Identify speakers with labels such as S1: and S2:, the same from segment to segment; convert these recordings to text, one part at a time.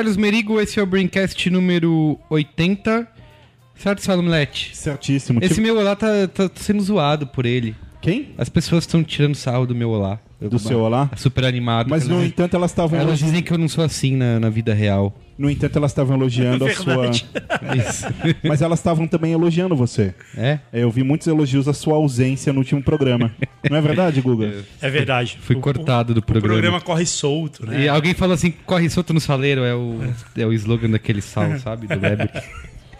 S1: Carlos Merigo, esse é o Braincast número 80. Certo, Salomlete?
S2: Certíssimo.
S1: Esse
S2: Tipo-
S1: meu olá tá, tá sendo zoado por ele.
S2: Quem?
S1: As pessoas estão tirando sarro do meu olá.
S2: Do seu olá?
S1: Super animado.
S2: Mas, no
S1: elas,
S2: entanto, elas estavam
S1: elas dizem que eu não sou assim na, na vida real.
S2: No entanto, elas estavam elogiando a sua.
S1: Isso.
S2: Mas elas estavam também elogiando você.
S1: É?
S2: Eu vi muitos elogios à sua ausência no último programa. Não é verdade, Guga?
S3: É verdade.
S1: Fui
S3: O-
S1: cortado do
S3: O
S1: programa.
S3: programa corre solto, né?
S1: E alguém falou assim, corre solto no saleiro, é o, é o slogan daquele sal, sabe? Do Weber.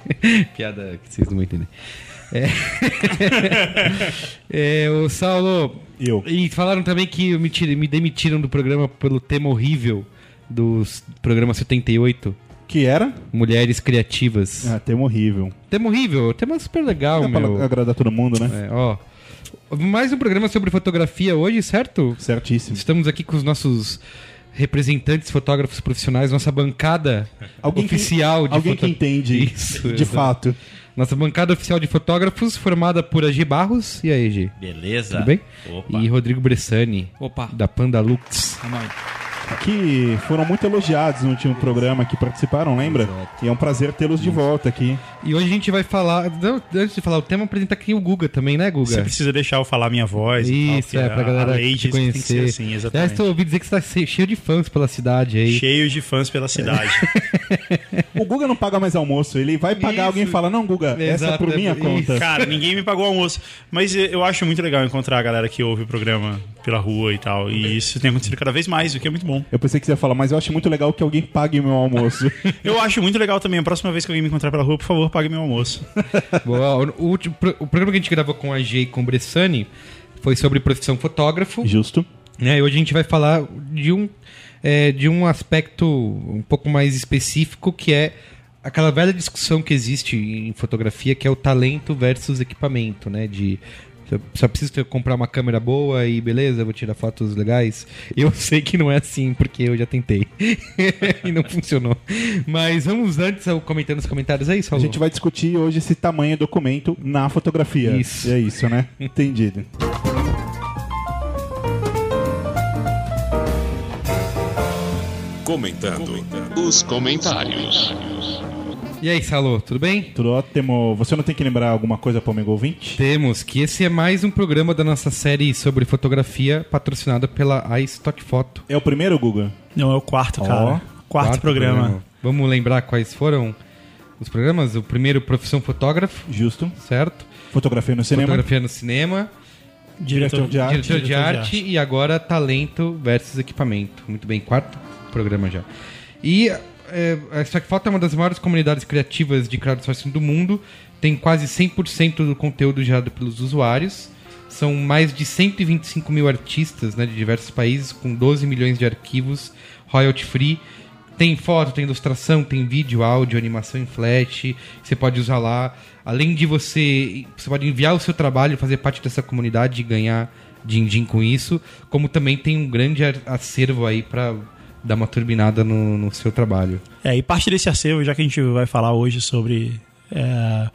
S1: Piada que vocês não vão entender. É. é, o Saulo.
S2: Eu.
S1: E falaram também que me, me demitiram do programa pelo tema horrível do programa 78,
S2: Que era?
S1: Mulheres Criativas.
S2: Ah, tema horrível.
S1: Tema horrível, tema super legal,
S2: Dá
S1: meu.
S2: pra agradar todo mundo, né?
S1: É, ó. Mais um programa sobre fotografia hoje, certo?
S2: Certíssimo.
S1: Estamos aqui com os nossos representantes fotógrafos profissionais, nossa bancada
S2: Alguém que-
S1: oficial de
S2: Alguém que
S1: foto-
S2: entende
S1: Isso,
S2: de
S1: exato.
S2: fato.
S1: Nossa bancada oficial de fotógrafos, formada por AG Barros. E aí, AG?
S4: Beleza?
S1: Tudo bem?
S4: Opa.
S1: E Rodrigo Bressani,
S4: Opa.
S1: da Panda Lux.
S2: Que foram muito elogiados no último programa que participaram, lembra? E é um prazer tê-los de volta aqui.
S1: E hoje a gente vai falar. Antes de falar o tema, apresenta aqui o Guga também, né, Guga?
S3: Você precisa deixar eu falar minha voz e tal,
S1: Isso,
S3: porque
S1: é, pra
S3: a-
S1: galera
S3: a lei
S1: te
S3: que tem que ser
S1: conhecer.
S3: assim,
S1: Aliás,
S3: exatamente.
S1: tô ouvindo dizer que você tá cheio de fãs pela cidade aí.
S3: Cheio de fãs pela cidade.
S2: O Guga não paga mais almoço, ele vai pagar
S1: Isso.
S2: alguém e fala: Não, Guga, essa é
S1: Exato,
S2: por
S1: é
S2: minha
S1: por-
S2: conta.
S3: Cara, ninguém me pagou almoço. Mas eh, eu acho muito legal encontrar a galera que ouve o programa pela rua e tal. E isso tem acontecido cada vez mais, o que é muito bom.
S2: Eu pensei que você ia falar, mas eu acho muito legal que alguém pague meu almoço.
S3: Eu acho muito legal também. A próxima vez que alguém me encontrar pela rua, por favor, pague meu almoço.
S1: Boa, o, último, o programa que a gente gravou com a G e com o Bressani foi sobre profissão fotógrafo.
S2: Justo.
S1: né? E hoje a gente vai falar de um, é, de um aspecto um pouco mais específico que é aquela velha discussão que existe em fotografia que é o talento versus equipamento, né? De só- preciso ter- comprar uma câmera boa e beleza, vou tirar fotos legais. Eu sei que não é assim, porque eu já tentei. e não funcionou. Mas vamos antes ao comentando nos comentários aí,
S2: A
S1: Saulo.
S2: gente vai discutir hoje esse tamanho documento na fotografia.
S1: Isso.
S2: É isso, né? Entendido.
S5: Comentando os comentários.
S1: E aí, Saulo, tudo bem?
S2: Tudo ótimo. Você não tem que lembrar alguma coisa para o amigo ouvinte?
S1: Temos que esse é mais um programa da nossa série sobre fotografia patrocinada pela iStock Photo.
S2: É o primeiro, Guga?
S3: Não, é o quarto, cara.
S2: Ó,
S3: quarto, programa.
S1: Vamos lembrar quais foram os programas? O primeiro, Profissão Fotógrafo,
S2: Justo.
S1: certo?
S2: Fotografia no cinema.
S1: Fotografia no cinema,
S2: Diretor de arte.
S1: diretor de arte e agora talento versus equipamento. Muito bem, quarto programa já. E é, a Stock Photo é uma das maiores comunidades criativas de crowdsourcing do mundo. Tem quase 100% do conteúdo gerado pelos usuários. São mais de 125 mil artistas né, de diversos países, com 12 milhões de arquivos royalty free. Tem foto, tem ilustração, tem vídeo, áudio, animação em flash. Você pode usar lá. Além de você. Você pode enviar o seu trabalho, fazer parte dessa comunidade e ganhar din-din com isso. Como também tem um grande acervo aí para dar uma turbinada no, no seu trabalho.
S3: É, e parte desse acervo, já que a gente vai falar hoje sobre, é,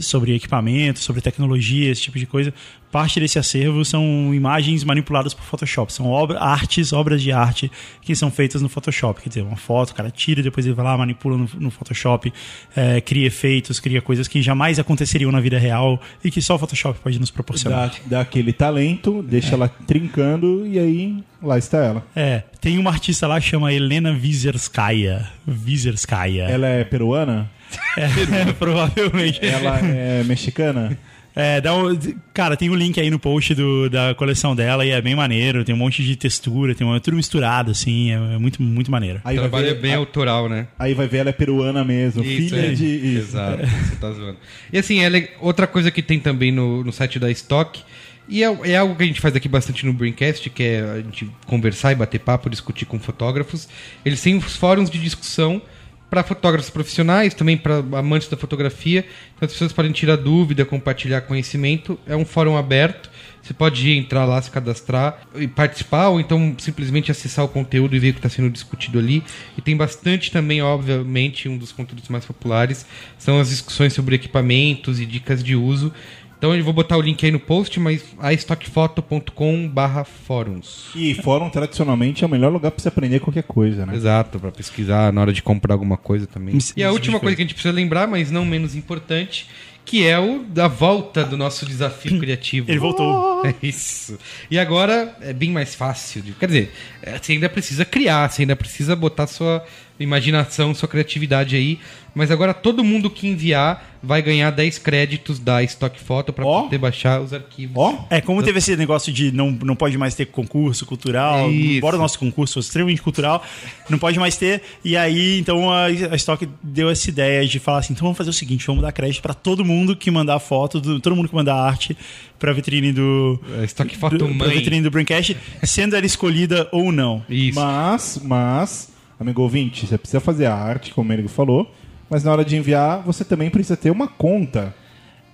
S3: sobre equipamento, sobre tecnologia, esse tipo de coisa, parte desse acervo são imagens manipuladas por Photoshop. São obra, artes, obras de arte que são feitas no Photoshop. Quer dizer, uma foto, o cara tira, depois ele vai lá, manipula no, no Photoshop, é, cria efeitos, cria coisas que jamais aconteceriam na vida real e que só o Photoshop pode nos proporcionar.
S2: Dá, dá aquele talento, deixa ela trincando e aí lá está ela.
S3: É, tem uma artista lá que chama Helena Vizerskaya. Vizerskaya.
S2: Ela é peruana?
S3: É, provavelmente.
S2: Ela é mexicana?
S3: É, dá um- cara, tem um link aí no post do- da coleção dela e é bem maneiro. Tem um monte de textura, tem uma, tudo misturado, assim. É, é muito, muito maneiro.
S2: Aí
S1: trabalho é
S2: ver,
S1: bem autoral, né?
S2: aí vai ver ela é peruana mesmo.
S1: Isso,
S2: filha
S1: é.
S2: de. isso.
S1: Exato, você tá zoando. E assim, ela é- outra coisa que tem também no, no site da Stock, e é, é algo que a gente faz aqui bastante no Braincast, que é a gente conversar e bater papo, discutir com fotógrafos. Eles têm os fóruns de discussão para fotógrafos profissionais, também para amantes da fotografia. Então as pessoas podem tirar dúvida, compartilhar conhecimento. É um fórum aberto. Você pode entrar lá, se cadastrar e participar, ou então simplesmente acessar o conteúdo e ver o que está sendo discutido ali. E tem bastante também, obviamente, um dos conteúdos mais populares são as discussões sobre equipamentos e dicas de uso. Então eu vou botar o link aí no post, mas aestockfoto.com barra fóruns.
S2: E fórum, tradicionalmente, é o melhor lugar pra você aprender qualquer coisa, né?
S1: Exato, para pesquisar na hora de comprar alguma coisa também.
S3: Isso-
S1: e a
S3: isso
S1: última coisa que a gente precisa lembrar, mas não menos importante, que é o da volta do nosso desafio criativo.
S3: Ele voltou.
S1: É isso. E agora é bem mais fácil. De, quer dizer, é, você ainda precisa criar, você ainda precisa botar sua imaginação, sua criatividade aí. Mas agora todo mundo que enviar vai ganhar 10 créditos da Stock Photo para
S2: Ó.
S1: poder baixar os arquivos.
S2: Ó,
S3: É, como teve esse negócio de não, não pode mais ter concurso cultural,
S1: Isso.
S3: embora o nosso concurso fosse extremamente cultural, não pode mais ter. E aí, então, a, a Stock deu essa ideia de falar assim: então vamos fazer o seguinte, vamos dar crédito pra todo mundo que mandar foto, do, todo mundo que mandar arte pra vitrine do.
S1: A Stock Photo
S3: do, pra
S1: mãe.
S3: vitrine do Braincast, sendo ela escolhida ou não.
S1: Isso.
S2: Mas, mas, amigo ouvinte, você precisa fazer a arte, como ele falou, mas na hora de enviar, você também precisa ter uma conta.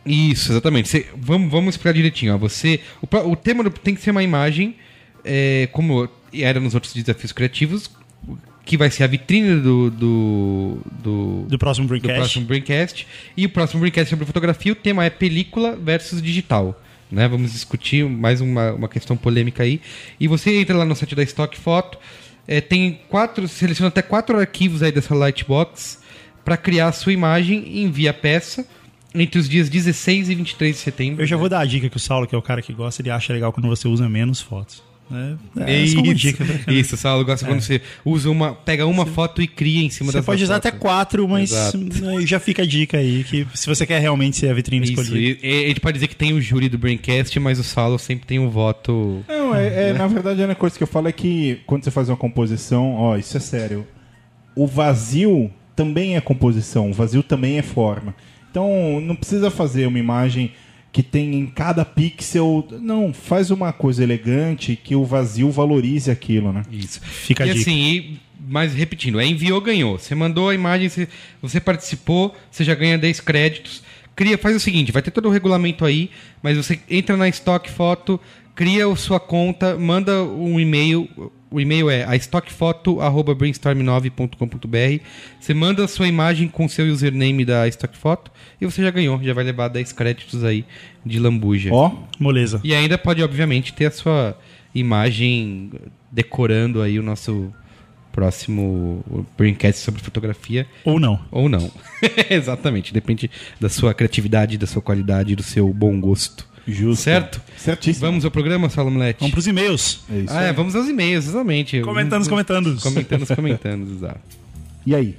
S1: Isso, exatamente. Você- vamos, vamos explicar direitinho. Ó. Você, o, o tema do- tem que ser uma imagem, é, como era nos outros desafios criativos, que vai ser a vitrine do, do, do,
S3: Do próximo
S1: do
S3: Braincast.
S1: próximo Braincast. E o próximo Braincast sobre fotografia, o tema é película versus digital. Né? Vamos discutir mais uma, uma questão polêmica aí. E você entra lá no site da Stock Photo, é, tem quatro, seleciona até quatro arquivos aí dessa Lightbox para criar a sua imagem e envia a peça entre os dias 16 e 23 de setembro.
S3: Eu já vou dar a dica que o Saulo, que é o cara que gosta, ele acha legal quando você usa menos fotos. É, é
S1: isso,
S3: só uma dica. pra-
S1: isso, Saulo gosta quando você usa uma, pega uma foto e cria em cima
S3: Você
S1: dessa
S3: pode usar até quatro, mas
S1: Exato.
S3: né, já fica a dica aí que se você quer realmente ser a vitrine
S1: Isso,
S3: escolhida.
S1: e, e a gente pode dizer que tem o júri do Braincast, mas o Saulo sempre tem um voto.
S2: Não, é, é, na verdade, a única coisa que eu falo é que quando você faz uma composição, ó, isso é sério. O vazio também é composição, o vazio também é forma. Então, não precisa fazer uma imagem que tem em cada pixel. Não, faz uma coisa elegante que o vazio valorize aquilo, né?
S1: Isso.
S3: Fica a
S1: e
S3: dica.
S1: assim, e, mas repetindo, é enviou, ganhou. Você mandou a imagem, você, você participou, você já ganha 10 créditos. Cria, faz o seguinte, vai ter todo o regulamento aí, mas você entra na Stock Foto, cria a sua conta, manda um e-mail. O e-mail é a stockfoto@brainstorm9.com.br. Você manda a sua imagem com o seu username da Stock Foto e você já ganhou, já vai levar 10 créditos aí de lambuja.
S2: Ó,
S3: Moleza.
S1: E ainda pode, obviamente, ter a sua imagem decorando aí o nosso próximo Braincast sobre fotografia.
S3: Ou não.
S1: Ou não. Exatamente. Depende da sua criatividade, da sua qualidade, do seu bom gosto.
S2: Justo.
S1: Certo?
S2: Certíssimo.
S1: Vamos ao programa, Salomlete?
S3: Vamos pros e-mails.
S2: É isso
S1: Ah, é, vamos aos e-mails, exatamente.
S3: Comentando os.
S1: Comentando os comentandos, exato.
S2: E aí?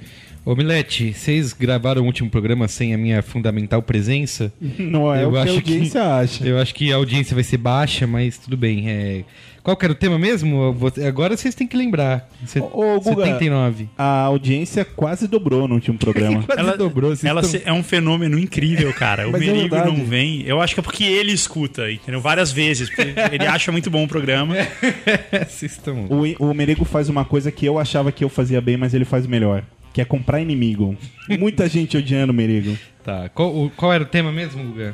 S1: Ô, Milete, vocês gravaram o último programa sem a minha fundamental presença?
S2: Não é
S1: Eu
S2: o que a
S1: acho que-
S2: audiência acha.
S1: Eu acho que a audiência vai ser baixa, mas tudo bem. É... Qual que era o tema mesmo? Agora vocês têm que lembrar. Set-
S2: Ô, ô, Guga,
S1: 79.
S2: A audiência quase dobrou no último programa.
S1: Quase
S3: Ela,
S1: dobrou.
S3: ela
S1: estão-
S3: é um fenômeno incrível, cara. O
S2: é
S3: Merigo
S2: verdade.
S3: não vem. Eu acho que é porque ele escuta, entendeu? Várias vezes. Ele acha muito bom o programa.
S1: Vocês estão...
S2: O, o Merigo faz uma coisa que eu achava que eu fazia bem, mas ele faz melhor. Que é comprar inimigo. Muita gente odiando o Merigo.
S1: Tá. Qual, o- qual era o tema mesmo, Guga?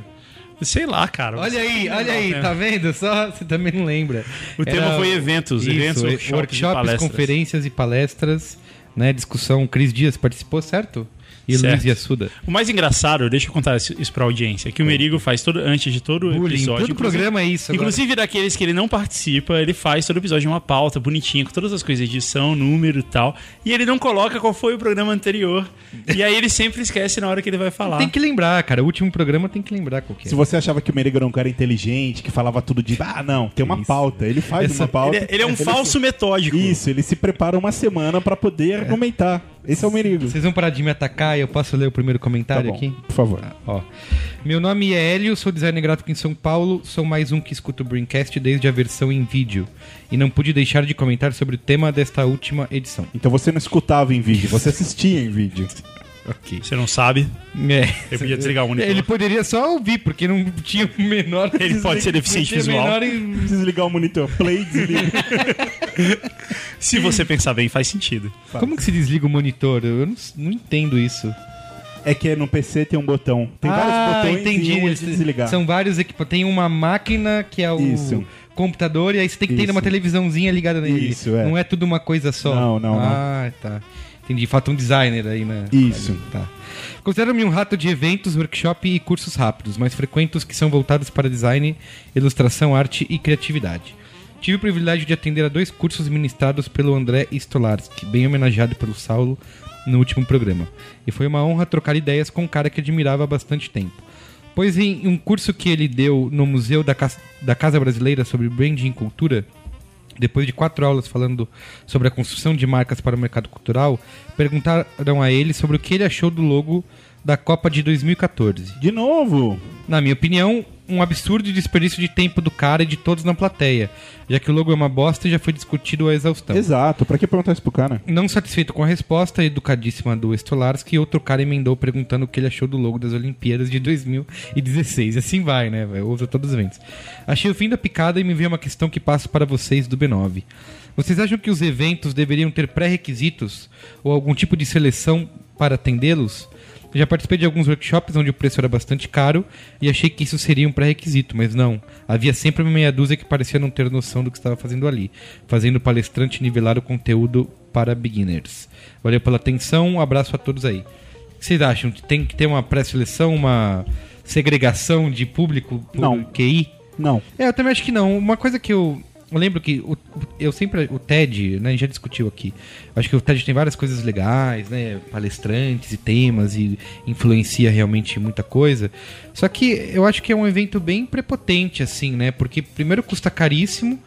S3: Sei lá, cara.
S1: Olha aí, olha aí,
S3: É.
S1: tá vendo? Só você também não lembra.
S3: O tema foi eventos, eventos,
S1: e-
S3: workshops e
S1: workshops,
S3: palestras.
S1: conferências e palestras, né? Discussão. Cris Dias participou, certo? E
S3: Certo.
S1: Luiz Yassuda.
S3: O mais engraçado, deixa eu contar isso pra audiência, que o Merigo faz todo, antes de todo
S1: Bullying.
S3: episódio.
S1: Todo programa é isso agora.
S3: Inclusive daqueles que ele não participa, ele faz todo episódio uma pauta bonitinha, com todas as coisas, edição, número e tal. E ele não coloca qual foi o programa anterior. E aí ele sempre esquece na hora que ele vai falar.
S1: Tem que lembrar, cara. O último programa tem que lembrar qual que é.
S2: Se você achava que o Merigo era um cara inteligente, que falava tudo de. Ah, não, tem uma
S1: Isso.
S2: pauta. Ele faz
S1: Essa-
S2: uma pauta.
S3: Ele, é- ele é um falso metódico.
S2: Isso, ele se prepara uma semana pra poder argumentar. Esse é o Merigo.
S1: Vocês vão parar de me atacar e eu posso ler o primeiro
S2: Tá
S1: comentário
S2: bom,
S1: aqui?
S2: por favor.
S1: Ó. Meu nome é Hélio, sou designer gráfico em São Paulo, sou mais um que escuta o Braincast desde a versão em vídeo. E não pude deixar de comentar sobre o tema desta última edição.
S2: Então você não escutava em vídeo, você assistia em vídeo.
S1: Ok.
S3: Você não sabe,
S1: É.
S3: eu podia desligar o monitor.
S1: Ele poderia só ouvir, porque não tinha o menor.
S3: Ele pode ser deficiente
S1: não tinha o
S3: visual.
S1: menor-
S2: Desligar o monitor. Play, desliga.
S3: Se você pensar bem, faz sentido.
S1: Como que se desliga o monitor? Eu não, não entendo isso.
S2: É que no PC tem um botão. Tem
S1: ah,
S2: vários botões
S1: entendi.
S2: e um é de desligar.
S1: São vários equipamentos. Tem uma máquina que é o
S2: Isso.
S1: computador e aí você tem que ter
S2: Isso.
S1: uma televisãozinha ligada nele.
S2: Isso, é.
S1: Não é tudo uma coisa só.
S2: Não, não, não.
S1: Ah, tá. Entendi. Falta um designer aí, né?
S2: Isso.
S1: Tá. Considero-me um rato de eventos, workshop e cursos rápidos, mas frequentos que são voltados para design, ilustração, arte e criatividade. Tive o privilégio de atender a dois cursos ministrados pelo André Stolarski, bem homenageado pelo Saulo no último programa. E foi uma honra trocar ideias com um cara que admirava há bastante tempo. Pois em um curso que ele deu no Museu da Casa Brasileira sobre branding e cultura, depois de quatro aulas falando sobre a construção de marcas para o mercado cultural, perguntaram a ele sobre o que ele achou do logo da Copa de 2014.
S2: De novo.
S1: Na minha opinião, um absurdo desperdício de tempo do cara e de todos na plateia, já que o logo é uma bosta e já foi discutido a exaustão.
S2: Exato. Pra que perguntar isso pro cara?
S1: Não satisfeito com a resposta educadíssima do Stolarski, outro cara emendou perguntando o que ele achou do logo das Olimpíadas de 2016. Assim vai, né? Usa todos os eventos. Achei o fim da picada e me veio uma questão que passo para vocês do B9. Vocês acham que os eventos deveriam ter pré-requisitos ou algum tipo de seleção para atendê-los? Já participei de alguns workshops onde o preço era bastante caro e achei que isso seria um pré-requisito, mas não. Havia sempre uma meia dúzia que parecia não ter noção do que estava fazendo ali, fazendo o palestrante nivelar o conteúdo para beginners. Valeu pela atenção, um abraço a todos aí. O que vocês acham? Tem que ter uma pré-seleção, uma segregação de público por
S2: Não.
S1: QI?
S2: Não.
S1: É, eu também acho que não. Uma coisa que eu, eu lembro que o, eu sempre. O TED, né? A gente já discutiu aqui. Acho que o TED tem várias coisas legais, né? Palestrantes e temas e influencia realmente muita coisa. Só que eu acho que é um evento bem prepotente, assim, né? Porque primeiro custa caríssimo.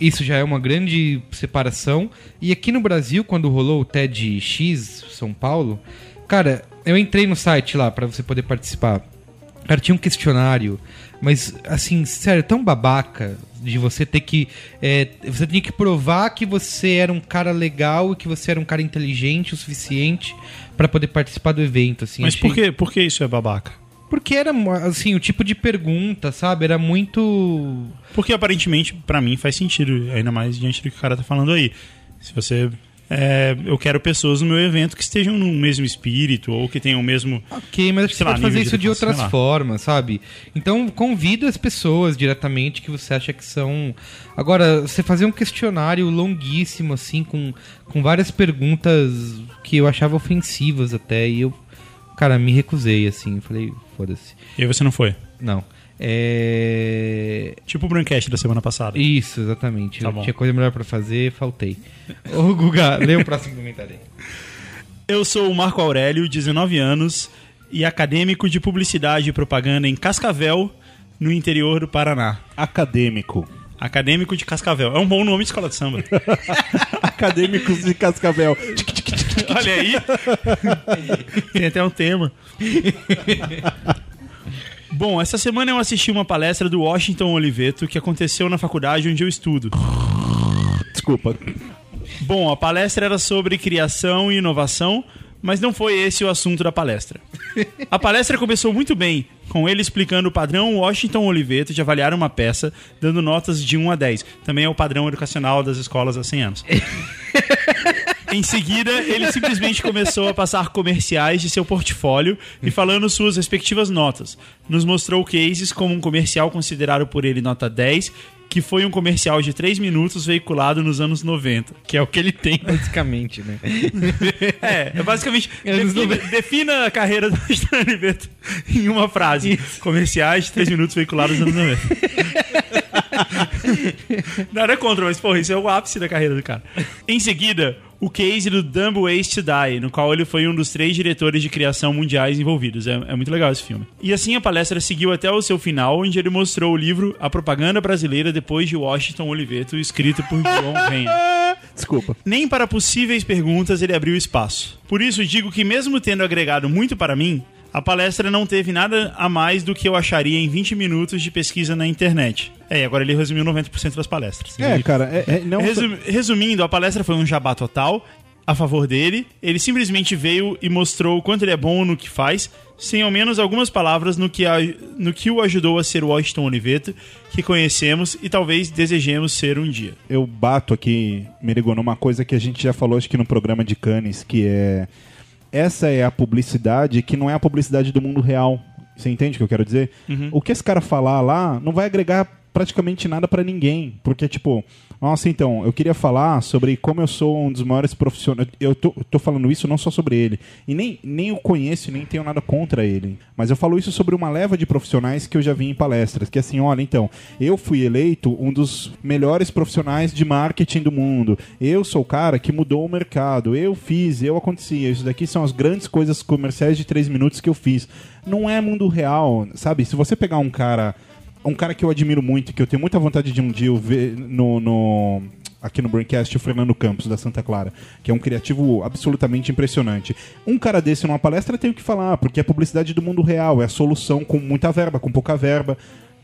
S1: Isso já é uma grande separação. E aqui no Brasil, quando rolou o TEDx São Paulo, cara, eu entrei no site lá pra você poder participar. Cara, tinha um questionário, mas assim, sério, tão babaca de você ter que. é, você tinha que provar que você era um cara legal e que você era um cara inteligente o suficiente pra poder participar do evento. Assim,
S3: Mas
S1: Achei-
S3: por que, por que isso é babaca?
S1: Porque era, assim, o tipo de pergunta, sabe? Era muito.
S3: Porque aparentemente, pra mim, faz sentido, ainda mais diante do que o cara tá falando aí. Se você. É, eu quero pessoas no meu evento que estejam no mesmo espírito ou que tenham o mesmo.
S1: Ok, mas acho que
S3: Sei
S1: você
S3: lá,
S1: pode fazer
S3: de
S1: isso de outras formas, sabe? Então convida as pessoas diretamente que você acha que são. Agora, você fazer um questionário longuíssimo, assim, com, com várias perguntas que eu achava ofensivas até, e eu, cara, me recusei, assim, falei, foda-se.
S3: E aí você não foi.
S1: Não. É.
S3: Tipo o Braincast da semana passada.
S1: Isso, exatamente.
S3: Tá
S1: tinha coisa melhor pra fazer, faltei. Ô, Guga, lê o próximo comentário aí.
S3: Eu sou o Marco Aurélio, 19 anos, e acadêmico de publicidade e propaganda em Cascavel, no interior do Paraná.
S2: Acadêmico.
S3: Acadêmico de Cascavel. É um bom nome de escola de samba.
S2: Acadêmicos de Cascavel.
S3: Olha aí. Tem até um tema. Bom, essa semana eu assisti uma palestra do Washington Oliveto que aconteceu na faculdade onde eu estudo.
S2: Desculpa.
S3: Bom, a palestra era sobre criação e inovação, mas não foi esse o assunto da palestra. A palestra começou muito bem, com ele explicando o padrão Washington Oliveto de avaliar uma peça, dando notas de 1 a 10. Também é o padrão educacional das escolas há 100 anos. Em seguida, ele simplesmente começou a passar comerciais de seu portfólio e falando suas respectivas notas. Nos mostrou cases como um comercial considerado por ele nota 10, que foi um comercial de 3 minutos veiculado nos anos 90.
S1: Que é o que ele tem, basicamente, né?
S3: É, é basicamente. Defina, defina a carreira do Oliveto em uma frase: comerciais de 3 minutos veiculados nos anos 90. Nada contra, mas, porra, isso é o ápice da carreira do cara. Em seguida, o case do Dumb Ways to Die, no qual ele foi um dos três diretores de criação mundiais envolvidos. É, é muito legal esse filme. E assim a palestra seguiu até o seu final, onde ele mostrou o livro A Propaganda Brasileira Depois de Washington Oliveto, escrito por João Venha.
S2: Desculpa.
S3: Nem para possíveis perguntas ele abriu espaço. Por isso digo que, mesmo tendo agregado muito para mim, a palestra não teve nada a mais do que eu acharia em 20 minutos de pesquisa na internet. É, e agora ele resumiu 90% das palestras.
S2: É, cara, é, é- não.
S3: Resu- Resumindo, a palestra foi um jabá total a favor dele. Ele simplesmente veio e mostrou o quanto ele é bom no que faz, sem ao menos algumas palavras no que, a- no que o ajudou a ser o Washington Oliveto, que conhecemos e talvez desejemos ser um dia.
S2: eu bato aqui, Merigo, numa coisa que a gente já falou, acho que no programa de Cannes, que é. Essa é a publicidade que não é a publicidade do mundo real. Você entende o que eu quero dizer? O que esse cara falar lá não vai agregar praticamente nada pra ninguém. Porque, tipo, nossa, então, eu queria falar sobre como eu sou um dos maiores profissionais. Eu tô, tô falando isso não só sobre ele. E nem, nem o conheço, nem tenho nada contra ele. Mas eu falo isso sobre uma leva de profissionais que eu já vi em palestras. Que assim, olha, então, eu fui eleito um dos melhores profissionais de marketing do mundo. Eu sou o cara que mudou o mercado. Eu fiz, eu acontecia. Isso daqui são as grandes coisas comerciais de três minutos que eu fiz. Não é mundo real, sabe? Se você pegar um cara um cara que eu admiro muito, que eu tenho muita vontade de um dia eu ver no, no- aqui no Braincast, o Fernando Campos, da Santa Clara, que é um criativo absolutamente impressionante. Um cara desse numa palestra tem o que falar, porque é publicidade do mundo real, é a solução com muita verba, com pouca verba.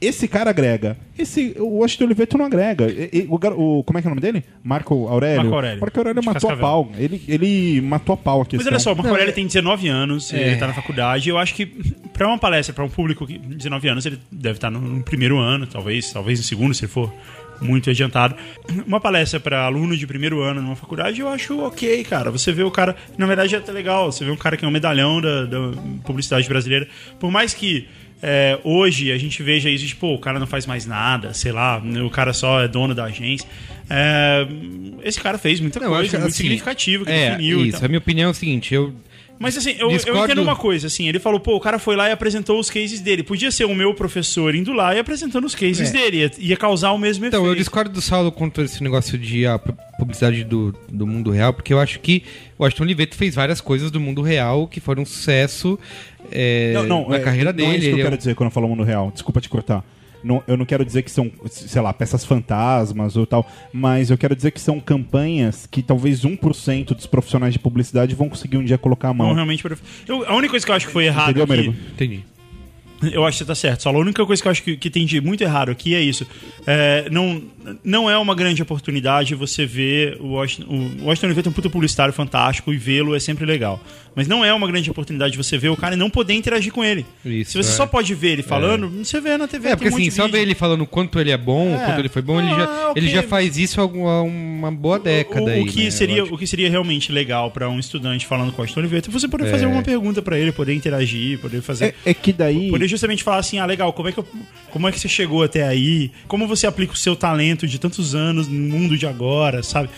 S2: Esse cara agrega. Esse, o Washington Oliveto não agrega. E- e- o, o- como é que é o nome dele? Marco Aurélio.
S3: Marco Aurélio.
S2: Marco Aurélio matou a pau. Ele, ele matou a pau aqui.
S3: Mas olha só, o Marco Aurélio tem 19 anos, ele tá na faculdade. Eu acho que pra uma palestra, pra um público de 19 anos, ele deve estar no, no primeiro ano, talvez, talvez no segundo, se ele for muito adiantado. Uma palestra pra aluno de primeiro ano numa faculdade, eu acho ok, cara. Você vê o cara, na verdade é até legal, você vê um cara que é um medalhão da, da publicidade brasileira. Por mais que é, hoje a gente veja isso, tipo, o cara não faz mais nada, sei lá, o cara só é dono da agência. É, esse cara fez muita
S1: Não, eu
S3: coisa
S1: que,
S3: muito
S1: assim,
S3: significativa, que
S1: é,
S3: definiu
S1: Isso, a minha opinião é o seguinte, eu
S3: Mas assim, eu, eu
S1: Discordo-
S3: entendo uma coisa, assim, ele falou, pô, o cara foi lá e apresentou os cases dele. Podia ser o meu professor indo lá e apresentando os cases
S1: É.
S3: dele. Ia, ia causar o mesmo
S1: Então, eu
S3: efeito.
S1: discordo do Saulo contra esse negócio de a pu- publicidade do, do mundo real, porque eu acho que o Washington Oliveto fez várias coisas do mundo real que foram um sucesso é,
S2: Não, não,
S1: na
S2: é,
S1: carreira
S2: Não
S1: dele.
S2: é isso que eu
S1: é
S2: quero
S1: um-
S2: dizer quando eu falo mundo real. Desculpa te cortar. Não, eu não quero dizer que são, sei lá, peças fantasmas ou tal, mas eu quero dizer que são campanhas que talvez 1% dos profissionais de publicidade vão conseguir um dia colocar a
S3: Não,
S2: mão.
S3: realmente. eu- a única coisa que eu acho que foi errado
S2: Entendeu,
S3: aqui?
S1: Entendi.
S3: Eu acho que você tá certo. Só a única coisa que eu acho que, que tem de muito errado aqui é isso. É, não, não é uma grande oportunidade você ver o Washington, o Washington Oliveto é um puta publicitário fantástico e vê-lo é sempre legal. Mas não é uma grande oportunidade você ver o cara e não poder interagir com ele.
S1: Isso,
S3: Se você
S1: é.
S3: só pode ver ele falando, você vê na TV.
S1: É,
S3: tem
S1: porque
S3: um
S1: assim, só ver ele falando o quanto ele é bom, o
S3: É.
S1: quanto ele foi bom, ele,
S3: Ah,
S1: já,
S3: ok.
S1: ele já faz isso há alguma- uma boa década
S3: o,
S1: aí.
S3: o que
S1: né?
S3: seria o que seria realmente legal pra um estudante falando com o Oliveto é você poder
S1: É.
S3: fazer uma pergunta pra ele, poder interagir, poder fazer
S2: É, é que daí.
S3: Poder justamente falar assim, ah, legal, como é que eu- como é que você chegou até aí? Como você aplica o seu talento de tantos anos no mundo de agora, sabe?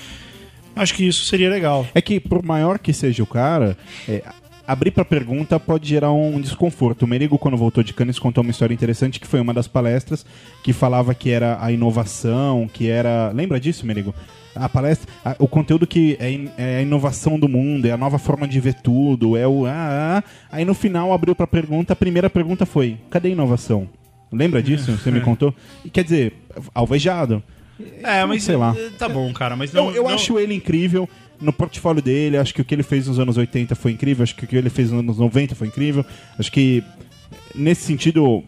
S3: Acho que isso seria legal.
S2: É que, por maior que seja o cara, é, abrir pra pergunta pode gerar um desconforto. O Merigo, quando voltou de Cannes, contou uma história interessante que foi uma das palestras que falava que era a inovação, que era. Lembra disso, Merigo? A palestra, a- o conteúdo que é, in- é a inovação do mundo, é a nova forma de ver tudo, é o. Ah, ah. Aí no final abriu pra pergunta, a primeira pergunta foi: cadê a inovação? Lembra disso? Você me contou? E, Quer dizer, alvejado.
S3: É, mas
S2: sei lá.
S3: eh, tá bom, cara, mas não,
S2: Eu, eu
S3: não-
S2: acho ele incrível. No portfólio dele, acho que o que ele fez nos anos 80 foi incrível. Acho que o que ele fez nos anos 90 foi incrível. Acho que, nesse sentido,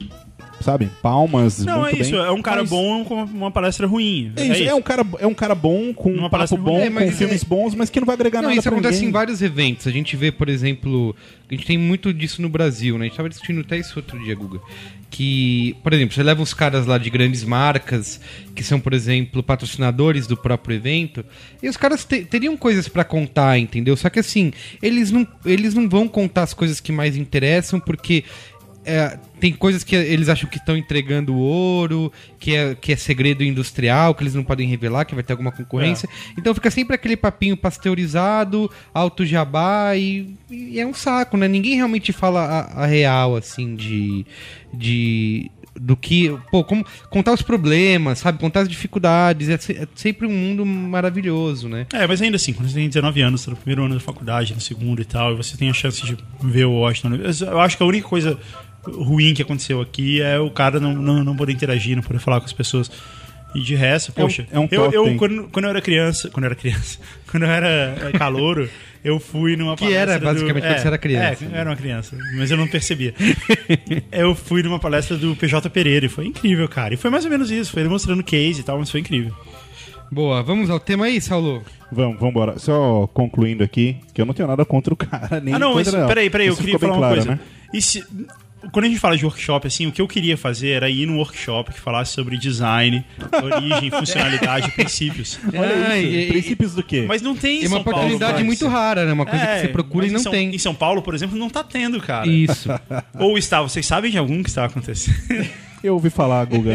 S2: sabe, palmas.
S3: Não, é
S2: muito
S3: isso,
S2: bem.
S3: é um cara
S2: Mas-
S3: bom com uma palestra ruim.
S2: É, isso, é um cara, é um cara bom, com um papo
S3: palestra
S2: bom.
S1: É, mas
S2: com filmes
S1: é-
S2: bons, mas que não vai agregar
S1: Não,
S2: nada
S1: isso
S2: pra
S1: acontece
S2: ninguém.
S1: em vários eventos. A gente vê, por exemplo, a gente tem muito disso no Brasil, né? A gente tava discutindo até isso outro dia, Guga. Que, por exemplo, você leva os caras lá de grandes marcas, que são, por exemplo, patrocinadores do próprio evento, e os caras te- teriam coisas pra contar, entendeu? Só que assim, eles não, eles não vão contar as coisas que mais interessam, porque é, tem coisas que eles acham que estão entregando ouro, que é, que é segredo industrial, que eles não podem revelar, que vai ter alguma concorrência. Então fica sempre aquele papinho pasteurizado, alto jabá, e, e é um saco, né? Ninguém realmente fala a, a real, assim, de. de do que, pô, como contar os problemas, sabe? Contar as dificuldades, é, se- é sempre um mundo maravilhoso, né?
S3: É, mas ainda assim, quando você tem 19 anos, tá no primeiro ano da faculdade, no segundo e tal, e você tem a chance de ver o Washington. Eu acho que a única coisa ruim que aconteceu aqui é o cara não, não, não poder interagir, não poder falar com as pessoas. E de resto,
S2: É um-
S3: poxa,
S2: é um
S3: eu, eu quando, quando eu era criança, quando eu era criança, quando eu era é, calouro, eu fui numa
S1: Que era,
S3: palestra do-
S1: basicamente, quando você era criança.
S3: É, eu era uma criança, mas eu não percebia. eu fui numa palestra do PJ Pereira e foi incrível, cara. E foi mais ou menos isso, foi ele mostrando case e tal, mas foi incrível.
S1: Boa, vamos ao tema aí, Saulo?
S2: Vamos, vamos embora. Só concluindo aqui, que eu não tenho nada contra o cara, nem
S3: ah, não,
S2: contra
S3: mas
S2: não.
S3: peraí, peraí, eu
S2: Isso
S3: queria
S2: ficou
S3: falar uma
S2: claro,
S3: coisa.
S2: né?
S3: E se, quando a gente fala de workshop, assim, o que eu queria fazer era ir num workshop que falasse sobre design, origem, funcionalidade, princípios.
S2: Olha
S1: Ah,
S2: isso.
S1: e-
S2: Princípios do quê?
S3: Mas não tem em
S1: É uma
S3: Paulo.
S1: oportunidade muito rara, né? Uma coisa
S3: É,
S1: que você procura e
S3: em
S1: não
S3: São-
S1: tem.
S3: Em São Paulo, por exemplo, não tá tendo, cara.
S1: Isso.
S3: Ou está, vocês sabem de algum que está acontecendo?
S2: Eu ouvi falar, Guga.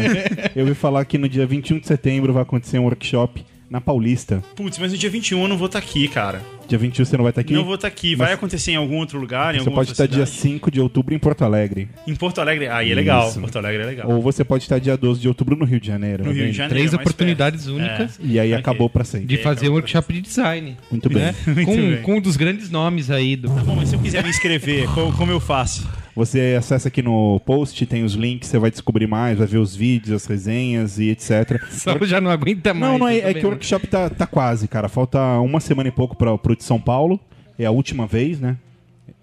S2: eu ouvi falar que no dia 21 de setembro vai acontecer um workshop na Paulista.
S3: Putz, mas no dia 21 eu não vou estar aqui, cara.
S2: Dia 21 você não vai estar aqui?
S3: Não vou estar aqui. Vai acontecer em algum outro lugar, em
S2: Você pode estar dia
S3: cidade?
S2: 5 de outubro em Porto Alegre.
S3: Em Porto Alegre. Aí é legal.
S2: Isso.
S3: Porto Alegre é legal.
S2: Ou você pode estar dia 12 de outubro no Rio de Janeiro.
S3: No
S2: tá
S3: Rio de? Janeiro.
S1: Três
S3: mais
S1: oportunidades
S3: perto.
S1: únicas
S2: E aí
S3: Ok.
S2: acabou pra sempre.
S1: de
S3: É,
S1: fazer um workshop de design.
S2: Muito bem.
S1: Né?
S3: Muito
S1: com,
S3: bem.
S1: com um dos grandes nomes aí do.
S3: Tá bom, mas se eu quiser me inscrever, como, como eu faço?
S2: Você acessa aqui no post, tem os links, você vai descobrir mais, vai ver os vídeos, as resenhas e etc.
S1: Saulo já não aguenta mais.
S2: Não, não é, é que o workshop tá, tá quase, cara. Falta uma semana e pouco pra, pro de São Paulo. É a última vez, né?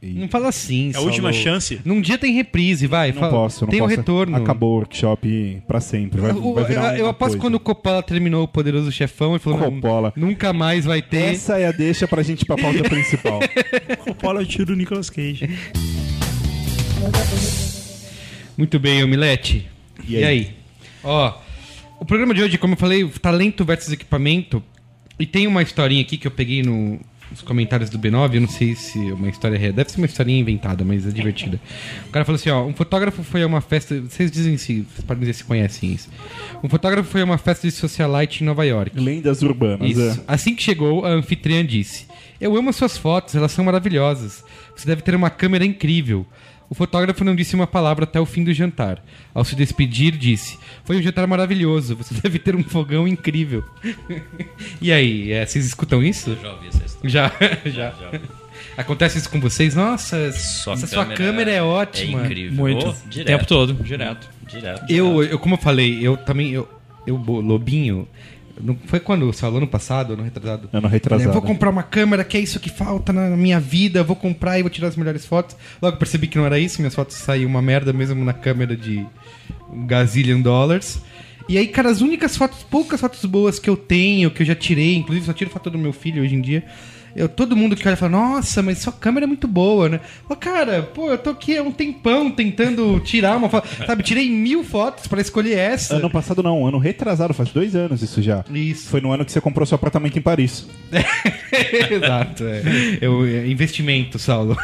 S2: E
S1: Não fala assim,
S3: É a última
S1: Saulo.
S3: chance?
S1: Num dia tem reprise, vai.
S2: não
S1: fala.
S2: posso, não
S1: Tem o
S2: posso.
S1: retorno.
S2: Acabou o workshop pra sempre. Vai,
S1: O-
S2: vai virar
S1: eu, eu aposto
S2: coisa.
S1: quando o Coppola terminou o Poderoso Chefão, ele falou: não,
S2: Coppola.
S1: nunca mais vai ter.
S2: Essa é a deixa pra gente ir pra pauta principal.
S3: Coppola é o tiro do Nicolas Cage.
S1: Muito bem, Omelete.
S2: E
S1: E
S2: aí?
S1: aí? Ó, o programa de hoje, como eu falei, talento versus equipamento. E tem uma historinha aqui que eu peguei no- nos comentários do B9. Eu não sei se é uma história real. Deve ser uma historinha inventada, mas é divertida. O cara falou assim: ó, um fotógrafo foi a uma festa. Vocês dizem se. Vocês podem dizer se conhecem isso. Um fotógrafo foi a uma festa de socialite em Nova York.
S2: Lendas urbanas.
S1: Isso.
S2: é.
S1: Assim que chegou, a anfitriã disse: Eu amo suas fotos, elas são maravilhosas. Você deve ter uma câmera incrível. O fotógrafo não disse uma palavra até o fim do jantar. Ao se despedir, disse: Foi um jantar maravilhoso, você deve ter um fogão incrível. e aí, é, vocês escutam isso?
S4: Já ouvi essa história.
S1: Já, já. Acontece isso com vocês? Nossa,
S4: Sua
S1: essa sua câmera é ótima.
S4: É incrível.
S6: Muito.
S4: Oh,
S6: O
S4: direto.
S6: tempo todo, direto.
S4: Direto.
S1: Eu, eu, como eu falei, eu também, eu, eu Lobinho, não foi quando, sei lá, ano passado, ano retrasado?
S2: Ano retrasado.
S1: Eu vou comprar uma câmera que é isso que falta na minha vida, vou comprar e vou tirar as melhores fotos. Logo percebi que não era isso, minhas fotos saíam uma merda mesmo na câmera de um gazillion dólares. E aí, cara, as únicas fotos, poucas fotos boas que eu tenho, que eu já tirei, inclusive só tiro foto do meu filho hoje em dia. Eu, todo mundo que olha fala, nossa, mas sua câmera é muito boa, né? Pô, cara, pô, eu tô aqui há um tempão tentando tirar uma foto. Sabe, tirei mil fotos pra escolher essa.
S2: Ano passado não, ano retrasado, faz dois anos isso já.
S1: Isso.
S2: Foi no ano que você comprou seu apartamento em Paris.
S1: Exato, é. Eu, é investimento, Saulo.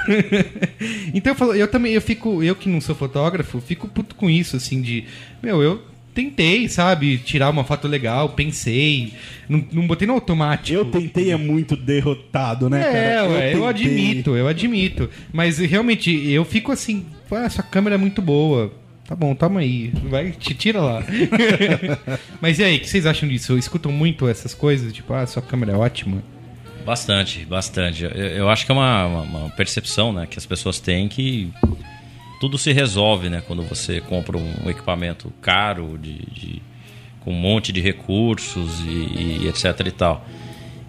S1: então eu falo, eu também, eu fico, eu que não sou fotógrafo, fico puto com isso, assim, de, meu, eu tentei, sabe, tirar uma foto legal, pensei, não, não botei no automático.
S2: Eu tentei é muito derrotado, né, cara?
S1: É, ué, eu,
S2: tentei.
S1: admito, eu admito. Mas realmente, eu fico assim, ah, sua câmera é muito boa. Tá bom, toma aí. Vai, te tira lá. Mas e aí, o que vocês acham disso? Escutam muito essas coisas? Tipo, ah, sua câmera é ótima.
S4: Bastante, bastante. Eu, eu acho que é uma, uma- uma percepção né, que as pessoas têm que tudo se resolve né, quando você compra um equipamento caro, de, de- com um monte de recursos e, e etc e tal.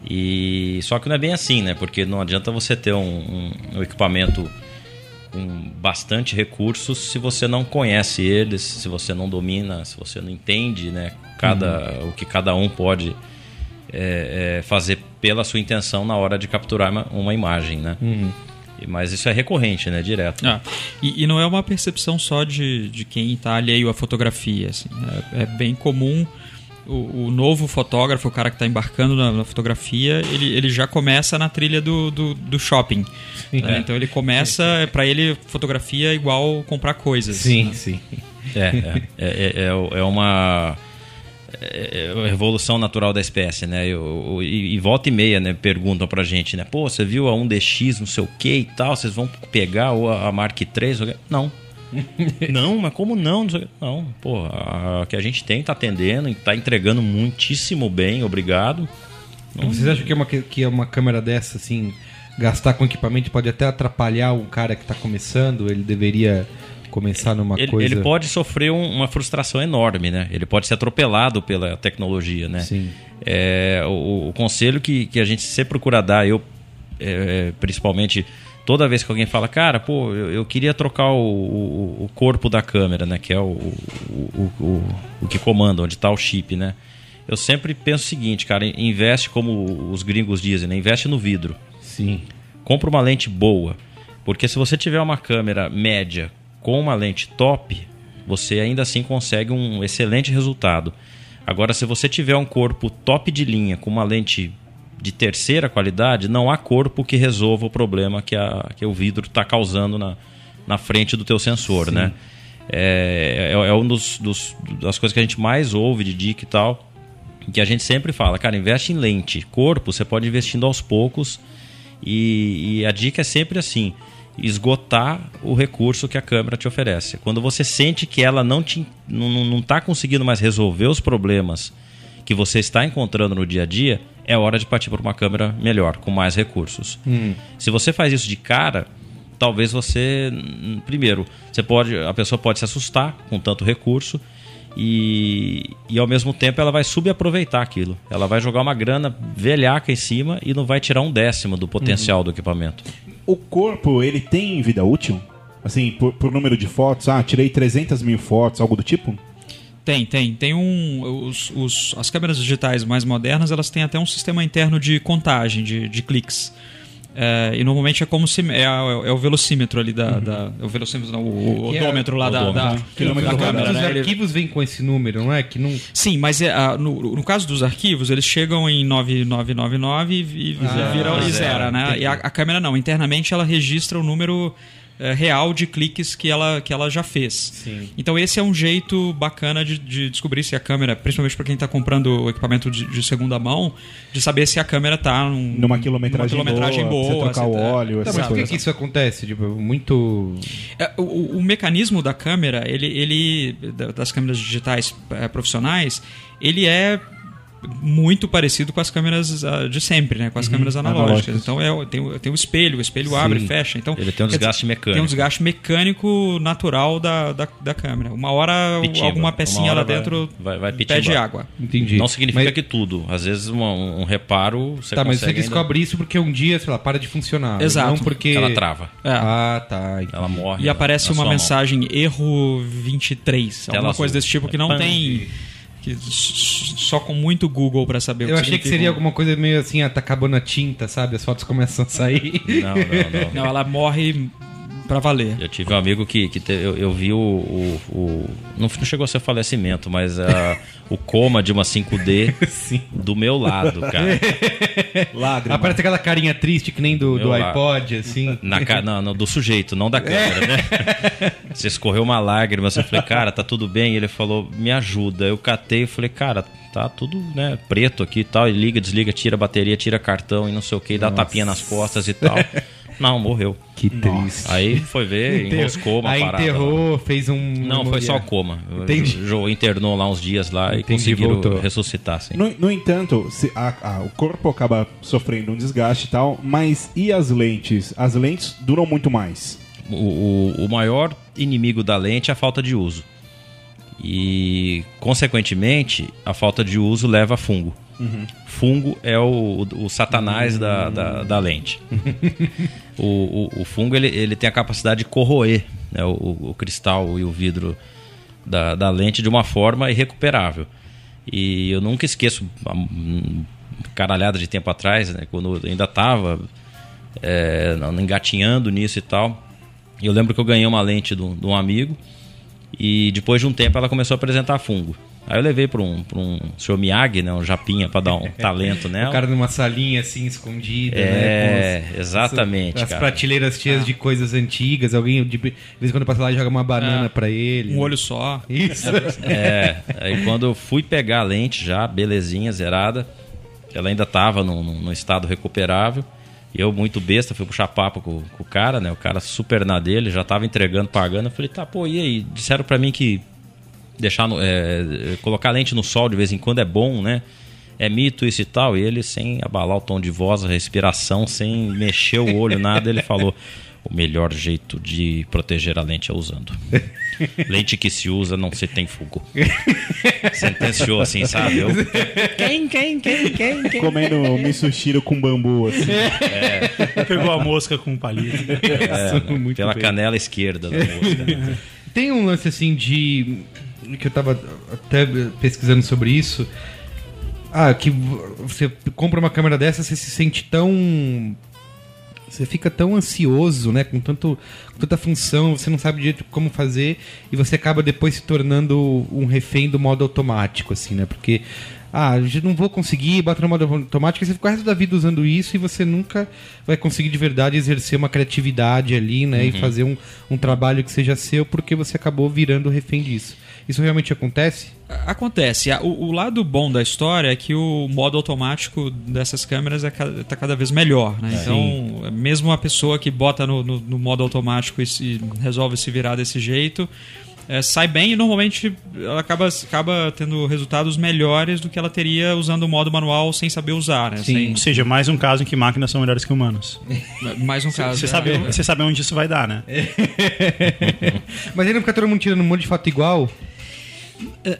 S4: E, só que não é bem assim, né? Porque não adianta você ter um, um- um equipamento com bastante recursos se você não conhece eles, se você não domina, se você não entende né, cada, o que cada um pode é, é, fazer pela sua intenção na hora de capturar uma, uma imagem, né? E- Mas isso é recorrente, né? Direto.
S6: Ah, e, e não é uma percepção só de, de quem está alheio à fotografia. assim. É, é bem comum o, o novo fotógrafo, o cara que está embarcando na, na fotografia, ele, ele já começa na trilha do, do, do shopping. né? Então ele começa, para ele, fotografia é igual comprar coisas.
S1: Sim, sim.
S4: É, é, é, é, é- é uma é é a revolução natural da espécie, né? Eu- eu- e, volta e meia, né? Perguntam pra gente, né? Pô, você viu a 1DX, não sei o que e tal? Vocês vão pegar ou a, a Mark III? Não. não, mas como não? Não, não pô, a, que a gente tem tá atendendo e tá entregando muitíssimo bem, obrigado.
S1: Vocês acham que é, uma, que é uma câmera dessa, assim, gastar com equipamento pode até atrapalhar um cara que tá começando? Ele deveria começar numa
S4: ele,
S1: coisa.
S4: ele pode sofrer um- uma frustração enorme, né? Ele pode ser atropelado pela tecnologia, né?
S1: Sim.
S4: É, o, o conselho que, que a gente sempre procura dar, eu é, principalmente toda vez que alguém fala, cara, pô, eu, eu queria trocar o, o, o corpo da câmera, né? Que é o, o, o, que comanda, onde está o chip, né? Eu sempre penso o seguinte, cara, investe como os gringos dizem, né? Investe no vidro
S1: Sim.
S4: compra uma lente boa. Porque se você tiver uma câmera média com uma lente top, você ainda assim consegue um excelente resultado. Agora, se você tiver um corpo top de linha com uma lente de terceira qualidade, não há corpo que resolva o problema que, a, que o vidro está causando na, na frente do teu sensor, né? É, é, é um dos, dos- das coisas que a gente mais ouve de dica e tal, que a gente sempre fala, cara, investe em lente. Corpo, você pode investindo aos poucos e, e a dica é sempre assim: esgotar o recurso que a câmera te oferece. Quando você sente que ela não está não, não tá conseguindo mais resolver os problemas que você está encontrando no dia a dia, é hora de partir para uma câmera melhor, com mais recursos. Se você faz isso de cara, talvez você hum, primeiro você pode a pessoa pode se assustar com tanto recurso e, e ao mesmo tempo ela vai subaproveitar aquilo ela vai jogar uma grana velhaca em cima e não vai tirar um décimo do potencial do equipamento
S2: O corpo, ele tem vida útil? Assim, por, por número de fotos? Ah, tirei 300 mil fotos, algo do tipo?
S6: Tem, tem. Tem um. Os, os- as câmeras digitais mais modernas, elas têm até um sistema interno de contagem, de, de cliques. É, e normalmente é como se. É, a- é o velocímetro ali da. da- é o velocímetro, não, o,
S1: é-
S6: odômetro lá da, da.
S2: Quilômetro
S6: da
S2: rodado.
S6: câmera,
S1: Os
S6: né? Ele-
S1: arquivos vêm com esse número, não é? Que não.
S6: Sim, mas é, no, no caso dos arquivos, eles chegam em 9999 e, e
S1: Ah,
S6: viram e
S4: zero,
S6: zera, né?
S1: entendi.
S6: E a, a câmera não. Internamente ela registra o número eh, real de cliques que ela, que ela já fez.
S1: Sim.
S6: Então esse é um jeito bacana de, de descobrir se a câmera, principalmente para quem está comprando o equipamento de, de segunda mão, de saber se a câmera está
S2: Numa quilometragem,
S6: quilometragem
S2: boa,
S6: boa.
S2: você trocar o
S6: se tá-
S2: óleo,
S1: Tá, mas por que, que isso acontece? Tipo, muito.
S6: É, o, o- o mecanismo da câmera, ele, ele da- das câmeras digitais eh, profissionais, ele é muito parecido com as câmeras ah, de sempre, né? Com as câmeras analógicas.
S2: analógicas.
S6: Então é, tem, o- tem o espelho, o espelho abre e fecha. Então,
S4: Ele tem um desgaste mecânico.
S6: Tem um desgaste mecânico natural da, da, da câmera. Uma hora
S4: Pitimba.
S6: alguma
S4: Uma
S6: pecinha
S4: hora
S6: lá
S4: vai-
S6: dentro
S4: vai- vai
S6: pede água.
S1: Entendi.
S4: não significa
S1: Mas-
S4: que tudo às vezes um, um reparo você
S1: Tá, mas você
S4: ainda-
S1: descobre isso porque um dia, sei lá, para de funcionar.
S6: Exato.
S1: Não porque.
S4: ela trava
S6: É.
S1: Ah, tá. entendi.
S4: ela morre
S6: E aparece
S4: na
S6: uma
S4: sua mão.
S6: mensagem erro 23.
S4: Tela
S6: alguma
S4: azul.
S6: coisa desse tipo que não
S4: Pam.
S6: tem. Que só com muito Google para saber o
S1: Eu
S6: que
S1: achei que seria
S6: um-
S1: alguma coisa meio assim, ah, tá acabando a tinta, sabe? As fotos começam a sair.
S4: não, não, não.
S6: Não, ela morre pra valer.
S4: Eu tive um amigo que, que te- eu, eu vi o. o- o- não, não chegou a ser falecimento, mas ah, o coma de uma 5D
S1: Sim.
S4: do meu lado, cara.
S2: Lágrima.
S1: Aparece aquela carinha triste que nem do, do
S4: lá.
S1: iPod, assim.
S4: Na, não, não, do sujeito, não da câmera, né? Você escorreu uma lágrima, você falei, cara, tá tudo bem? E ele falou, me ajuda. Eu catei e falei, cara, tá tudo né, preto aqui e tal. E liga, desliga, tira a bateria, tira cartão e não sei o que, e dá tapinha nas costas e tal. Não, morreu.
S1: Que triste.
S4: Aí foi ver, enroscou uma
S1: Aí
S4: parada. lá.
S1: enterrou, fez um.
S4: Não, foi só coma.
S1: Entendi.
S4: Jo internou lá uns dias lá e
S1: Entendi,
S4: conseguiram
S1: voltou.
S4: ressuscitar, sim.
S2: No, no entanto, se a- a- o corpo acaba sofrendo um desgaste e tal, mas e as lentes? As lentes duram muito mais.
S4: O, o, o maior inimigo da lente é a falta de uso. E, consequentemente, a falta de uso leva a fungo. Fungo é o, o, o satanás da, da, da lente. o, o, o fungo ele, ele tem a capacidade de corroer né, o, o cristal e o vidro da, da lente de uma forma irrecuperável. E eu nunca esqueço, caralhada de tempo atrás, né, quando eu ainda estava é, engatinhando nisso e tal. Eu lembro que eu ganhei uma lente de um, de um amigo e depois de um tempo ela começou a apresentar fungo. Aí eu levei para um, pra um senhor Miyagi, né, um japinha, para dar um talento nela.
S1: O cara numa salinha assim, escondida,
S4: É,
S1: né?
S4: exatamente,
S1: As
S4: cara.
S1: prateleiras cheias de coisas antigas. Alguém, de de vez em quando passa lá e joga uma banana
S6: É.
S1: pra ele.
S6: Um olho só.
S1: Isso.
S4: É, aí quando eu fui pegar a lente já, belezinha, zerada, ela ainda tava num, estado recuperável. E eu, muito besta, fui puxar papo com, com o cara, né? O cara super na dele, já tava entregando, pagando. Eu falei, tá, pô, e aí? Disseram pra mim que deixar no- é, colocar lente no sol de vez em quando é bom, né? É mito isso e tal. E ele, sem abalar o tom de voz, a respiração, sem mexer o olho, nada, ele falou: o melhor jeito de proteger a lente é usando. lente que se usa não se tem fogo. Sentenciou assim, sabe? Eu,
S3: Quem, quem, quem, quem, quem?
S2: Comendo misushiro com bambu, assim.
S3: Pegou a mosca com um palito.
S4: é, né,
S1: Muito
S4: pela
S1: bem.
S4: canela esquerda da mosca. né?
S1: Tem um lance assim de. Que eu tava até pesquisando sobre isso. Ah, que você compra uma câmera dessa, você se sente tão. Você fica tão ansioso, né? Com, tanto, com tanta função, você não sabe direito como fazer e você acaba depois se tornando um refém do modo automático, assim, né? Porque, ah, não vou conseguir, bota no modo automático, e você fica o resto da vida usando isso e você nunca vai conseguir de verdade exercer uma criatividade ali, né? E fazer um, um trabalho que seja seu porque você acabou virando refém disso. Isso realmente acontece?
S6: Acontece. O, o lado bom da história é que o modo automático dessas câmeras está cada vez melhor. Né? Então, mesmo a pessoa que bota no, no- no modo automático e se- resolve se virar desse jeito, é, sai bem e normalmente ela acaba, acaba tendo resultados melhores do que ela teria usando o modo manual sem saber usar. Né?
S1: Sim.
S3: Ou seja, mais um caso em que máquinas são melhores que humanos.
S6: Sem- mais um caso.
S3: Você sabe, você sabe onde isso vai dar, né?
S1: Mas aí não fica todo mundo tirando um monte de foto igual?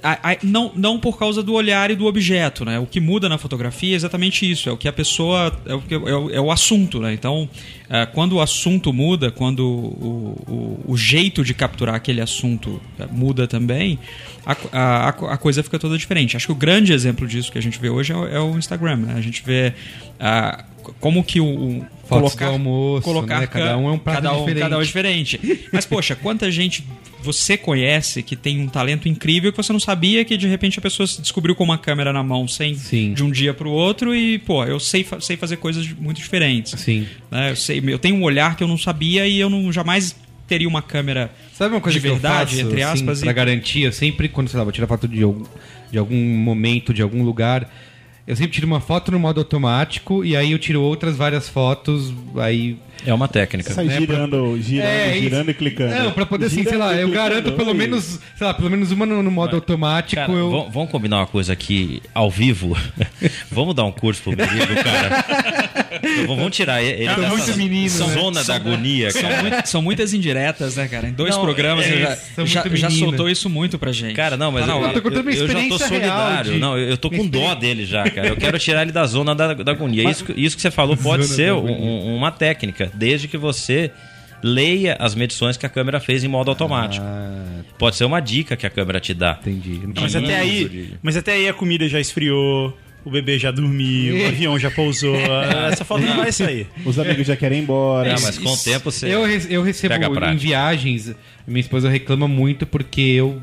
S6: A- a- não, não por causa do olhar e do objeto, né? O que muda na fotografia é exatamente isso, é o que a pessoa. é o, é o, é o assunto, né? Então, é, quando o assunto muda, quando o, o, o jeito de capturar aquele assunto é, muda também, a, a, a- a coisa fica toda diferente. Acho que o grande exemplo disso que a gente vê hoje é o, é o Instagram, né? A gente vê ah, como que o. o
S1: do almoço, né? Cada um é um prato
S6: cada um,
S1: diferente.
S6: Cada um é diferente. Mas, poxa, quanta gente você conhece que tem um talento incrível que você não sabia que de repente a pessoa se descobriu com uma câmera na mão sem
S1: Sim.
S6: de um dia pro outro e, pô, eu sei, sei fazer coisas muito diferentes.
S1: Sim.
S6: né? Eu, sei, eu tenho um olhar que eu não sabia e eu não jamais teria uma câmera
S1: Sabe uma coisa
S6: de
S1: que
S6: verdade,
S1: eu faço,
S6: entre aspas,
S1: assim,
S6: e-
S1: garantir? Eu sempre, quando, sei lá, vou tirar foto de algum, de algum momento, de algum lugar, eu sempre tiro uma foto no modo automático e aí eu tiro outras várias fotos, aí...
S4: É uma técnica.
S2: Sai
S1: É,
S2: girando, girando,
S1: É,
S2: girando e clicando.
S1: Não, pra poder, assim, sei lá, eu garanto pelo
S2: oi.
S1: menos, sei lá, pelo menos uma no, no modo automático,
S4: Cara,
S1: eu...
S4: vam- vamos combinar uma coisa aqui ao vivo. vamos dar um curso pro menino, cara. Então, vamos tirar ele
S1: Tá
S4: dessa
S1: muito menino, né?
S4: zona da agonia,
S6: São,
S4: cara.
S6: muito- são muitas indiretas, né, cara? Em dois
S4: Não,
S6: programas
S4: é,
S6: você já,
S1: são
S6: já,
S1: muito
S6: já soltou isso muito pra gente.
S4: Cara, não, mas
S6: Tá na
S4: eu,
S1: contando minha
S4: eu já tô solidário.
S1: de-
S4: Não, eu eu tô com dó dele já, cara. Eu quero tirar ele da zona da, da agonia. Isso, que- isso que você falou pode
S1: Zona
S4: ser um- um- uma técnica, desde que você leia as medições que a câmera fez em modo automático.
S1: Ah,
S4: Pode ser uma dica que a câmera te dá.
S1: entendi. Não
S3: Mas até, aí, mas até aí a comida já esfriou, o bebê já dormiu, o avião já pousou. Essa foto não vai sair.
S2: Os amigos já querem ir embora.
S4: Não, mas com o tempo você.
S1: Eu, eu recebo em
S4: prática.
S1: viagens, minha esposa reclama muito porque eu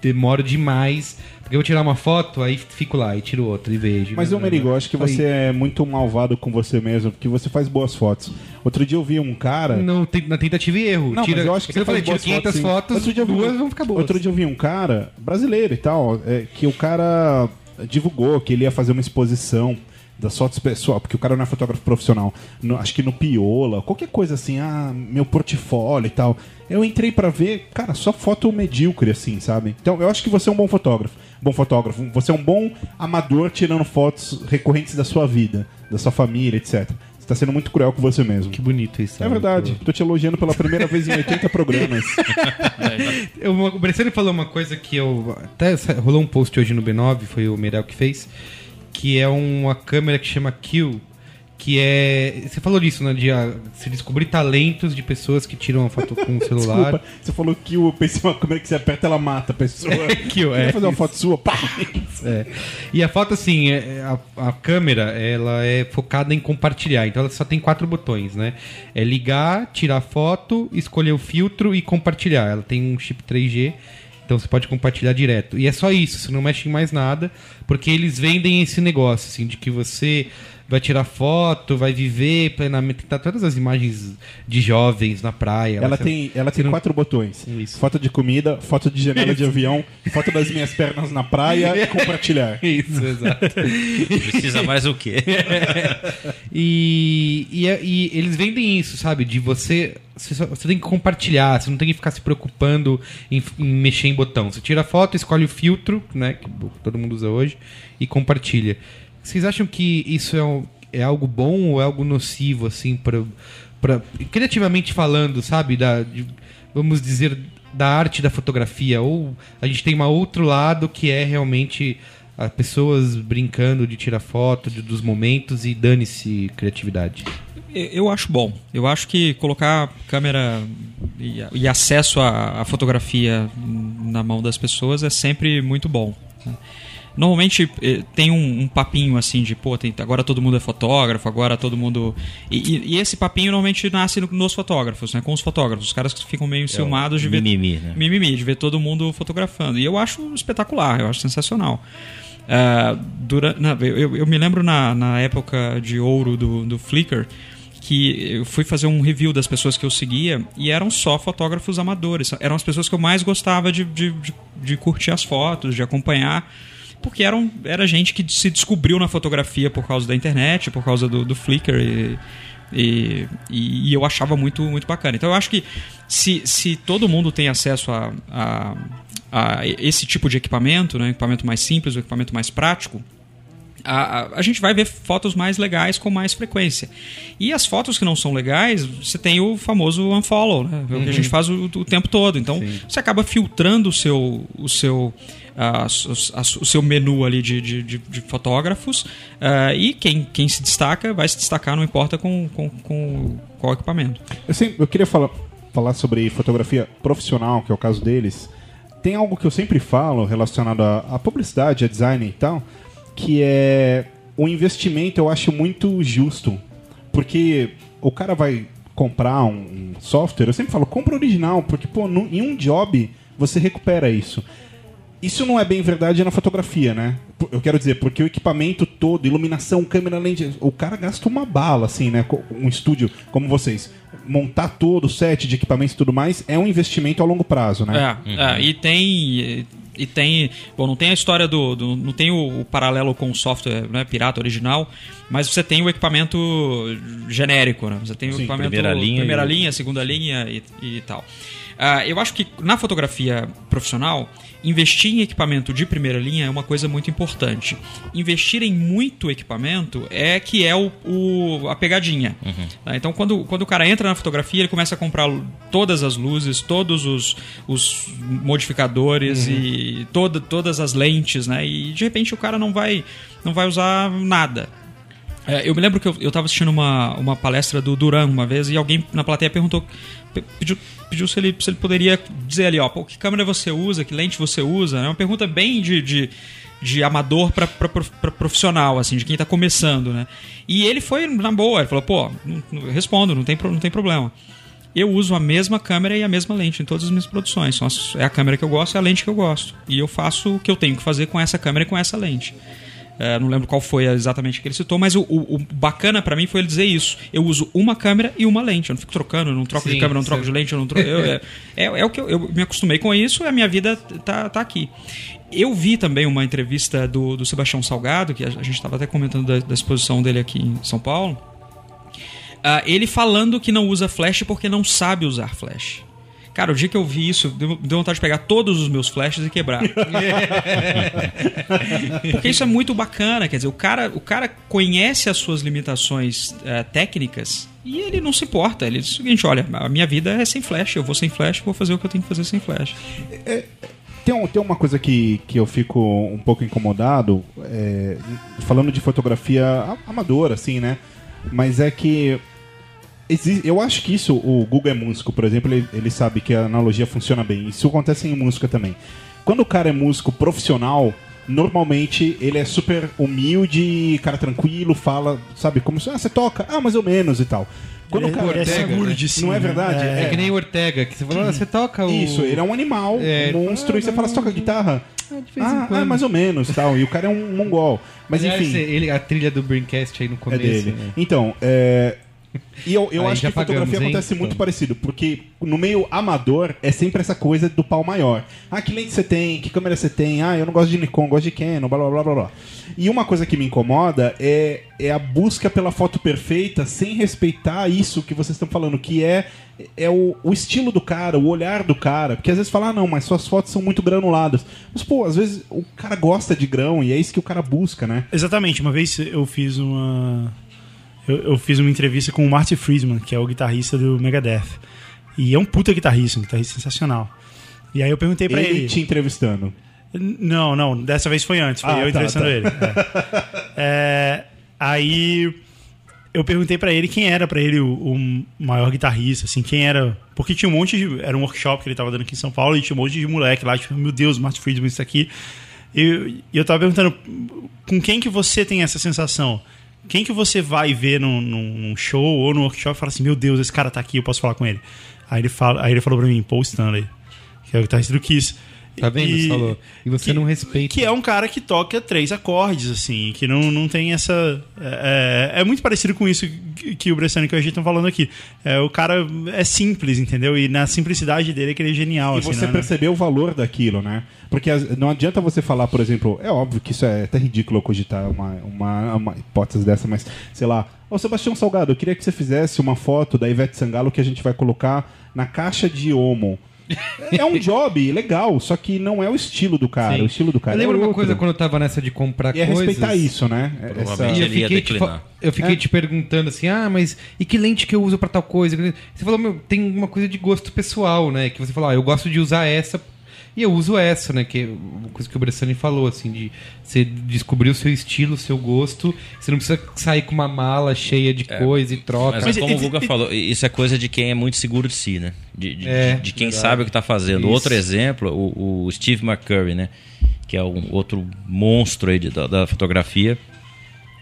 S1: demoro demais. Porque eu vou tirar uma foto, aí fico lá e tiro outra e vejo.
S2: Mas, ô
S1: né,
S2: Merigo, eu acho que você é muito malvado com você mesmo, porque você faz boas fotos. Outro dia eu vi um cara.
S1: Não, tem- na tentativa e erro.
S2: Não,
S1: tira,
S2: mas eu acho que
S1: é eu
S2: você
S1: falei,
S2: faz
S1: tiro
S2: boas
S1: 500
S2: sim.
S1: fotos,
S2: Outro dia eu vi
S1: duas vão ficar boas.
S2: Outro dia eu vi um cara, brasileiro e tal, é, que o cara divulgou que ele ia fazer uma exposição das fotos pessoal, porque o cara não é fotógrafo profissional. No- acho que no Piola, qualquer coisa assim, ah, meu portfólio e tal. Eu entrei pra ver, cara, só foto medíocre assim, sabe? Então eu acho que você é um bom fotógrafo. Bom fotógrafo. Você é um bom amador tirando fotos recorrentes da sua vida, da sua família, etc. Você tá sendo muito cruel com você mesmo.
S1: Que bonito isso.
S2: É verdade. Tô te elogiando pela primeira vez em 80 programas.
S1: Eu, o Bressani falou uma coisa que eu. Até rolou um post hoje no B9, foi o Merel que fez, que é uma câmera que chama Kill. Que é. Você falou disso, né? De ah, se descobrir talentos de pessoas que tiram a foto com o celular.
S2: Desculpa, você falou que eu pensei uma câmera que você aperta, ela mata a pessoa.
S1: Kill, é.
S2: Quer fazer uma foto sua? Pá!
S1: É. E a foto, assim, é- a, a câmera, ela é focada em compartilhar. Então ela só tem quatro botões, né? É ligar, tirar foto, escolher o filtro e compartilhar. Ela tem um chip 3G, então você pode compartilhar direto. E é só isso, você não mexe em mais nada, porque eles vendem esse negócio, assim, de que você vai tirar foto, vai viver plenamente. Tá todas as imagens de jovens na praia.
S2: Ela
S1: você-
S2: tem, ela tem
S1: não-
S2: quatro botões:
S1: Isso.
S2: foto de comida, foto de janela de avião, foto das minhas pernas na praia e compartilhar.
S1: Isso, exato.
S4: Precisa mais o quê?
S1: E, e, e eles vendem isso, sabe? De você. Você, só- você tem que compartilhar, você não tem que ficar se preocupando em, em mexer em botão. Você tira a foto, escolhe o filtro, né? Que todo mundo usa hoje, e compartilha. Vocês acham que isso é, um- é algo bom ou é algo nocivo, assim, para pra- criativamente falando, sabe? Da, de- vamos dizer, da arte da fotografia. Ou a gente tem um outro lado que é realmente as pessoas brincando de tirar foto de- dos momentos e dane-se criatividade.
S6: Eu eu acho bom. Eu acho que colocar câmera e, e acesso à, à fotografia na mão das pessoas é sempre muito bom. né? Normalmente eh, tem um, um papinho assim de, pô, tem- agora todo mundo é fotógrafo, agora todo mundo. E, e- e esse papinho normalmente nasce no- nos fotógrafos, né? Com os fotógrafos. Os caras que ficam meio enciumados de ver.
S4: mimimi, né?
S6: Mimimi, de ver todo mundo fotografando. E eu acho espetacular, eu acho sensacional. Ah, dura- na- eu, eu- eu me lembro na, na época de ouro do, do Flickr que eu fui fazer um review das pessoas que eu seguia e eram só fotógrafos amadores. Eram as pessoas que eu mais gostava de, de, de, de curtir as fotos, de acompanhar. Porque eram, era gente que se descobriu na fotografia por causa da internet, por causa do, do Flickr. E, e, e- eu achava muito, muito bacana. Então eu acho que se, se todo mundo tem acesso a, a, a esse tipo de equipamento, né, equipamento mais simples, o equipamento mais prático, a, a, a gente vai ver fotos mais legais com mais frequência. E as fotos que não são legais, você tem o famoso unfollow, né? O que a gente faz o, o tempo todo. Então, você acaba filtrando o seu, o seu, s- a- o seu menu ali de, de, de- de fotógrafos ah, e quem, quem se destaca vai se destacar, não importa com, com, com qual equipamento.
S2: Eu, sempre, eu queria falar, falar sobre fotografia profissional, que é o caso deles. Tem algo que eu sempre falo relacionado à, publicidade, a design e tal, que é o investimento eu acho muito justo. Porque o cara vai comprar um, um software, eu sempre falo, compra original, porque pô, no- em um job você recupera isso. Isso não é bem verdade na fotografia, né? Eu quero dizer, porque o equipamento todo, iluminação, câmera, lente, o cara gasta uma bala, assim, né? Um estúdio como vocês. Montar todo o set de equipamentos e tudo mais é um investimento a longo prazo, né?
S6: É, é, e tem. E tem. Bom, não tem a história do. do- não tem o, o paralelo com o software né, pirata original, mas você tem o equipamento genérico, né? Você tem o
S2: Sim,
S6: equipamento.
S4: primeira linha
S6: primeira
S4: e-
S6: linha, segunda linha e, e tal. Ah, eu acho que na fotografia profissional, investir em equipamento de primeira linha é uma coisa muito importante. Investir em muito equipamento é que é o, o- a pegadinha. Tá? Então, quando, quando o cara entra na fotografia, ele começa a comprar todas as luzes, todos os, os modificadores e toda, todas as lentes, né? E de repente o cara não vai, não vai usar nada. É, eu me lembro que eu, eu tava assistindo uma, uma palestra do Duran uma vez e alguém na plateia perguntou, pe- pediu, pediu se, ele, se ele poderia dizer ali, ó, pô, que câmera você usa, que lente você usa, né? Uma pergunta bem de, de, de amador pra profissional, assim, de quem tá começando, né? E ele foi na boa, ele falou, pô, respondo, não tem, não tem problema. Eu uso a mesma câmera e a mesma lente em todas as minhas produções. É a câmera que eu gosto, é a lente que eu gosto. E eu faço o que eu tenho que fazer com essa câmera e com essa lente. É, não lembro qual foi exatamente que ele citou, mas o, o- o bacana pra mim foi ele dizer isso. Eu uso uma câmera e uma lente. Eu não fico trocando, eu não troco de
S1: Sim,
S6: câmera, eu não troco
S1: sim.
S6: de lente, eu não troco. eu- é, é, é o que eu, eu me acostumei com isso e a minha vida tá, tá aqui. Eu vi também uma entrevista do, do Sebastião Salgado, que a, gente estava até comentando da, da exposição dele aqui em São Paulo. Ah, ele falando que não usa flash porque não sabe usar flash. Cara, o dia que eu vi isso, deu, vontade de pegar todos os meus flashes e quebrar. Porque isso é muito bacana, quer dizer, o cara, o cara conhece as suas limitações eh, técnicas e ele não se importa. Ele diz o seguinte: olha, a minha vida é sem flash, eu vou sem flash, vou fazer o que eu tenho que fazer sem flash.
S2: Tem, um- tem uma coisa que, que eu fico um pouco incomodado, é, falando de fotografia a- amadora, assim, né? Mas é que. Eu acho que isso, o Google é músico, por exemplo, ele, ele sabe que a analogia funciona bem. Isso acontece em música também. Quando o cara é músico profissional, normalmente ele é super humilde, cara tranquilo, fala, sabe, como se, ah, você toca, ah, mais ou menos e tal. Quando
S3: ele,
S2: o cara
S3: ele é seguro de si.
S2: Não é
S3: né?
S2: verdade?
S1: É, que nem o Ortega, que você falou, ah, você toca o.
S2: Isso, ele é um animal,
S1: É,
S2: um monstro, e você fala, você toca guitarra?
S1: Ah, de vez em
S2: Ah, ah, mais ou menos, tal. E o cara é um mongol. Mas
S1: Aliás,
S2: enfim,
S1: Ele, a trilha do Braincast aí no
S2: é
S1: começo.
S2: dele.
S1: né?
S2: Então, é... E eu, eu acho que fotografia
S1: hein?
S2: acontece muito
S1: Então.
S2: parecido, porque no meio amador é sempre essa coisa do pau maior. Ah, que lente você tem? Que câmera você tem? Ah, eu não gosto de Nikon, gosto de Canon, blá blá blá blá blá. E uma coisa que me incomoda é, é a busca pela foto perfeita sem respeitar isso que vocês estão falando, que é, é o, o estilo do cara, o olhar do cara. Porque às vezes fala, ah, não, mas suas fotos são muito granuladas. Mas, pô, às vezes o cara gosta de grão e é isso que o cara busca, né?
S3: Exatamente. Uma vez eu fiz uma. Eu, eu fiz uma entrevista com o Marty Friedman, que é o guitarrista do Megadeth. E é um puta guitarrista, um guitarrista sensacional. E aí eu perguntei pra
S2: Ele
S3: ele.
S2: te entrevistando.
S3: Não, não, dessa vez foi antes, foi
S2: Ah,
S3: eu
S2: tá,
S3: entrevistando
S2: tá.
S3: ele. É. É, aí eu perguntei pra ele quem era pra ele o, o maior guitarrista, assim, quem era. Porque tinha um monte de. Era um workshop que ele tava dando aqui em São Paulo e tinha um monte de moleque lá, tipo, meu Deus, Martin Friedman, isso aqui. E e eu tava perguntando, com quem que você tem essa sensação? Quem que você vai ver num, num- show ou num workshop e fala assim, meu Deus, esse cara tá aqui, eu posso falar com ele? Aí ele, fala, aí ele falou pra mim, Paul Stanley, que é o guitarrista do Kiss.
S1: Tá vendo?
S3: E-
S1: Você falou. E você
S3: que-
S1: não respeita.
S3: Que é um cara que toca três acordes, assim, que não, não tem essa. É, é muito parecido com isso que- que o Bressani e o Agi estão falando aqui. É, o cara é simples, entendeu? E na simplicidade dele é que ele é genial.
S2: E
S3: assim,
S2: você
S3: né?
S2: percebeu o valor daquilo, né? Porque as- não adianta você falar, por exemplo, é óbvio que isso é até ridículo cogitar uma, uma, uma hipótese dessa, mas sei lá, ô Sebastião Salgado, eu queria que você fizesse uma foto da Ivete Sangalo que a gente vai colocar na caixa de Omo. É um job legal, só que não é o estilo do cara.
S1: Sim.
S2: O estilo do cara
S1: eu lembro
S2: é
S1: uma
S2: outro.
S1: coisa quando eu tava nessa de comprar
S2: E é
S1: coisas.
S2: respeitar isso, né?
S4: Provavelmente
S1: eu fiquei, te, eu fiquei
S2: É.
S1: te perguntando assim, ah, mas e que lente que eu uso pra tal coisa? Você falou, meu, tem uma coisa de gosto pessoal, né? Que você falou, ah, eu gosto de usar essa e eu uso essa, né? Que é uma coisa que o Bressani falou, assim, de você descobrir o seu estilo, o seu gosto. Você não precisa sair com uma mala cheia de coisa e troca.
S4: Mas,
S3: Mas
S4: é como
S3: e-
S4: o Guga falou, isso é coisa de quem é muito seguro de si, né? De, de-
S1: É,
S4: de- de quem
S1: verdade.
S4: sabe o que está fazendo.
S1: Isso.
S4: Outro exemplo, o, o Steve McCurry, né? Que é um outro monstro aí de- da, da fotografia.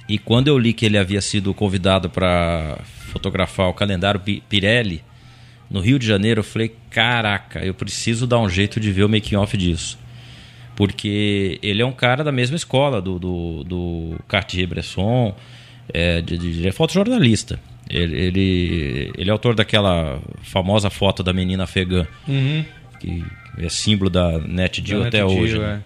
S4: E quando eu li que ele havia sido convidado para fotografar o calendário Pi- Pirelli no Rio de Janeiro, eu falei: caraca, eu preciso dar um jeito de ver o making off disso. Porque ele é um cara da mesma escola do, do, do Cartier-Bresson, é, de, de, ele é fotojornalista. Ele, ele, ele é autor daquela famosa foto da menina afegã, que é símbolo da NetGeo até
S1: NetGeo,
S4: hoje.
S1: é.
S4: né?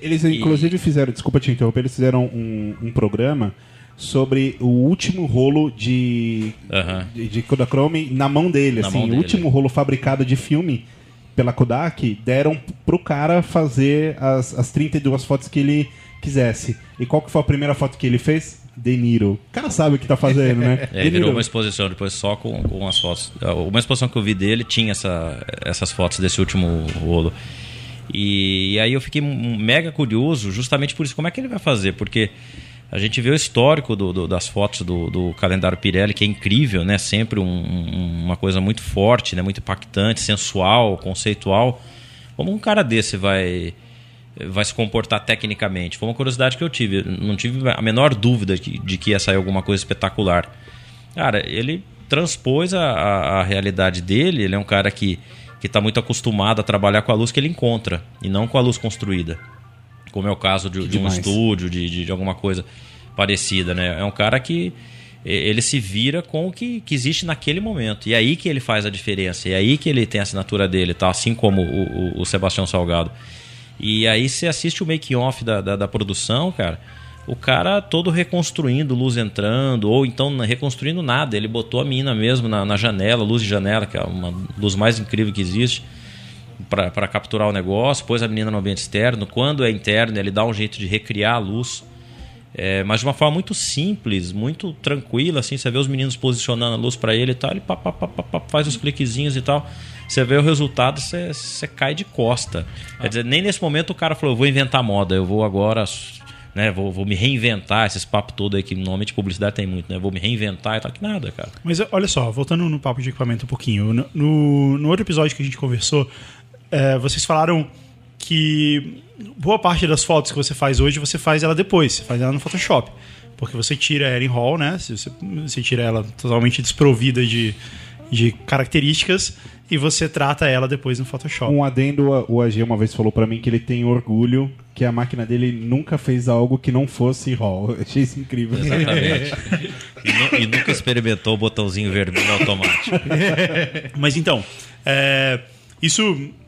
S2: Eles inclusive fizeram, desculpa te interromper, eles fizeram um, um programa sobre o último rolo de,
S4: Aham.
S2: de, de Kodachrome na mão dele,
S4: Na
S2: assim,
S4: mão
S2: o
S4: dele.
S2: último rolo fabricado de filme pela Kodak, deram pro cara fazer as, as 32 fotos que ele quisesse. E qual que foi a primeira foto que ele fez? De Niro. O cara sabe o que tá fazendo, né?
S4: É, virou uma exposição depois só com, com as fotos. Uma exposição que eu vi dele tinha essa, essas fotos desse último rolo. E, e aí eu fiquei mega curioso justamente por isso. Como é que ele vai fazer? Porque a gente vê o histórico do- do- das fotos do, do calendário Pirelli, que é incrível, né? Sempre um- um- uma coisa muito forte, né? muito impactante, sensual, conceitual. Como um cara desse vai vai se comportar tecnicamente? Foi uma curiosidade que eu tive. Não tive a menor dúvida de, de que ia sair alguma coisa espetacular. Cara, ele transpôs a, a, a realidade dele. Ele é um cara que que está muito acostumado a trabalhar com a luz que ele encontra e não com a luz construída, como é o caso de, de um estúdio, de, de, alguma coisa parecida, né? É um cara que ele se vira com o que, que existe naquele momento. E é aí que ele faz a diferença. E é aí que ele tem a assinatura dele, tá? Assim como o, o, o Sebastião Salgado. E aí você assiste o make-off da, da, da produção, cara. O cara todo reconstruindo, luz entrando, ou então reconstruindo nada. Ele botou a mina mesmo na, na janela, luz de janela, que é uma luz mais incrível que existe, para capturar o negócio. Pôs a menina no ambiente externo. Quando é interno, ele dá um jeito de recriar a luz. É, mas de uma forma muito simples, muito tranquila, assim, você vê os meninos posicionando a luz para ele e tal, ele pá, pá, pá, pá, faz os cliquezinhos e tal. Você vê o resultado, você, você cai de costa. Quer dizer, nem nesse momento o cara falou, eu vou inventar moda, eu vou agora, né, vou, vou me reinventar, esses papos todos aí que normalmente publicidade tem muito, né? Vou me reinventar e tal, que nada, cara.
S3: Mas olha só, voltando no papo de equipamento um pouquinho. No, no outro episódio que a gente conversou, é, vocês falaram que boa parte das fotos que você faz hoje, você faz ela depois, você faz ela no Photoshop. Porque você tira ela em RAW, né? Você, você tira ela totalmente desprovida de, de características e você trata ela depois no Photoshop.
S2: Um adendo, o AG uma vez falou pra mim que ele tem orgulho que a máquina dele nunca fez algo que não fosse RAW. Eu achei isso incrível.
S4: Exatamente. e, nu- e nunca experimentou o botãozinho vermelho automático.
S3: Mas então, é, isso,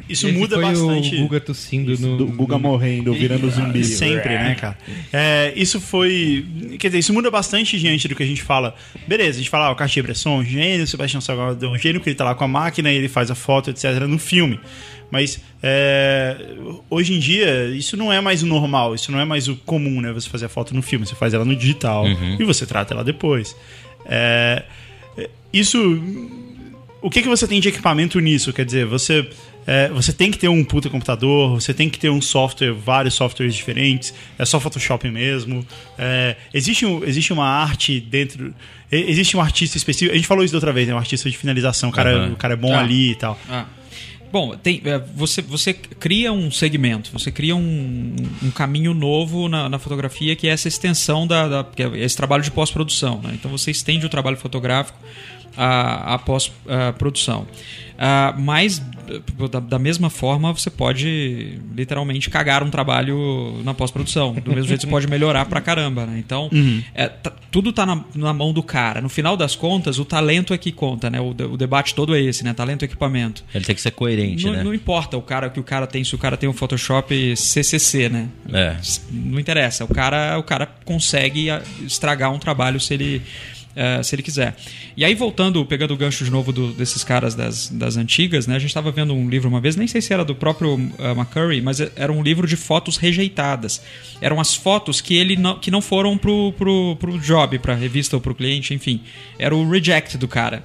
S3: isso
S1: Esse
S3: muda
S1: foi
S3: bastante.
S1: o Guga tossindo no...
S2: Do Guga morrendo, virando zumbi.
S3: Sempre, né, cara? É, isso foi. Quer dizer, isso muda bastante diante do que a gente fala. Beleza, a gente fala, ah, o Cartier-Bresson, gênio, o Sebastião Salgado é um gênio, que ele tá lá com a máquina, ele faz a foto, etc., no filme. Mas é, hoje em dia, isso não é mais o normal, isso não é mais o comum, né? Você fazer a foto no filme, você faz ela no digital e você trata ela depois. É, isso. O que, que você tem de equipamento nisso? Quer dizer, você. é, você tem que ter um puta computador, você tem que ter um software, vários softwares diferentes, é só Photoshop mesmo. É, existe, um- existe uma arte dentro. Existe um artista específico. A gente falou isso da outra vez, né? Um artista de finalização. O cara,
S4: Aham.
S3: o cara é bom
S6: Ah.
S3: ali e tal.
S6: Ah. Bom, tem, é, você, você cria um segmento, você cria um, um caminho novo na, na fotografia que é essa extensão da, da que é esse trabalho de pós-produção. né? Então você estende o trabalho fotográfico à, à pós-produção. Mas da, da mesma forma você pode literalmente cagar um trabalho na pós-produção. Do mesmo jeito você pode melhorar pra caramba. Né? Então é, tá- tudo tá na, na mão do cara. No final das contas, o talento é que conta, né? O, o debate todo é esse, né? Talento e equipamento.
S4: Ele tem que ser coerente,
S6: Não,
S4: né?
S6: não importa o cara que o cara tem, se o cara tem um Photoshop CCC, né?
S4: É.
S6: Não interessa. O cara, o cara consegue estragar um trabalho se ele, eh, se ele quiser. E aí, voltando, pegando o gancho de novo do- desses caras das, das antigas, né? A gente estava vendo um livro uma vez, nem sei se era do próprio ah, McCurry, mas era um livro de fotos rejeitadas. Eram as fotos que ele não, que não foram pro, pro, pro job, pra revista ou pro cliente, enfim. Era o reject do cara.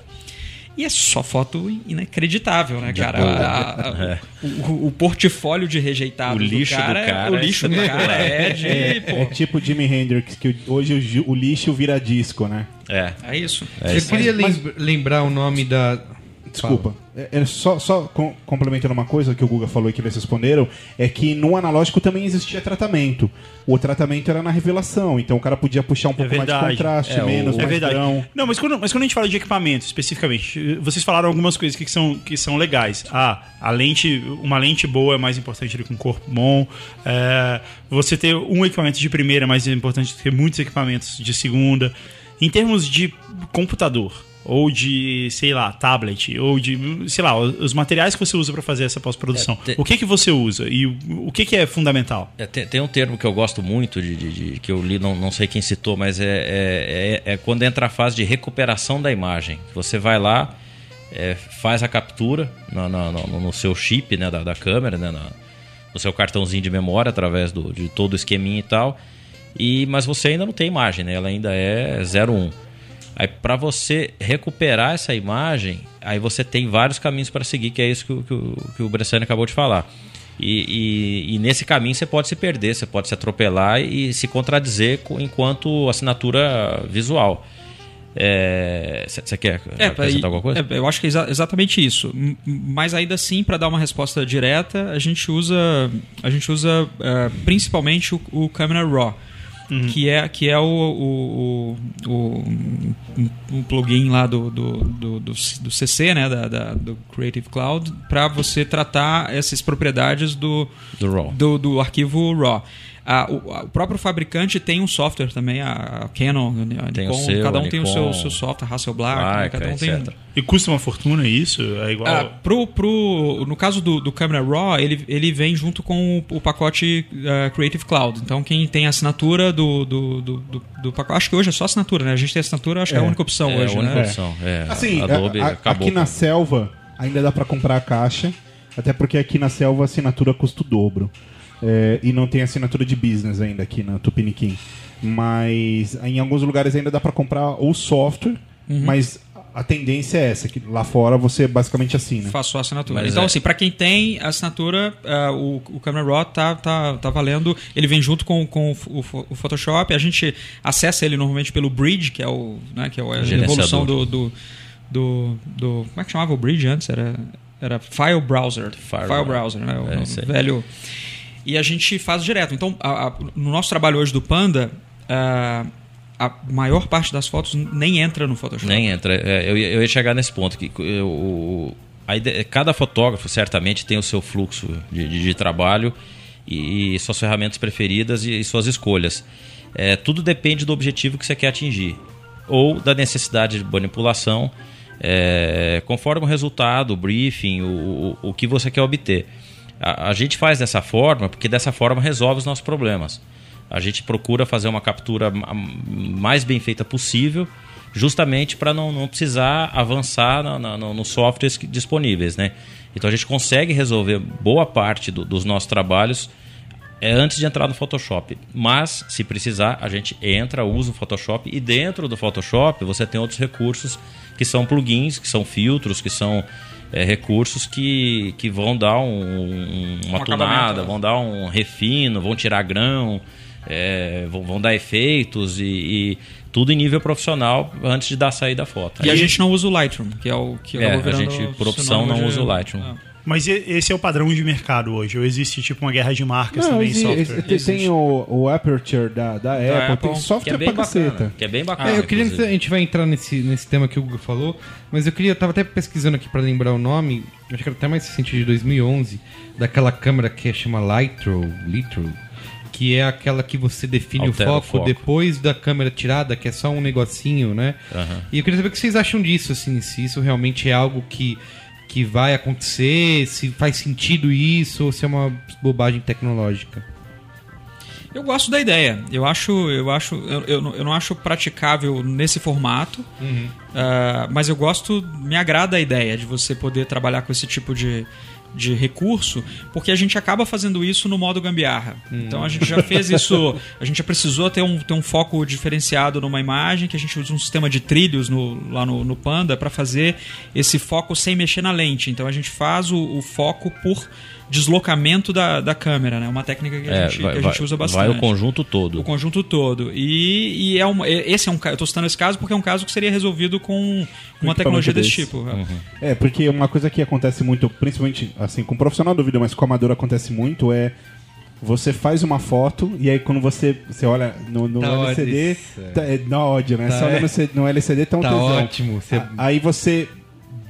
S6: E é só foto inacreditável, né, cara? A- a- o, o portfólio de rejeitados
S4: O lixo
S6: do cara,
S4: do
S6: é-
S4: cara
S6: o
S4: é
S6: lixo do cara é de...
S2: É,
S6: pô,
S2: é tipo Jimi Hendrix, que hoje o, o lixo vira disco, né?
S4: É.
S6: é isso.
S4: É
S1: Eu
S4: isso.
S1: queria lembrar o nome da.
S2: Desculpa. É, é só, só com- complementando uma coisa que o Guga falou e que eles responderam, é que no analógico também existia tratamento. O tratamento era na revelação, então o cara podia puxar um pouco mais de contraste,
S4: É, o-
S2: menos,
S3: É
S2: mais
S3: verdade.
S2: grão.
S3: Não, mas quando, mas quando a gente fala de equipamento, especificamente, vocês falaram algumas coisas que são, que são legais. Ah, a lente, uma lente boa é mais importante do que um corpo bom. É, você ter um equipamento de primeira é mais importante do que muitos equipamentos de segunda. Em termos de computador, ou de, sei lá, tablet, ou de, sei lá, os materiais que você usa para fazer essa pós-produção.
S4: É, te-
S3: O que que você usa e o, que que é fundamental?
S4: É, tem, tem um termo que eu gosto muito, de, de- de- que eu li, não, não sei quem citou, mas é, é, é- é quando entra a fase de recuperação da imagem. Você vai lá, é, faz a captura no, no- no- no seu chip né, da, da câmera, né, na- no seu cartãozinho de memória, através do, de todo o esqueminha e tal. E, mas você ainda não tem imagem, né? ela ainda é 01. Aí para você recuperar essa imagem, aí você tem vários caminhos para seguir, que é isso que, o- que, o- que o Bressani acabou de falar. E, e- e nesse caminho você pode se perder, você pode se atropelar e se contradizer com- enquanto assinatura visual. Você quer
S6: É,
S4: acrescentar alguma coisa?
S6: é, eu acho que é exa- exatamente isso. Mas ainda assim, para dar uma resposta direta, a gente usa, a gente usa é, principalmente o, o Camera Raw. Que é, que é o, o, o, o- plugin lá do, do, do, do, do CC, né, da, da- do Creative Cloud, para você tratar essas propriedades do,
S4: Do RAW.
S6: do, do arquivo RAW. Ah, o, a- o próprio fabricante tem um software também, a, a Canon, a
S4: Tem o
S6: Nikon,
S4: seu,
S6: cada
S4: a
S6: um tem o seu,
S4: Nikon,
S6: seu software, Hasselblad, né,
S4: Leica,
S6: cada um tem
S4: etc.
S3: E custa uma fortuna isso? É igual.
S6: ah, pro, pro, no caso do, do Camera Raw, ele, ele vem junto com o, o pacote ah, Creative Cloud. Então, quem tem a assinatura do, do, do, do- do pacote. Acho que hoje é só assinatura, né? A gente tem assinatura, acho que é a única opção
S4: É
S6: hoje,
S4: a única
S6: né?
S4: opção. É,
S2: Assim,
S4: a Adobe
S2: a- a-
S4: acabou.
S2: aqui na selva ainda dá pra comprar a caixa, até porque aqui na selva a assinatura custa o dobro. É, e não tem assinatura de business ainda aqui na Tupiniquim. Mas em alguns lugares ainda dá pra comprar o software,
S6: Uhum.
S2: mas a tendência é essa, que lá fora você basicamente assina.
S6: Faço a assinatura.
S4: Mas
S6: então,
S4: é-
S6: assim, pra quem tem assinatura, ah, o, o Camera Raw tá, tá, tá valendo. Ele vem junto com, com o, o- o Photoshop. A gente acessa ele normalmente pelo Bridge, que é o né, que é a evolução do, do, do, do- Como é que chamava o Bridge antes? Era, era File Browser.
S4: File
S6: File Browser, né? O,
S4: É,
S6: o
S4: isso aí.
S6: E a gente faz direto. Então, a- a- no nosso trabalho hoje do Panda, ah, a maior parte das fotos nem entra no Photoshop.
S4: Nem entra. É, eu, eu ia chegar nesse ponto. que eu- o- a ide- cada fotógrafo certamente tem o seu fluxo de, de- de trabalho e, suas ferramentas preferidas e, e suas escolhas. É, tudo depende do objetivo que você quer atingir ou da necessidade de manipulação, é, conforme o resultado, o briefing, o, o, o que você quer obter. A, a gente faz dessa forma porque dessa forma resolve os nossos problemas. A gente procura fazer uma captura ma- mais bem feita possível, justamente para não, não precisar avançar na, na- no- nos softwares disponíveis. Né? Então a gente consegue resolver boa parte do- dos nossos trabalhos é antes de entrar no Photoshop. Mas, se precisar, a gente entra, usa o Photoshop e dentro do Photoshop você tem outros recursos que são plugins, que são filtros, que são é, recursos que, que vão dar um- um- uma
S6: Um
S4: tunada,
S6: acabamento.
S4: vão dar um refino, vão tirar grão, é, vão, vão dar efeitos e, e tudo em nível profissional antes de dar sair da foto.
S6: E a gente não usa o Lightroom, que é o que
S4: É, a gente, por opção, não
S6: de-
S4: usa o Lightroom.
S6: É.
S3: Mas esse é o padrão de mercado hoje? Ou existe tipo uma guerra de marcas
S2: Não,
S3: também em
S2: exi-
S3: software?
S2: tem, tem o, o Aperture da, da, Apple,
S6: Apple,
S2: tem
S4: que
S2: software
S4: é bem
S2: pra
S4: bacana.
S2: caceta.
S4: Que é bem bacana.
S1: É, eu queria,
S4: inclusive.
S1: a gente vai entrar nesse, nesse tema que o Hugo falou, mas eu queria, eu tava até pesquisando aqui pra lembrar o nome, acho que era até mais recente de 2011, daquela câmera que é, chama Lightro, Litro, que é aquela que você define o
S4: o
S1: foco,
S4: foco.
S1: depois da câmera tirada, que é só um negocinho, né?
S4: Aham.
S1: E eu queria saber o que vocês acham disso, assim, se isso realmente é algo que, que vai acontecer, se faz sentido isso, ou se é uma bobagem tecnológica.
S6: Eu gosto da ideia. Eu acho, eu acho, eu, eu, não- eu não acho praticável nesse formato, Ah, mas eu gosto, me agrada a ideia de você poder trabalhar com esse tipo de, de recurso, porque a gente acaba fazendo isso no modo gambiarra. Então a gente já fez isso, a gente já precisou ter um, ter um foco diferenciado numa imagem, que a gente usa um sistema de trilhos no- lá no, no Panda para fazer esse foco sem mexer na lente. Então a gente faz o, o foco por deslocamento da, da câmera, né? Uma técnica que a,
S4: É,
S6: gente,
S4: vai,
S6: que a gente
S4: vai-
S6: usa bastante.
S4: vai o conjunto todo.
S6: O conjunto todo. E, e é uma, e- esse é um Eu tô citando esse caso porque é um caso que seria resolvido com uma tecnologia desse
S2: desse.
S6: tipo.
S4: Uhum.
S2: É, porque uma coisa que acontece muito, principalmente assim, com o profissional do vídeo, mas com o amador acontece muito, é você faz uma foto e aí quando você, você olha no, no
S1: Tá
S2: LCD,
S1: ódio.
S2: tá, é, dá ódio, né?
S1: Tá,
S2: você olha
S1: é.
S2: no, C- no LCD tá um
S1: Tá
S2: tesão.
S1: ótimo, você-
S2: A- Aí você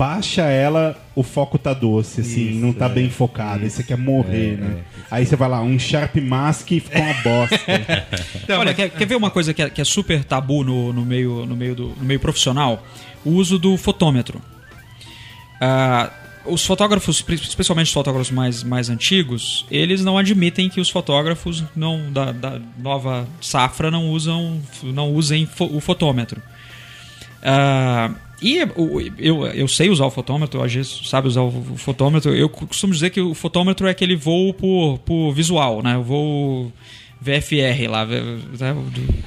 S2: baixa ela, o foco tá doce, assim,
S1: Isso,
S2: não tá
S1: é.
S2: bem focado, aí você quer morrer, né? Aí você vai lá, um Sharp Mask e fica uma bosta.
S6: Olha, quer, quer ver uma coisa que é, que é super tabu no, no, meio, no, meio do, no meio profissional? O uso do fotômetro. Ah, os fotógrafos, especialmente os fotógrafos mais, mais antigos, eles não admitem que os fotógrafos não, da, da nova safra não usam não usem fo- o fotômetro. Ah, e eu, eu sei usar o fotômetro, a gente sabe usar o fotômetro. Eu costumo dizer que o fotômetro é aquele voo por, por visual, né? O voo VFR lá, né?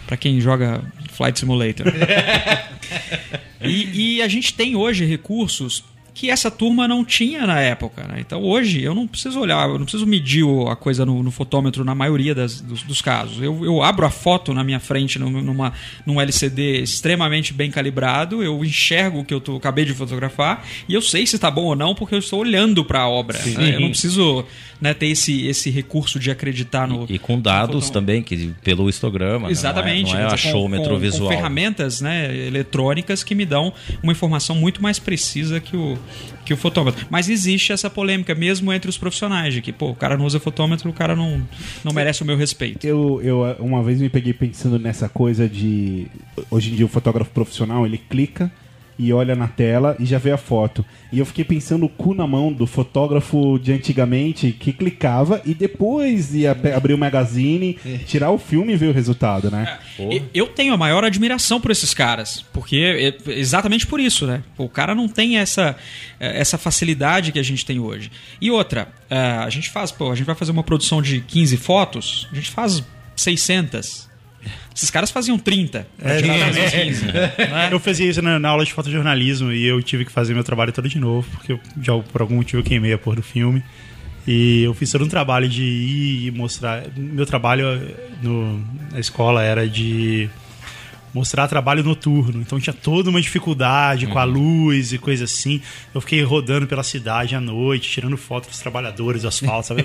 S6: para quem joga Flight Simulator. e, e a gente tem hoje recursos que essa turma não tinha na época. Né? Então hoje eu não preciso olhar, eu não preciso medir a coisa no, no fotômetro na maioria das- dos, dos casos. Eu, eu abro a foto na minha frente num- numa, num LCD extremamente bem calibrado, eu enxergo o que eu tô, acabei de fotografar e eu sei se está bom ou não porque eu estou olhando para a obra. né? Eu não preciso né, ter esse, esse recurso de acreditar no.
S4: E com dados também, que pelo histograma. né?
S6: Exatamente.
S4: Não é, não é
S6: com- com,
S4: visual.
S6: Com ferramentas né, eletrônicas que me dão uma informação muito mais precisa que o, que o fotômetro. Mas existe essa polêmica, mesmo entre os profissionais, de que, pô, o cara não usa fotômetro, o cara não, não merece o meu respeito.
S2: Eu, eu uma vez me peguei pensando nessa coisa de. Hoje em dia, o fotógrafo profissional ele clica e olha na tela e já vê a foto. E eu fiquei pensando o cu na mão do fotógrafo de antigamente que clicava e depois ia abrir o magazine, tirar o filme e ver o resultado, né?
S6: E- Eu tenho a maior admiração por esses caras, porque é exatamente por isso, né? O cara não tem essa, eh, essa facilidade que a gente tem hoje. E outra, eh, a gente faz, pô, a gente vai fazer uma produção de 15 fotos, a gente faz 600. Esses caras faziam 30. pra tirar essas 15, né?
S3: Eu fazia isso na, na aula de fotojornalismo e eu tive que fazer meu trabalho todo de novo, porque eu, já por algum motivo eu queimei a porra do filme. E eu fiz todo um trabalho de ir e mostrar. Meu trabalho eh, no, na escola era de mostrar trabalho noturno. Então tinha toda uma dificuldade com a luz e coisa assim. Eu fiquei rodando pela cidade à noite, tirando fotos dos trabalhadores do asfalto, sabe?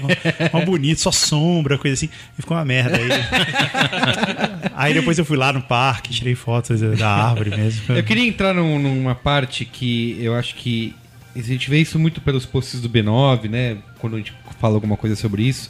S3: Uma bonito, só sombra, coisa assim. E ficou uma merda aí. aí depois eu fui lá no parque, tirei fotos da árvore mesmo.
S1: Eu queria entrar num- numa parte que eu acho que a gente vê isso muito pelos posts do B9, né? Quando a gente fala alguma coisa sobre isso,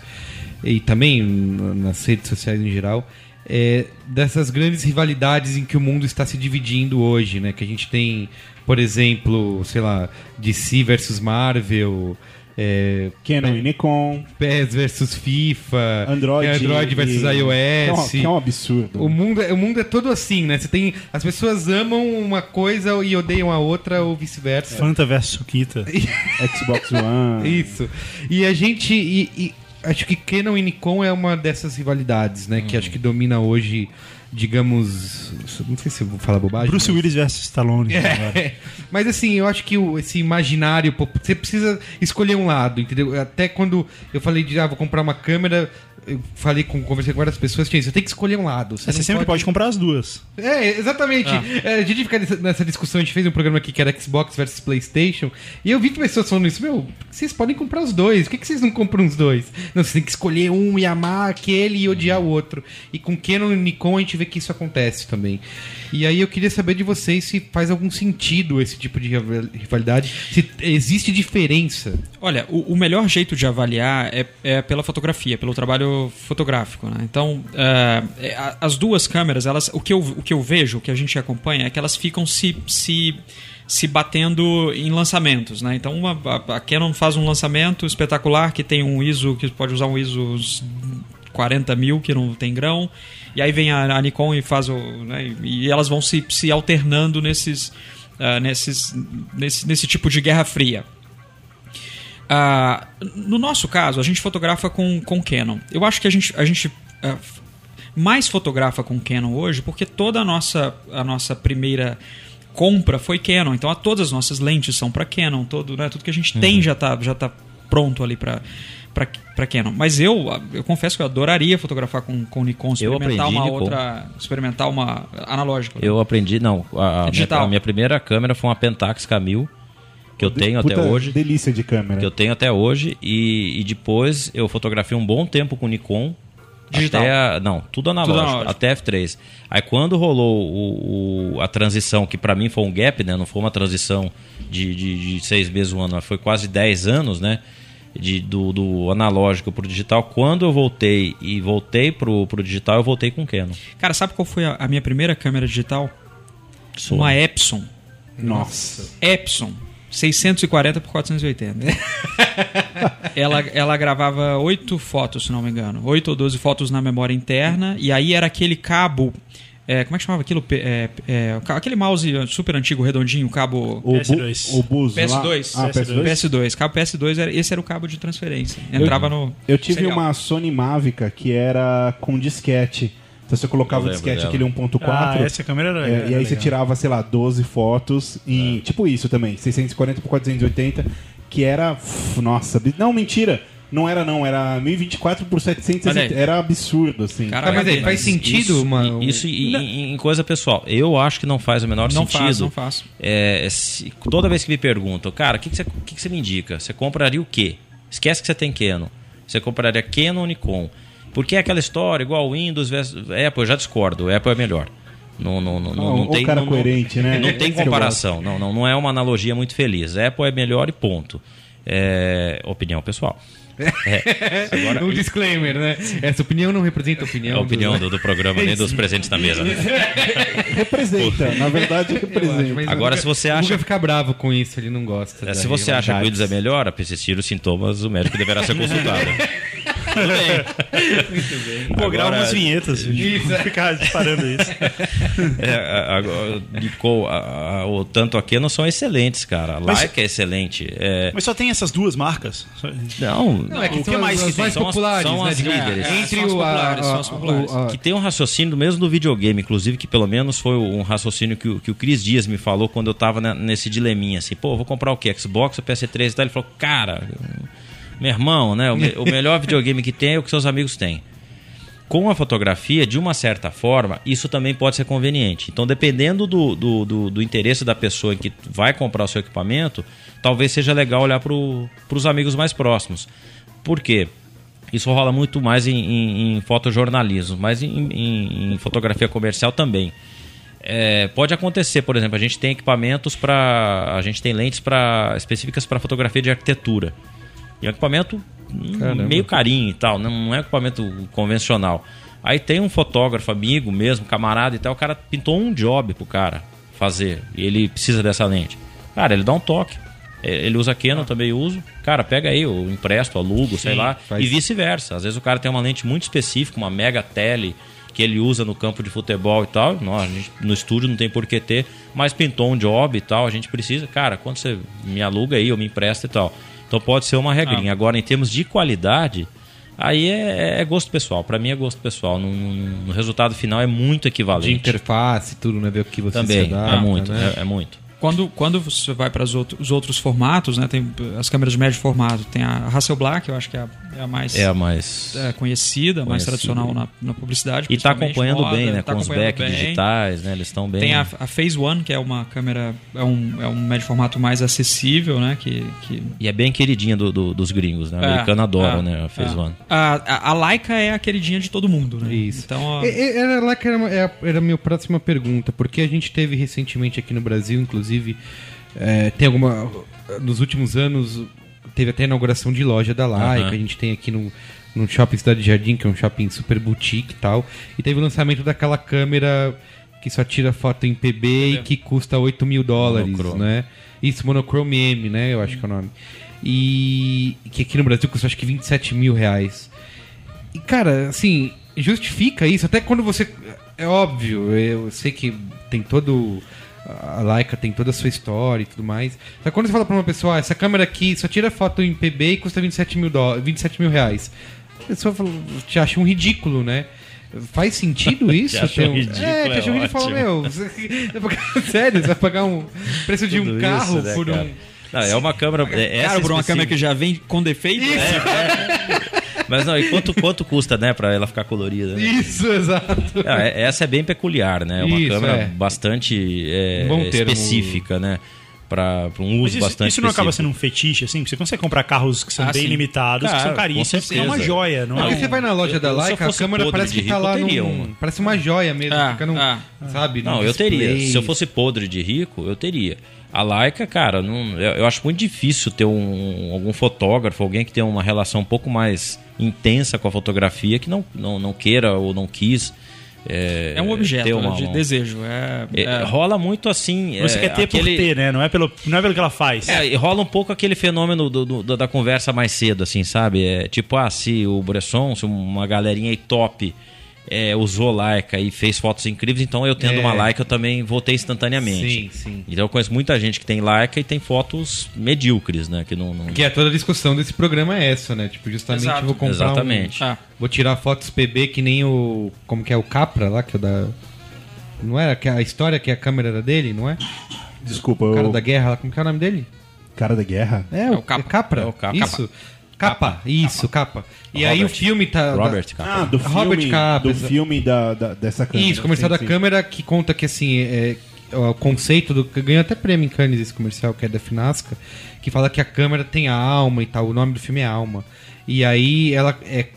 S1: e também nas redes sociais em geral, é, dessas grandes rivalidades em que o mundo está se dividindo hoje, né? Que a gente tem, por exemplo, sei lá, DC versus Marvel. É,
S2: Canon e Nikon,
S1: PES versus FIFA,
S2: Android,
S1: Android versus
S2: e-
S1: iOS.
S2: Que é um, que é um absurdo.
S1: O mundo, é- o mundo é todo assim, né? Você tem. As pessoas amam uma coisa e odeiam a outra, ou vice-versa.
S3: Fanta versus Sukita.
S2: Xbox One.
S1: Isso. E a gente. E, e acho que Canon e Nikon é uma dessas rivalidades, né? Que acho que domina hoje, digamos. Não sei se eu vou falar bobagem.
S3: Bruce
S1: mas-
S3: Willis versus Stallone.
S1: É, mas assim, eu acho que esse imaginário, você precisa escolher um lado, entendeu? Até quando eu falei de, ah, vou comprar uma câmera, eu falei com, conversei com várias pessoas, tinha isso, você tem que escolher um lado.
S3: Você
S1: não
S3: sempre pode comprar as duas.
S1: É, exatamente. É, a gente fica nessa, discussão, a gente fez um programa aqui que era Xbox versus Playstation, e eu vi pessoas falando isso, meu, vocês podem comprar os dois, por que, que vocês não compram os dois? Não, você tem que escolher um e amar aquele e odiar o outro. E com Canon e Nikon a gente vê que isso acontece também. E aí eu queria saber de vocês se faz algum sentido esse tipo de rival- rivalidade, se existe diferença.
S6: Olha, o, o melhor jeito de avaliar é, é pela fotografia, pelo trabalho fotográfico. Né? Então, é, é, as duas câmeras, elas, o, que eu, o que eu vejo, o que a gente acompanha, é que elas ficam se, se, se batendo em lançamentos. Né? Então, uma, a, a Canon faz um lançamento espetacular que tem um ISO, que pode usar um ISO uns 40 mil, que não tem grão. E aí vem a, a Nikon e faz o. Né? E elas vão se, se alternando nesses, ah, nesses, nesse, nesse tipo de guerra fria. Ah, no nosso caso, a gente fotografa com, com Canon. Eu acho que a gente, a gente ah, mais fotografa com Canon hoje porque toda a nossa, a nossa primeira compra foi Canon. Então, a, todas as nossas lentes são para Canon. Todo, né, tudo que a gente tem já está já tá pronto ali para para Canon. Mas eu, eu confesso que eu adoraria fotografar com, com Nikon, experimentar uma
S4: Nikon.
S6: outra, experimentar uma analógica. né?
S4: Eu aprendi, não. A, a minha,
S6: Digital.
S4: a minha primeira câmera foi uma Pentax K1000, que eu tenho até hoje.
S2: delícia de câmera.
S4: Que eu tenho até hoje. E, e depois eu fotografei um bom tempo com Nikon.
S6: Digital.
S4: Até a- não, tudo analógico,
S6: analógico.
S4: até F3. Aí quando rolou o, o- a transição, que pra mim foi um gap, né? Não foi uma transição de, de, de seis meses, um ano, mas foi quase 10 anos, né? De, do, do analógico pro digital. Quando eu voltei e voltei pro, pro digital, eu voltei com Canon.
S6: Cara, sabe qual foi a, a minha primeira câmera digital?
S4: Sony.
S6: Uma Epson.
S2: Nossa.
S6: Epson 640 por 480. ela, ela gravava oito fotos, se não me engano. oito ou 12 fotos na memória interna. E aí era aquele cabo. é, como é que chamava aquilo? É, é, aquele mouse super antigo, redondinho, cabo.
S2: O,
S3: PS2.
S2: Bu, o Buzo
S6: PS2.
S2: lá. Ah, PS2.
S6: PS2. Cabo PS2, era, esse era o cabo de transferência. Entrava no.
S2: Eu tive
S6: serial.
S2: uma Sony Mavica que era com disquete. Então você colocava o disquete,
S4: dela.
S2: aquele 1.4.
S3: Ah, essa câmera era-
S2: é,
S3: era
S2: E aí você
S3: legal.
S2: tirava, sei lá, 12 fotos em. Tipo isso também, 640 por 480, que era. Nossa, não, mentira. Não era, não, era 1024 por 760.
S6: Olha aí.
S2: Era absurdo, assim.
S6: Cara,
S1: Tá, mas aí,
S6: Mas
S1: faz sentido
S4: isso, i- Isso em, em- coisa pessoal. Eu acho que não faz o menor
S6: Não
S4: sentido.
S6: faz, não faz.
S4: É, se- toda vez que me perguntam, cara, o que, que, você, que, que você me indica? Você compraria o quê? Esquece que você tem Canon. Você compraria Canon ou Nikon? Porque é aquela história, igual Windows versus Apple, eu já discordo. Apple é melhor. Não, não, não, não,
S2: Ó,
S4: não tem,
S2: cara
S4: não,
S2: coerente,
S4: não,
S2: né?
S4: Não
S2: É
S4: tem comparação. Não, não, não é uma analogia muito feliz. Apple é melhor e ponto. É, opinião pessoal. É, agora,
S1: um disclaimer, né? Essa opinião não representa a opinião.
S4: é a opinião
S1: do-
S4: do, do programa, nem dos presentes na mesa. Né?
S2: Representa, na verdade
S1: acho,
S2: representa.
S1: mas
S4: Agora,
S1: o
S4: se você acha-
S1: Guga fica bravo com isso, ele não gosta.
S4: É, se você acha que o. Windows é melhor, a persistir os sintomas, o médico deverá ser consultado.
S3: Pô, grava
S4: Agora-
S3: umas vinhetas.
S1: Isso.
S3: Ficar disparando isso.
S4: É, a- a- Nicole, a- a- o tanto a Canon são excelentes, cara. A
S3: Mas-
S4: Leica é excelente. É,
S3: Mas só tem essas duas marcas?
S4: não,
S1: Não, é que
S3: O que
S1: são
S3: mais
S1: as,
S3: que
S1: as
S3: tem?
S1: mais
S4: São as-
S1: populares,
S4: são
S1: né?
S4: as líderes.
S6: É,
S1: Entre
S6: são as
S1: o, a,
S6: populares, são as populares.
S1: a-
S4: que tem um raciocínio, mesmo no videogame, inclusive, que pelo menos foi um raciocínio que o, que o Cris Dias me falou quando eu tava nesse dileminha, assim, pô, vou comprar o quê? Xbox ou PS3 e tal? Ele falou, cara, meu irmão, né, o, me- o melhor videogame que tem é o que seus amigos têm. Com a fotografia, de uma certa forma, isso também pode ser conveniente. Então, dependendo do, do, do- do interesse da pessoa que vai comprar o seu equipamento, talvez seja legal olhar para os amigos mais próximos. Por quê? Isso rola muito mais em, em- em fotojornalismo, mas em, em- em fotografia comercial também. É, pode acontecer, por exemplo, a gente tem equipamentos para. A gente tem lentes pra, específicas para fotografia de arquitetura. E é um equipamento hum,
S1: Caramba.
S4: meio carinho e tal, não não é um equipamento convencional. Aí tem um fotógrafo, amigo mesmo, camarada e tal, o cara pintou um job pro cara fazer. E ele precisa dessa lente. Cara, ele dá um toque. É, Ele usa Canon, também uso. Cara, pega aí, eu empresto, alugo, sei lá.
S1: faz-
S4: E vice-versa. Às vezes o cara tem uma lente muito específica, uma mega tele, que ele usa no campo de futebol e tal. Nós, no estúdio não tem por que ter, mas pintou um job e tal, a gente precisa. Cara, quando você me aluga aí, eu me empresta e tal. Então pode ser uma regrinha. Agora, em termos de qualidade, Aí é, é gosto pessoal. Pra mim é gosto pessoal. No, no- no resultado final é muito equivalente.
S1: De interface, tudo, né? Ver o que você
S4: Também,
S1: se adapta,
S4: é muito,
S1: né?
S4: é, é muito.
S6: Quando, quando você vai para os outros formatos, né? Tem as câmeras de médio formato. Tem a Hasselblad, que eu acho que é a, é a mais
S4: É a mais.
S6: é, conhecida, mais
S4: Conhecida.
S6: tradicional na, na publicidade.
S4: E tá
S6: principalmente
S4: acompanhando
S6: moda,
S4: bem, né?
S6: tá
S4: com os back
S6: bem.
S4: digitais, né? Eles estão bem.
S6: Tem a, a Phase One, que é uma câmera, é um, é um médio formato mais acessível, né? Que, que
S4: E é bem queridinha do- do- dos gringos, né? O
S6: É,
S4: americano adora,
S6: é,
S4: né? A Phase
S6: é.
S4: One.
S6: A, a, a Leica é a queridinha de todo mundo, né?
S1: Isso.
S6: Então,
S1: E- e- Era lá que era, uma- era era a minha próxima pergunta, porque a gente teve recentemente aqui no Brasil, inclusive, é, tem alguma. Nos últimos anos, teve até a inauguração de loja da Leica,
S4: Aham.
S1: a gente tem aqui no, no Shopping Cidade Jardim, que é um shopping super boutique e tal, e teve o lançamento daquela câmera que só tira foto em PB e que custa 8 mil dólares,
S4: Monochrome.
S1: né? Isso, Monochrome M, né? Eu acho que é o nome. E que aqui no Brasil custa acho que 27 mil reais. E, cara, assim, justifica isso. Até quando você. É óbvio, eu sei que tem todo. A Leica tem toda a sua história e tudo mais. Só que quando você fala pra uma pessoa, ah, essa câmera aqui só tira foto em PB e custa 27 mil, dó- 27 mil reais. A pessoa fala- te acha um ridículo, né? Faz sentido isso? Ter
S4: um ridículo,
S1: é, te
S4: é
S1: acha um ridículo e fala, meu, você- sério, você vai pagar um preço de um
S4: Tudo
S1: carro
S4: isso, né,
S1: por
S4: cara?
S1: um.
S4: Não, é uma câmera. É, essa
S6: Cara, por uma câmera que já vem com defeito, né?
S4: Mas não, e quanto, quanto custa, né, pra ela ficar colorida? Né?
S1: Isso, exato.
S4: Não, é- essa é bem peculiar, né? É uma
S1: Isso,
S4: câmera
S1: é.
S4: bastante é, específica, né? Pra, pra um uso
S3: Mas isso,
S4: bastante
S3: isso não acaba
S4: específico.
S3: sendo um fetiche, assim? Porque você consegue comprar carros que são
S6: Ah,
S3: bem
S6: sim.
S3: limitados, que são caríssimos. É uma joia, não,
S4: Não,
S3: é?
S1: Aí
S3: um-
S1: você vai na loja
S4: eu-
S1: da Leica, a câmera parece que tá lá
S4: eu teria
S1: num...
S4: uma.
S1: Parece uma joia mesmo,
S6: Ah,
S1: fica num...
S6: ah.
S1: Sabe?
S4: Não,
S1: num
S4: eu teria.
S1: display.
S4: Se eu fosse podre de rico, eu teria. A Leica, cara, não, eu, eu acho muito difícil ter um, algum fotógrafo, alguém que tenha uma relação um pouco mais intensa com a fotografia, que não, não, não queira ou não quis. É,
S6: É um objeto né,
S4: uma-
S6: de
S4: uma-
S6: desejo. É,
S4: É,
S6: é-
S4: Rola muito assim.
S3: Você
S4: é,
S3: quer ter
S4: aquele...
S3: por ter, né? Não é pelo, não é pelo que ela faz.
S4: É, e rola um pouco aquele fenômeno do- do- da conversa mais cedo, assim, sabe? É, tipo, ah, se o Bresson, se uma galerinha aí top é, usou Leica e fez fotos incríveis, então eu tendo
S1: É.
S4: uma Leica eu também vou ter instantaneamente.
S1: Sim, sim.
S4: Então eu conheço muita gente que tem Leica e tem fotos medíocres, né? Que não, não-
S1: Que é toda a discussão desse programa é essa, né? Tipo, justamente
S6: Exato.
S1: vou comprar
S4: Exatamente.
S1: um...
S6: Ah.
S1: Vou tirar fotos PB que nem o... Como que é? O Capra lá, que é o da... Não era que a história que a câmera era dele, não é?
S2: Desculpa,
S1: O cara
S2: eu...
S1: da guerra lá, como que é o nome dele?
S2: cara da guerra?
S1: É,
S6: o
S1: o,
S6: Capra.
S1: é Capra.
S4: É o Capra.
S1: Isso. Capa, isso, capa. E aí o
S4: Robert.
S1: filme tá...
S4: Robert,
S1: da-
S4: cara.
S2: Ah, do
S1: Robert
S2: filme,
S1: Capra,
S2: do
S1: exa-
S2: filme da, da- dessa câmera.
S1: Isso, comercial
S2: Sim,
S1: da
S2: sim.
S1: câmera que conta que assim, é, o conceito do. Ganhou até prêmio em Cannes esse comercial, que é da Finasca, que fala que a câmera tem a alma e tal. O nome do filme é Alma. E aí ela é, é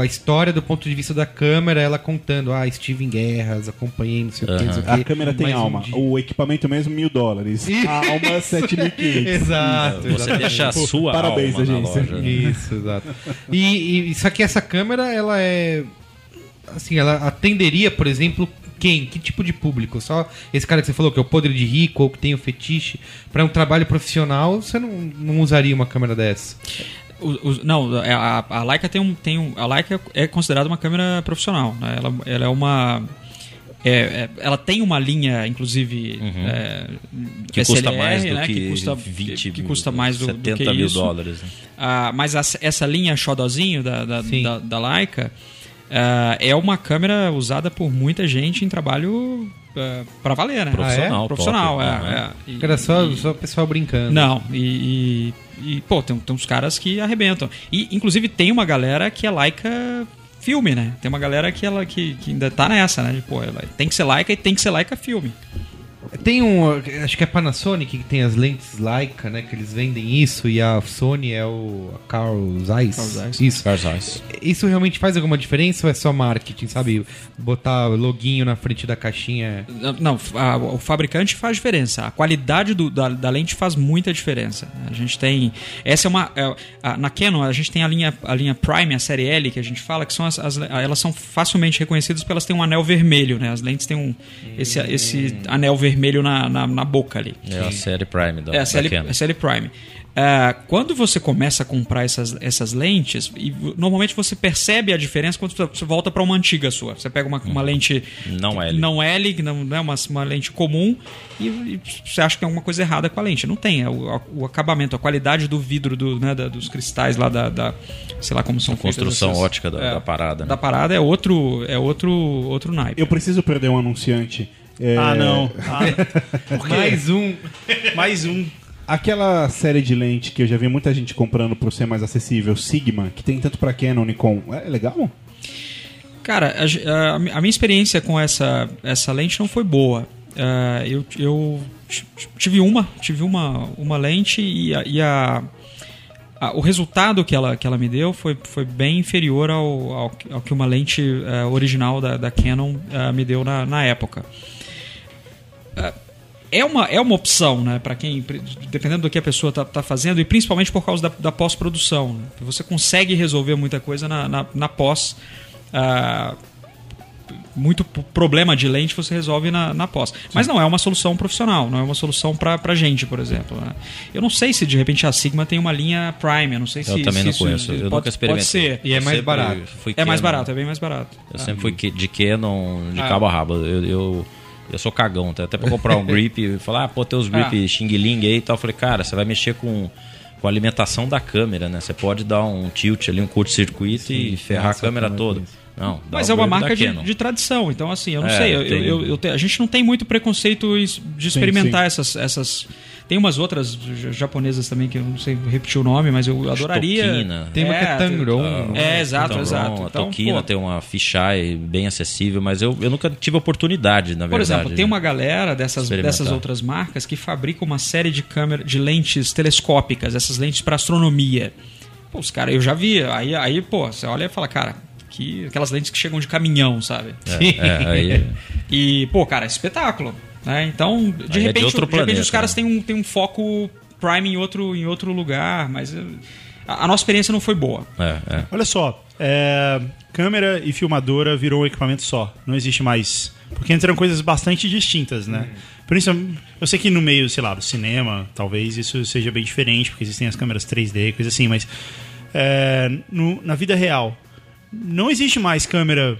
S1: a história do ponto de vista da câmera, ela contando, ah, estive em guerras, acompanhei, não sei o que, o
S2: A câmera tem
S1: um
S2: alma.
S1: dia-
S2: O equipamento mesmo, mil dólares.
S1: Isso.
S2: A alma, 7.500.
S1: Exato.
S4: Você
S1: exatamente.
S4: deixa a
S2: Pô,
S4: sua
S2: parabéns,
S4: alma na
S2: agência.
S4: loja. né?
S1: Isso, exato. E, e só que essa câmera, ela é. Assim, ela atenderia, por exemplo, quem? Que tipo de público? Só esse cara que você falou, que é o podre de rico ou que tem o fetiche, para um trabalho profissional, você não, não usaria uma câmera dessa.
S6: O- o- não, é, a, a Leica tem um, tem um. A Leica é considerada uma câmera profissional. né? Ela, ela é uma. é, é, ela tem uma linha, inclusive. é,
S4: Uhum. Que custa
S6: SLR,
S4: mais do
S6: né?
S4: que,
S6: custa,
S4: 20
S6: que custa mais do, do
S4: 70
S6: que
S4: mil
S6: isso.
S4: dólares. Né?
S6: Ah, mas as- essa linha Xodozinho da, da, da, da Leica ah, é uma câmera usada por muita gente em trabalho ah, pra valer, né?
S4: Profissional,
S6: Profissional,
S4: top,
S6: é.
S4: né?
S6: é. E-
S1: Era só,
S6: e-
S1: só o pessoal brincando.
S6: Não, e, e, e, pô, tem, tem uns caras que arrebentam. E, inclusive, tem uma galera que é Leica filme, né? Tem uma galera que, ela, que, que ainda tá nessa, né? De, pô, ela tem que ser Leica e tem que ser Leica filme.
S1: Tem um. Acho que é a Panasonic que tem as lentes Leica, né? Que eles vendem isso, e a Sony é o a Carl Zeiss.
S6: Carl Zeiss.
S1: Isso.
S4: Carzais.
S1: Isso realmente faz alguma diferença ou é só marketing, sabe? Botar loguinho na frente da caixinha.
S6: Não, a- o fabricante faz diferença. A qualidade do- da, da lente faz muita diferença. A gente tem. Essa é uma. é, a- na Canon, a gente tem a linha, a linha Prime, a série L, que a gente fala, que são as, as- elas são facilmente reconhecidas porque elas têm um anel vermelho, né? As lentes têm um, esse, esse anel vermelho na, na, na boca ali.
S4: É a série Prime da,
S6: É a
S4: da
S6: série,
S4: Canon.
S6: a série Prime. É, quando você começa a comprar essas, essas lentes, e normalmente você percebe a diferença quando você volta para uma antiga sua. Você pega uma, uma lente
S4: Não L.
S6: não L, que não é uma, uma lente comum, e, e você acha que tem alguma coisa errada com a lente. Não tem. É o, o acabamento, a qualidade do vidro, do, né, da- dos cristais lá da, da- Sei lá como são feitas
S4: construção
S6: essas-
S4: ótica da- da parada, né?
S6: Da parada é outro, é outro, outro naipe.
S2: Eu preciso perder um anunciante. É,
S3: Ah, não. Ah,
S1: Mais um.
S3: mais um.
S2: Aquela série de lente que eu já vi muita gente comprando por ser mais acessível, Sigma, que tem tanto pra Canon e Nikon. É legal?
S6: Cara, a, a- a minha experiência com essa, essa lente não foi boa. Ah, eu, eu tive uma, tive uma, uma lente e, a, e a- o resultado que ela, que ela me deu foi, foi bem inferior ao, ao, que- ao que uma lente eh, original da, da Canon eh, me deu na, na época. Ah, é uma, é uma opção, né, para quem, dependendo do que a pessoa está tá fazendo, e principalmente por causa da, da pós-produção. Né? Você consegue resolver muita coisa na, na, na pós. ah, muito problema de lente você resolve na, na pós. Mas não é uma solução profissional, não é uma solução para pra gente, por exemplo. né? Eu não sei se de repente a Sigma tem uma linha Prime, eu não sei se
S4: Eu também
S6: se
S4: não
S6: isso-
S4: conheço. Eu
S6: pode,
S4: nunca experimentei.
S6: Pode ser.
S1: E é
S4: Eu
S1: mais
S4: sempre
S1: barato.
S4: fui
S6: É mais barato, é bem mais barato.
S4: Eu
S6: Ah.
S4: sempre fui que- de Canon, de
S6: Ah.
S4: cabo a rabo. Eu, eu, eu sou cagão, até até pra comprar um grip e falar, ah, pô, tem os grip
S6: Ah.
S4: Xing Ling aí e tal. Eu falei, cara, você vai mexer com, com a alimentação da câmera, né? Você pode dar um tilt ali, um curto-circuito e ferrar a
S2: nossa,
S4: câmera
S2: câmera
S4: toda.
S2: isso.
S4: Não,
S6: Mas é uma marca de, de tradição, então assim, eu não
S4: É,
S6: sei. Eu,
S4: tem-
S6: eu- eu a gente não tem muito preconceito de experimentar Essas, essas. Tem umas outras japonesas também que eu não sei repetir o nome, mas eu adoraria.
S4: Tokina.
S1: Tem uma que é Tangron.
S6: É, exato,
S4: Tamron,
S6: exato.
S4: A
S6: Então,
S4: Tokina
S6: pô,
S4: tem uma fisheye bem acessível, mas eu, eu nunca tive oportunidade, na
S6: Por
S4: verdade.
S6: exemplo, tem
S4: né?
S6: uma galera dessas, dessas outras marcas que fabrica uma série de câmera, de lentes telescópicas, essas lentes para astronomia. Pô, os caras, eu já vi. Aí, aí, pô, você olha e fala, cara, que aquelas lentes que chegam de caminhão, sabe?
S4: É, é, aí,
S6: E, pô, cara, espetáculo. Né? Então, de
S4: Aí é de
S6: repente,
S4: outro
S6: de repente
S4: planeta,
S6: os caras
S4: né?
S6: têm, um, têm um foco prime em outro, em outro lugar, mas eh, a, a nossa experiência não foi boa.
S4: é, é.
S3: Olha só, é, câmera e filmadora virou um equipamento só. Não existe mais. Porque antes eram coisas bastante distintas, né? Principalmente, eu sei que no meio, sei lá, do cinema, talvez isso seja bem diferente, porque existem as câmeras 3D, coisa assim, mas é, no- na vida real, não existe mais câmera.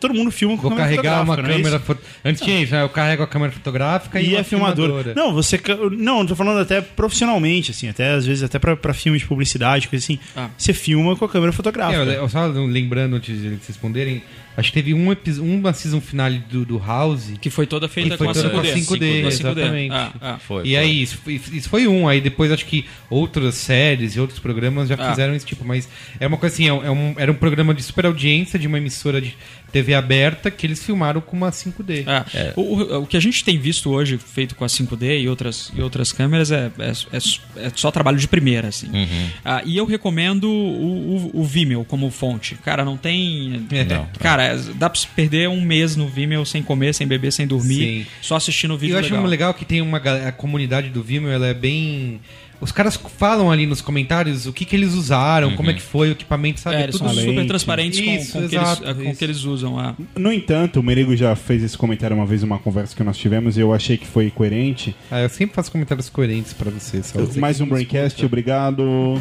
S3: Todo mundo filma com
S1: Vou
S3: câmera
S1: carregar uma
S3: não é
S1: câmera.
S3: isso?
S1: fo- Antes tinha isso, né? Eu carrego a câmera fotográfica e,
S3: E
S1: uma
S3: a filmadora. Não, você. ca- Não, eu tô falando até profissionalmente, assim, até às vezes até pra, pra filme de publicidade, coisa assim.
S6: Ah.
S3: Você filma com a câmera
S1: É,
S3: fotográfica.
S1: eu, eu só lembrando antes de eles responderem, acho que teve um uma season finale do, do House.
S6: Que foi toda feita
S1: foi
S6: com a
S1: toda com a
S6: 5D.
S1: 5D,
S6: Com a
S1: exatamente.
S6: Ah, ah.
S4: Foi,
S1: e
S4: foi.
S1: aí, isso, foi- isso foi um. Aí depois acho que outras séries e outros programas já
S6: Ah.
S1: fizeram esse tipo. Mas é uma coisa assim, é um- é um- era um programa de super audiência de uma emissora de TV aberta que eles filmaram com uma 5D.
S6: É. O, o- o que a gente tem visto hoje, feito com a 5D e outras, e outras câmeras, é, é, é- é só trabalho de primeira, assim.
S4: Uhum.
S6: Ah, e eu recomendo o, o- o Vimeo como fonte. Cara, não tem.
S4: Não.
S6: Cara, é- dá pra se perder um mês no Vimeo sem comer, sem beber, sem dormir,
S1: Sim.
S6: só assistindo o
S1: E
S6: vídeo
S1: eu acho
S6: legal.
S1: legal que tem uma a comunidade do Vimeo, ela é bem. Os caras falam ali nos comentários o que, que eles usaram, como é que foi o equipamento, sabe?
S6: É,
S1: É
S6: eles
S1: tudo
S6: são super
S2: lente.
S6: transparentes com,
S1: Isso,
S6: com, o que
S1: exato,
S6: eles, com que eles usam. Ah.
S2: No entanto, o Merigo já fez esse comentário uma vez numa conversa que nós tivemos e eu achei que foi coerente.
S1: Ah, eu sempre faço comentários coerentes pra você. Só você
S2: Mais um Braincast, obrigado.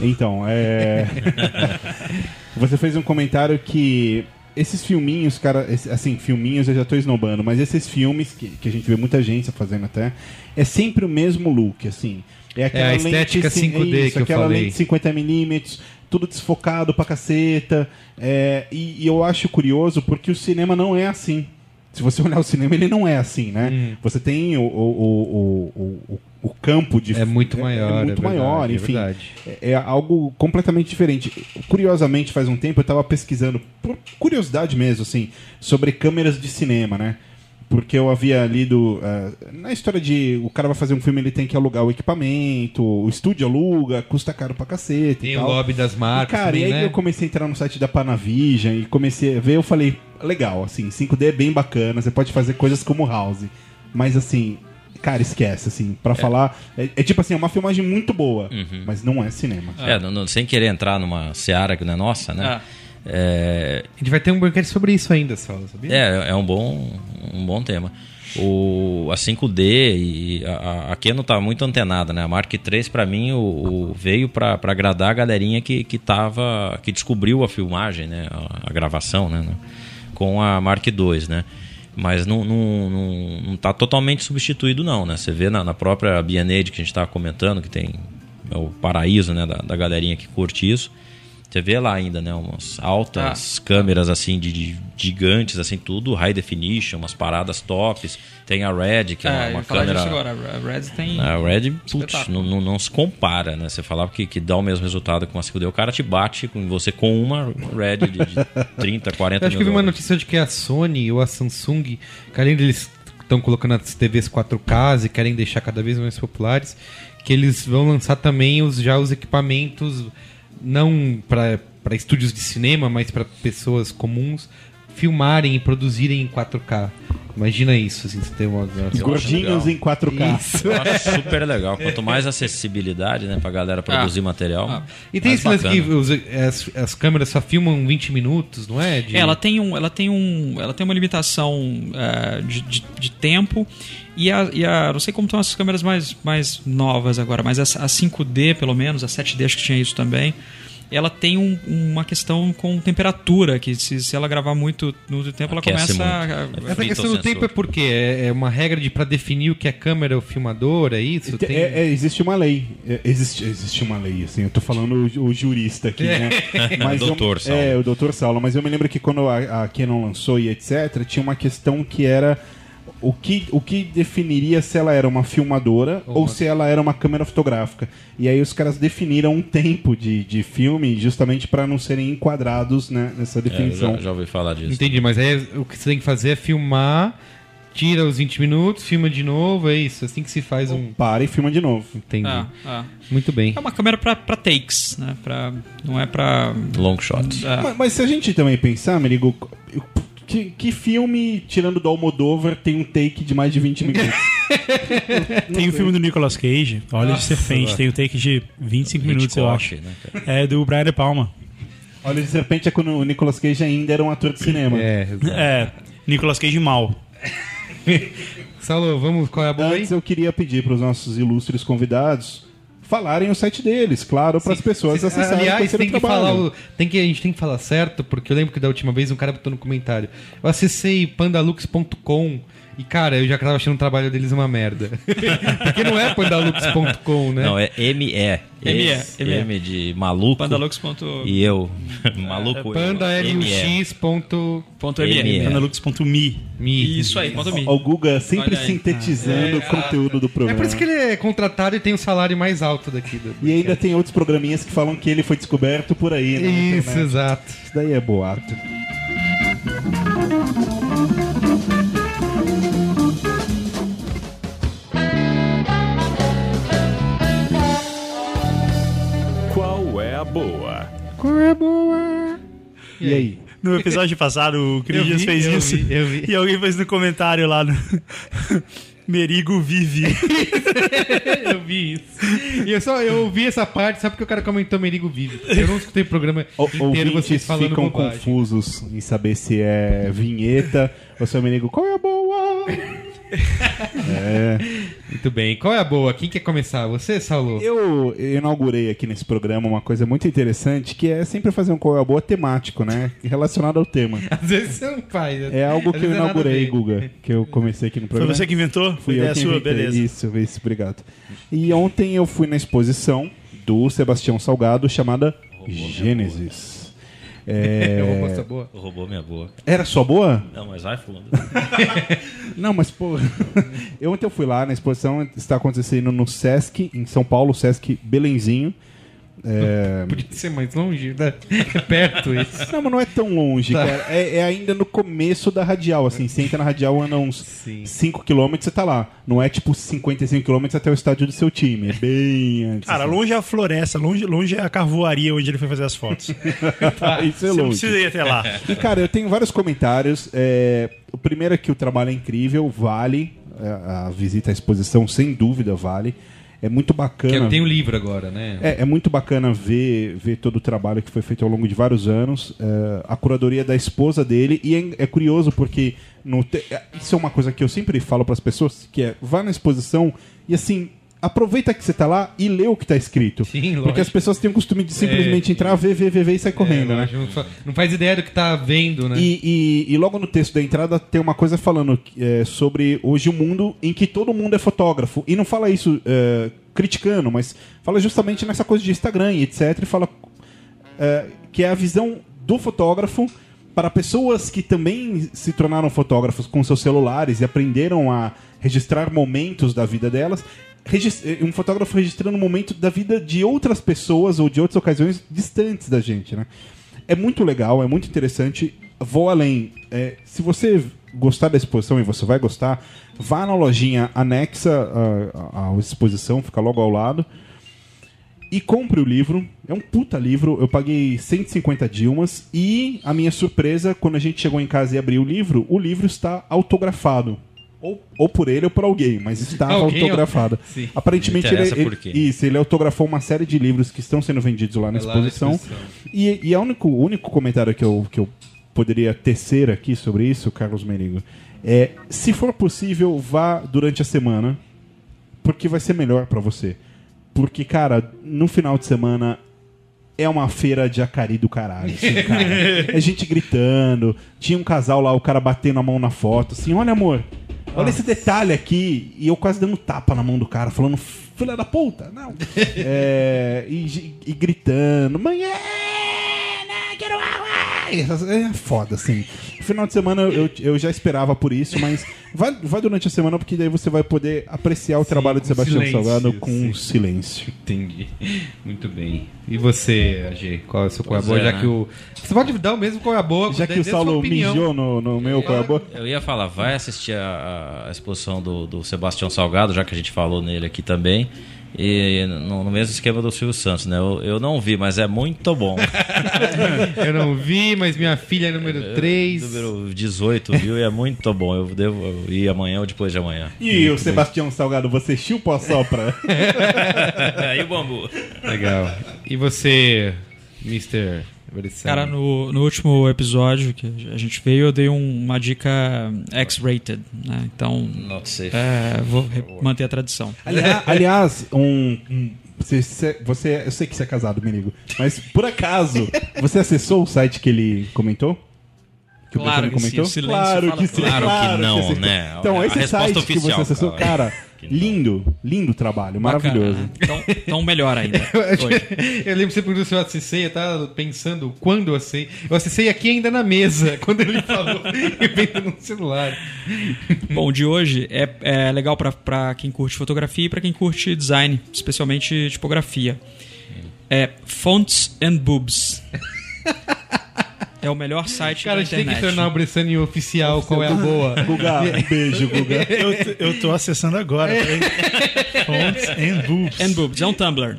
S2: Então, é. Você fez um comentário que esses filminhos, cara, esse- assim, filminhos eu já tô esnobando, mas esses filmes que, que a gente vê muita gente fazendo até, é sempre o mesmo look, assim. É aquela
S1: a estética
S2: lente, sim,
S1: 5D
S2: isso,
S1: que eu
S2: aquela
S1: falei.
S2: lente 50mm, tudo desfocado pra caceta. é, e, e eu acho curioso porque o cinema não é assim. Se você olhar o cinema, ele não é assim, né?
S1: Hum.
S2: Você tem o, o, o, o, o, campo de
S1: É muito maior.
S2: é muito
S1: verdade,
S2: maior,
S1: é
S2: enfim.
S1: verdade.
S2: É, é algo completamente diferente. Curiosamente, faz um tempo eu estava pesquisando, por curiosidade mesmo, assim, sobre câmeras de cinema, né? Porque eu havia lido ah, na história de o cara vai fazer um filme, ele tem que alugar o equipamento, o estúdio aluga, custa caro pra cacete.
S1: Tem
S2: e
S1: o lobby das marcas.
S2: E, cara,
S1: também,
S2: e aí
S1: né?
S2: eu comecei a entrar no site da Panavision e comecei a ver, eu falei, legal, assim, 5D é bem bacana, você pode fazer coisas como House. Mas assim, cara, esquece, assim, pra falar. É, é tipo assim, é uma filmagem muito boa, mas não é cinema.
S4: É, não- não- sem querer entrar numa seara que não é nossa, né?
S6: Ah.
S4: É,
S1: A gente vai ter um banquete sobre isso ainda, só, sabia?
S4: é, é um bom, um bom tema. o, a 5D e a, a- Canon tá muito antenada, né? A Mark III, para mim, o, o- veio para agradar a galerinha que, que, tava, que descobriu a filmagem, né? A, a gravação, né? Com a Mark II, né? Mas não, não, não, não tá totalmente substituído, não, né? Você vê na, na própria B&Aid que a gente estava comentando, que tem é o paraíso né, da, da galerinha que curte isso. Você vê lá ainda, né? Umas altas câmeras assim de, de gigantes, assim, tudo high definition, umas paradas tops. Tem a Red, que é, uma,
S6: É,
S4: uma
S6: falar
S4: câmera.
S6: agora. A Red tem.
S4: A Red, putz, não, não, não se compara, né? Você falava que, que dá o mesmo resultado com a 5D, o cara te bate com você com uma Red de, de 30, 40
S1: Eu acho que eu vi uma notícia de que a Sony ou a Samsung, que além deles estão colocando as TVs 4K e querem deixar cada vez mais populares, que eles vão lançar também os, já os equipamentos, não para estúdios de cinema, mas para pessoas comuns filmarem e produzirem em 4K. Imagina isso, assim, você tem uma...
S2: Gordinhos em 4K.
S1: Isso.
S4: Eu acho super legal. Quanto mais acessibilidade, né, pra galera produzir material.
S6: Ah.
S1: E tem esse lance que os- as, as câmeras só filmam 20 minutos, não é? De-
S6: É, ela tem um, ela tem um, ela tem uma limitação é, de, de, de tempo e a, e a, não sei como estão as câmeras mais, mais novas agora, mas a, a 5D pelo menos, a 7D acho que tinha isso também. Ela tem um- uma questão com temperatura que se, se ela gravar muito no tempo ela
S4: Aquece
S6: começa a,
S4: muito.
S1: Essa
S4: Frita
S1: questão
S4: o
S1: do
S4: sensor.
S1: tempo é porque é, é uma regra de para definir o que é câmera ou filmador, é isso?
S2: Te- é- é, existe uma lei. É, existe, existe uma lei, assim. Eu tô falando o, o jurista aqui, né? Mas eu-
S4: Doutor Saulo.
S2: É, o doutor Saulo. Mas eu me lembro que quando a, a Canon lançou e etc., tinha uma questão que era o que, o que definiria se ela era uma filmadora ou,
S1: uma-
S2: se ela era uma câmera fotográfica. E aí os caras definiram um tempo de, de filme justamente para não serem enquadrados né, nessa
S4: É,
S2: definição.
S4: já, já ouvi falar disso.
S1: Entendi, mas aí o que você tem que fazer é filmar, tira os 20 minutos, filma de novo, é isso. Assim que se faz um.
S2: Para e filma de novo.
S1: Entendi.
S6: Ah, ah.
S1: Muito bem.
S6: É uma câmera pra, pra takes, né? Pra, não é pra.
S4: Long shot.
S6: é.
S2: Mas, mas se a gente também pensar, Merigo, que, que filme, tirando do Almodóvar, tem um take de mais de 20 minutos?
S3: Tem o filme do Nicolas Cage, Olha de Serpente, tem o take de 25 minutos, eu acho.
S4: Hitchcock, né?
S3: É do Brian De Palma.
S2: Olha de Serpente é quando o Nicolas Cage ainda era um ator de cinema.
S1: É.
S3: É, Nicolas Cage mal.
S1: Saulo, vamos, qual é a boa aí?
S2: Antes eu queria pedir para os nossos ilustres convidados falarem o site deles, claro, para as pessoas acessarem
S1: Aliás, tem que
S2: trabalho.
S1: falar o, tem que, a gente tem que falar certo, porque eu lembro que da última vez um cara botou no comentário. Eu acessei pandalux.com e, cara, eu já tava achando o trabalho deles uma merda. porque não é pandalux.com, né?
S4: Não, é ME.
S6: ME.
S4: M de maluco.
S6: Pandalux.
S4: E eu. maluco eu. ME.
S6: .lux.me.
S4: ME.
S3: Panalux.me.
S1: Me.
S6: Isso aí, ponto me.
S2: O Guga sempre sintetizando o conteúdo do
S1: É
S2: programa.
S1: por isso que ele é contratado e tem o salário mais alto daqui. Do,
S2: E ainda tem outros programinhas que falam que ele foi descoberto por aí, né?
S1: Isso,
S2: internet.
S1: exato.
S2: Isso daí é boato.
S7: Qual é a boa?
S2: E aí?
S3: No episódio passado, o Cris fez
S1: eu
S3: isso.
S1: vi, eu vi.
S3: E alguém fez no comentário lá no. Merigo vive.
S1: Eu vi isso. E eu só eu ouvi essa parte só porque o cara comentou Merigo Vive. Eu não escutei o programa
S2: O-
S1: inteiro vocês falando
S2: ficam
S1: bobagem.
S2: confusos em saber se é vinheta ou se é o menino qual é a boa?
S1: Muito bem. Qual é a boa? Quem quer começar? Você, Saulo?
S2: Eu inaugurei aqui nesse programa uma coisa muito interessante que é sempre fazer um qual é a boa temático, né? Relacionado ao tema.
S1: Às vezes você não faz. né?
S2: É algo
S1: Às
S2: que eu
S1: é
S2: inaugurei. Guga, que eu comecei aqui no
S3: Foi
S2: programa.
S3: você que inventou? Foi
S2: Fui eu
S3: ideia
S2: que
S3: sua?
S2: inventei.
S3: Beleza.
S2: Isso, isso, obrigado. E ontem eu fui na exposição do Sebastião Salgado chamada Gênesis. É,
S1: Eu boa.
S4: Roubou minha boa.
S2: Era sua boa?
S4: Não, mas vai falando.
S2: Não, mas pô. eu ontem eu fui lá na exposição, está acontecendo no Sesc, em São Paulo, Sesc Belenzinho. É,
S1: Podia ser mais longe, né? É perto isso.
S2: Não, mas não é tão longe,
S1: Tá.
S2: cara. É, é ainda no começo da radial, assim. Você entra na radial, anda uns
S1: Sim.
S2: 5km, você tá lá. Não é tipo 55km até o estádio do seu time. É bem antes.
S3: Cara,
S2: assim.
S3: longe é a floresta, longe, longe é a carvoaria onde ele foi fazer as fotos.
S2: Tá, isso é
S3: Você não
S2: longe.
S3: precisa ir até lá.
S2: E, cara, eu tenho vários comentários. É, o primeiro é que o trabalho é incrível, vale. é, A visita à exposição, sem dúvida, vale. É muito bacana.
S1: Que tem o livro agora, né?
S2: É, é muito bacana ver, ver todo o trabalho que foi feito ao longo de vários anos, é, a curadoria da esposa dele, e é, é curioso porque no te- é, isso é uma coisa que eu sempre falo para as pessoas, que é vá na exposição e assim, aproveita que você tá lá e lê o que tá escrito.
S1: Sim,
S2: porque
S1: lógico.
S2: as pessoas têm o costume de simplesmente entrar, ver, ver, ver, ver e sair correndo,
S1: É,
S2: né?
S1: lógico, não fa- Não faz ideia do que tá vendo, né?
S2: E, e- e logo no texto da entrada tem uma coisa falando é, sobre hoje o mundo em que todo mundo é fotógrafo. E não fala isso é, criticando, mas fala justamente nessa coisa de Instagram e etc. E fala é, que é a visão do fotógrafo para pessoas que também se tornaram fotógrafos com seus celulares e aprenderam a registrar momentos da vida delas. Eh, Um fotógrafo registrando um momento da vida de outras pessoas ou de outras ocasiões distantes da gente, né? É muito legal, é muito interessante. Vou além. É, se você gostar da exposição, e você vai gostar, vá na lojinha anexa à, à exposição, fica logo ao lado. E compre o livro. É um puta livro. Eu paguei 150 Dilmas. E a minha surpresa, quando a gente chegou em casa e abriu o livro, o livro está autografado. Ou, ou por ele ou por alguém, mas estava
S1: Alguém,
S2: autografado.
S1: sim.
S2: Aparentemente ele, ele-. Isso, ele autografou uma série de livros que estão sendo vendidos lá na
S1: É lá na
S2: exposição.
S1: exposição.
S2: E, e único, o único comentário que eu, que eu poderia tecer aqui sobre isso, Carlos Merigo, é: se for possível, vá durante a semana, porque vai ser melhor pra você. Porque, cara, no final de semana é uma feira de acari do caralho, assim, cara. É gente gritando, tinha um casal lá, o cara batendo a mão na foto, assim, olha amor, olha esse detalhe aqui, e eu quase dando tapa na mão do cara, falando, filha da puta, não. É, e, e gritando, não, quero água. É foda, assim. Final de semana eu, eu já esperava por isso, mas vai, vai durante a semana, porque daí você vai poder apreciar o trabalho de Sebastião
S1: silêncio,
S2: Salgado com
S1: sim.
S2: silêncio.
S1: Entendi. Muito bem. E você, AG? Qual é o seu qual é a boa?
S4: é,
S1: Já
S4: né?
S1: que o. Você pode dar o mesmo qual é a boa,
S2: Já
S1: dê-
S2: que o Saulo mijou no, no meu qual é a boa.
S4: Eu ia falar, vai assistir a, a exposição do, do Sebastião Salgado, já que a gente falou nele aqui também. E no, no mesmo esquema do Silvio Santos, né? Eu, eu não vi, mas é muito bom.
S1: Eu não vi, mas minha filha é número 3.
S4: Número 18, viu? E é muito bom. Eu devo ir amanhã ou depois de amanhã.
S2: E o Sebastião Salgado, você chupa ou sopra?
S4: e o bambu?
S1: Legal. E você, Mr.
S6: Cara, no, no último episódio que a gente veio, eu dei um- uma dica X-rated, né? Então,
S4: Not safe.
S6: é, vou manter a tradição.
S2: aliás, um. um- você, você- eu sei que você é casado, Menigo, mas por acaso, você acessou o site que ele comentou? Que
S6: Claro
S2: Bressan
S6: que sim, o silêncio
S2: claro
S6: fala
S2: que sim,
S4: Claro que não,
S2: acessou.
S4: né?
S2: Então,
S4: A
S2: esse
S4: resposta
S2: site que você
S4: oficial,
S2: acessou,
S4: cara.
S2: cara,
S4: Que não.
S2: Lindo, lindo trabalho, maravilhoso.
S6: Bacana, né? Então, então melhor ainda. Hoje.
S1: Eu lembro sempre do eu acessei, eu tava pensando quando eu acessei. Eu acessei aqui ainda na mesa, quando ele falou, e vendo no celular.
S6: Bom, o de hoje é, é legal pra- pra quem curte fotografia e pra quem curte design, especialmente tipografia. É Fonts and Boobs. É o melhor site
S1: Cara, a
S6: da
S1: gente tem que
S6: internet.
S1: tornar o Bressani oficial, qual é a boa.
S2: Guga, beijo, Guga.
S3: Eu, eu tô acessando agora. peraí. Fonts and boobs.
S6: And Boobs, é um Tumblr.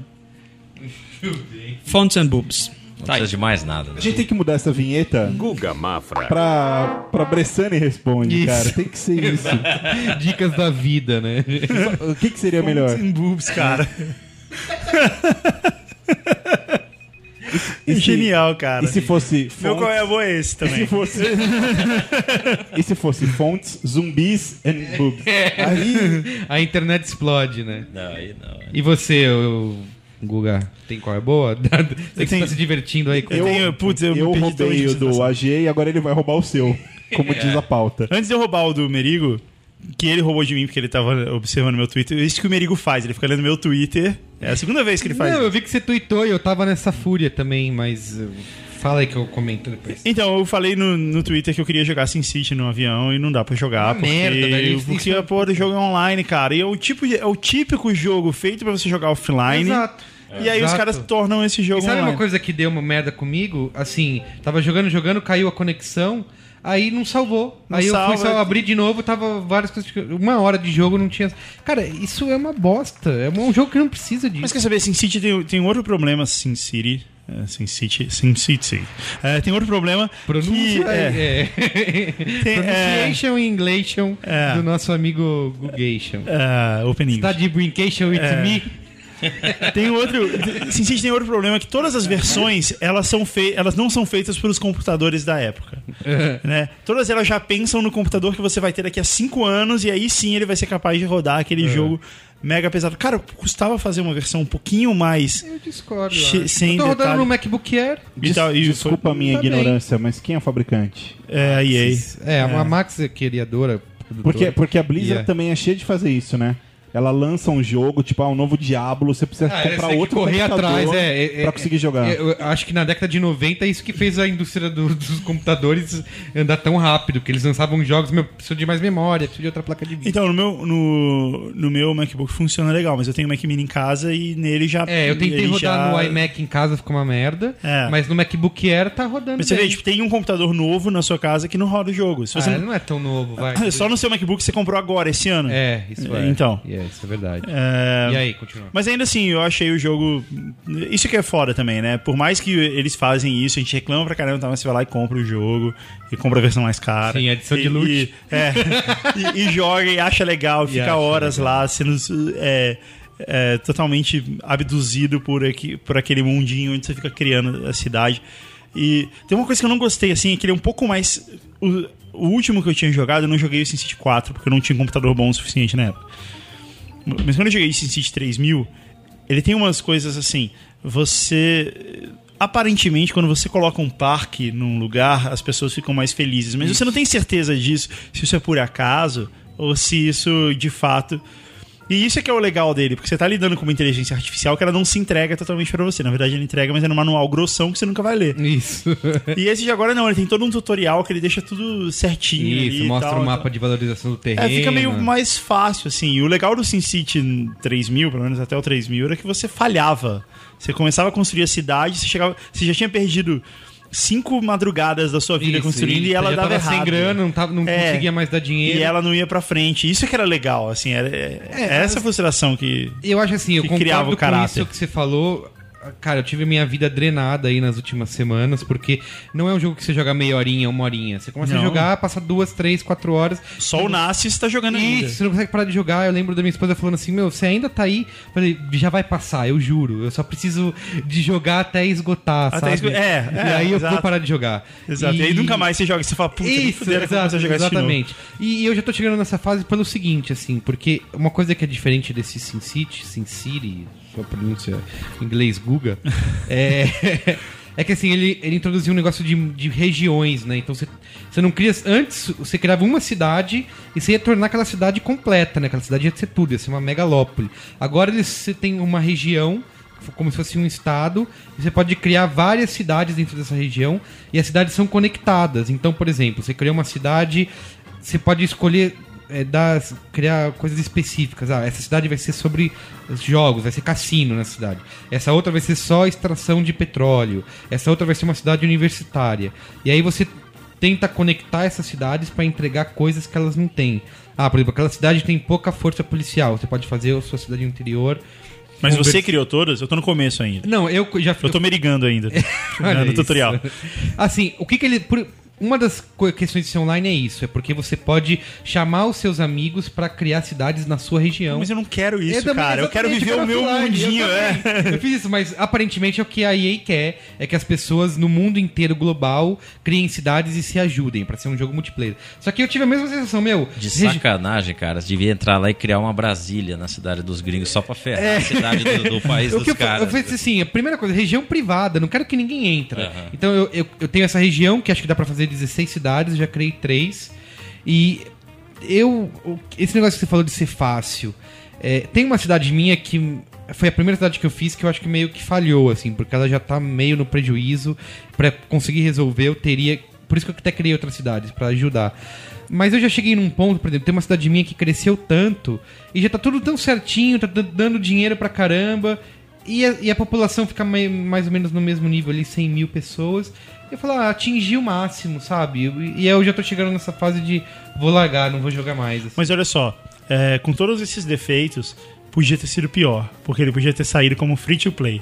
S6: Fonts and Boobs.
S4: Não
S6: Tá aí.
S4: precisa de mais nada. né?
S2: A gente tem que mudar essa vinheta
S7: Guga Mafra.
S2: pra, pra Bressani Responde,
S1: Isso.
S2: cara. Tem que ser isso.
S1: Dicas da vida, né?
S2: O que, que seria melhor?
S3: Fonts and boobs, cara.
S2: E se-
S3: Genial, cara.
S2: E se fosse
S3: Meu qual é a boa é esse
S2: E se
S3: também.
S2: fosse. e se fosse fontes, zumbis and boobs? Aí.
S1: A internet explode, né?
S4: Não, aí não.
S1: E você, o Guga, tem qual é boa? Que você
S3: tenho-
S1: tá se divertindo aí com
S3: Eu tenho- putz, eu me
S2: eu roubei o do. AG e agora ele vai roubar o seu. Como diz a pauta.
S3: Antes de eu roubar o do Merigo, que ele roubou de mim porque ele tava observando meu Twitter, isso que o Merigo faz, ele fica lendo meu Twitter. É a segunda vez que ele faz
S1: Não, eu vi que você tweetou e eu tava nessa fúria também, mas uh, fala aí que eu comento depois.
S3: Então, eu falei no, no Twitter que eu queria jogar Sin City no avião e não dá pra jogar.
S1: Uma
S3: porque
S1: merda, velho.
S3: Porque a porra do jogo é online, cara. E é o, tipo de- é o típico jogo feito pra você jogar offline.
S1: Exato.
S3: E aí os
S1: Exato.
S3: caras tornam esse
S1: E
S3: jogo
S1: sabe
S3: online.
S1: uma coisa que deu uma merda comigo? Assim, tava jogando, jogando, caiu a conexão, aí não salvou.
S3: Não
S1: aí eu fui só abrir de novo, tava várias coisas. Uma hora de jogo não tinha. Cara, isso é uma bosta. É um jogo que não precisa disso.
S3: Mas quer saber, Sin City tem, tem outro problema, Sin City. É, SimCity. SimCity. É, tem outro problema.
S1: Pronúncia
S3: que, é,
S1: é. Pronunciation
S3: É.
S1: do nosso amigo Gugation.
S3: é, Open English.
S1: Tá de brincation with
S3: É.
S1: me?
S3: Tem outro. SimCity tem outro problema que todas as versões elas são fei elas não são feitas pelos computadores da época. né? Todas elas já pensam no computador que você vai ter daqui a cinco anos e aí sim ele vai ser capaz de rodar aquele jogo mega pesado. Cara, custava fazer uma versão um pouquinho mais.
S1: Eu discordo.
S3: Che-
S1: eu acho.
S3: sem
S1: eu tô rodando
S3: detalhe.
S1: no MacBook Air.
S3: E tal, e
S2: Desculpa a minha
S1: bem.
S2: ignorância, mas quem é o fabricante?
S3: É, a EA.
S1: É, a Max é criadora. produtora.
S2: Porque, porque a Blizzard
S1: Yeah.
S2: também é cheia de fazer isso, né? Ela lança um jogo, tipo, ah, um novo Diablo, você precisa
S1: Ah,
S2: comprar outro
S1: correr atrás, é, é,
S2: pra
S1: é,
S2: conseguir jogar.
S1: Eu acho que na década de 90 é isso que fez a indústria do- dos computadores andar tão rápido, que eles lançavam jogos, meu, preciso de mais memória, preciso de outra placa de vídeo.
S3: Então, no meu, no, no meu MacBook funciona legal, mas eu tenho um Mac Mini em casa e nele já.
S1: É, eu tentei rodar
S3: já-
S1: no iMac em casa, ficou uma merda,
S3: É.
S1: mas no MacBook Air tá rodando
S3: Mas você
S1: bem.
S3: vê, tipo, tem um computador novo na sua casa que não roda o jogo. Se você
S1: Ah,
S3: não-
S1: não é tão novo, vai.
S3: Só no seu MacBook você comprou agora, esse ano.
S1: É, isso é.
S3: Então.
S1: É, isso é verdade.
S3: É,
S1: E aí, continua.
S3: Mas ainda assim, eu achei o jogo. Isso que é foda também, né? Por mais que eles fazem isso, a gente reclama pra caramba, tá? mas você vai lá e compra o jogo e compra a versão mais cara.
S1: Sim, edição
S3: E-
S1: de loot.
S3: E, é, e, e joga e acha legal, fica
S1: acha
S3: horas
S1: legal.
S3: lá sendo é, é, totalmente abduzido por, aqui, por aquele mundinho onde você fica criando a cidade. E tem uma coisa que eu não gostei, assim, é que ele é um pouco mais. O, o último que eu tinha jogado, eu não joguei o SimCity 4, porque eu não tinha um computador bom o suficiente na época. Mas quando eu joguei SimCity 3000, ele tem umas coisas assim. Você. Aparentemente, quando você coloca um parque num lugar, as pessoas ficam mais felizes. Mas você não tem certeza disso, se isso é por acaso ou se isso de fato. E isso é que é o legal dele, porque você tá lidando com uma inteligência artificial que ela não se entrega totalmente pra você. Na verdade, ele entrega, mas é no manual grossão que você nunca vai ler.
S1: Isso.
S3: E esse de agora não, ele tem todo um tutorial que ele deixa tudo certinho.
S1: Isso, mostra
S3: tal,
S1: o mapa de valorização do terreno.
S3: É, fica meio mais fácil, assim. E o legal do SimCity 3000, pelo menos até o 3000, era que você falhava. Você começava a construir a cidade, você, chegava, você já tinha perdido cinco madrugadas da sua vida
S1: Isso,
S3: construindo e,
S1: isso.
S3: ela dava errado.
S1: sem grana, não, tava, não
S3: É.
S1: conseguia mais dar dinheiro.
S3: E ela não ia pra frente. Isso é que era legal, assim. Era, é, essa frustração que...
S1: Eu acho assim, eu
S3: que criava
S1: concordo
S3: o
S1: com
S3: caráter.
S1: isso que você falou. Cara, eu tive minha vida drenada aí nas últimas semanas, porque não é um jogo que você joga meia horinha, uma horinha. Você começa
S3: Não.
S1: a jogar, passa duas, três, quatro horas.
S3: Só o Nasce está jogando ainda.
S1: Isso, você não consegue parar de jogar. Eu lembro da minha esposa falando assim: Meu, você ainda tá aí? Eu Falei, já vai passar, eu juro. Eu só preciso de jogar até esgotar,
S3: Até
S1: sabe?
S3: esgo- é,
S1: e
S3: é,
S1: aí eu
S3: exato.
S1: vou parar de jogar.
S3: Exato. E... aí nunca mais você joga. Você fala, puta,
S1: Isso, exato,
S3: a jogar
S1: exatamente. E eu já tô chegando nessa fase pelo seguinte, assim, porque uma coisa que é diferente desse SimCity, SimCity, sua pronúncia em inglês Guga, é, é que assim, ele, ele introduziu um negócio de, de regiões, né? Então você, você não cria. Antes, você criava uma cidade e você ia tornar aquela cidade completa, né? Aquela cidade ia ser tudo, ia ser uma megalópole. Agora você tem uma região como se fosse um estado, você pode criar várias cidades dentro dessa região, e as cidades são conectadas. Então, por exemplo, você criou uma cidade, você pode escolher é, dar, criar coisas específicas. Ah, essa cidade vai ser sobre os jogos, vai ser cassino na cidade. Essa outra vai ser só extração de petróleo. Essa outra vai ser uma cidade universitária. E aí você tenta conectar essas cidades para entregar coisas que elas não têm. Ah, por exemplo, aquela cidade tem pouca força policial. Você pode fazer a sua cidade interior.
S3: Mas
S1: conver-
S3: você criou todas? Eu tô no começo ainda.
S1: Não, eu já
S3: Eu tô merigando ainda. No tutorial.
S1: Assim, o que que ele. por- uma das questões de ser online é isso, é porque você pode chamar os seus amigos pra criar cidades na sua região.
S3: Mas eu não quero isso, cara. Eu quero viver o meu
S1: offline,
S3: mundinho,
S1: eu
S3: é.
S1: Eu fiz isso, mas aparentemente é o que a EA quer, é que as pessoas no mundo inteiro global criem cidades e se ajudem pra ser um jogo multiplayer. Só que eu tive a mesma sensação, meu.
S4: De sacanagem, cara. Devia entrar lá e criar uma Brasília na cidade dos gringos só pra ferrar
S1: É.
S4: a cidade do, do país
S1: O
S4: dos caras.
S1: eu falei assim, a primeira coisa, região privada, não quero que ninguém entre.
S4: Aham.
S1: Então eu, eu, eu tenho essa região que acho que dá pra fazer 16 cidades, já criei três. E eu. Esse negócio que você falou de ser fácil. é, tem uma cidade minha que. Foi a primeira cidade que eu fiz que eu acho que meio que falhou, assim, porque ela já tá meio no prejuízo. Pra conseguir resolver, eu teria. Por isso que eu até criei outras cidades, pra ajudar. Mas eu já cheguei num ponto, por exemplo, tem uma cidade minha que cresceu tanto e já tá tudo tão certinho, tá dando dinheiro pra caramba. E a, e a população fica mai- mais ou menos no mesmo nível ali, 100 mil pessoas. Eu falo, ah, atingi o máximo, sabe? E, e eu já tô chegando nessa fase de vou largar, não vou jogar mais. assim.
S3: Mas olha só, é, com todos esses defeitos, podia ter sido pior. Porque ele podia ter saído como free to play.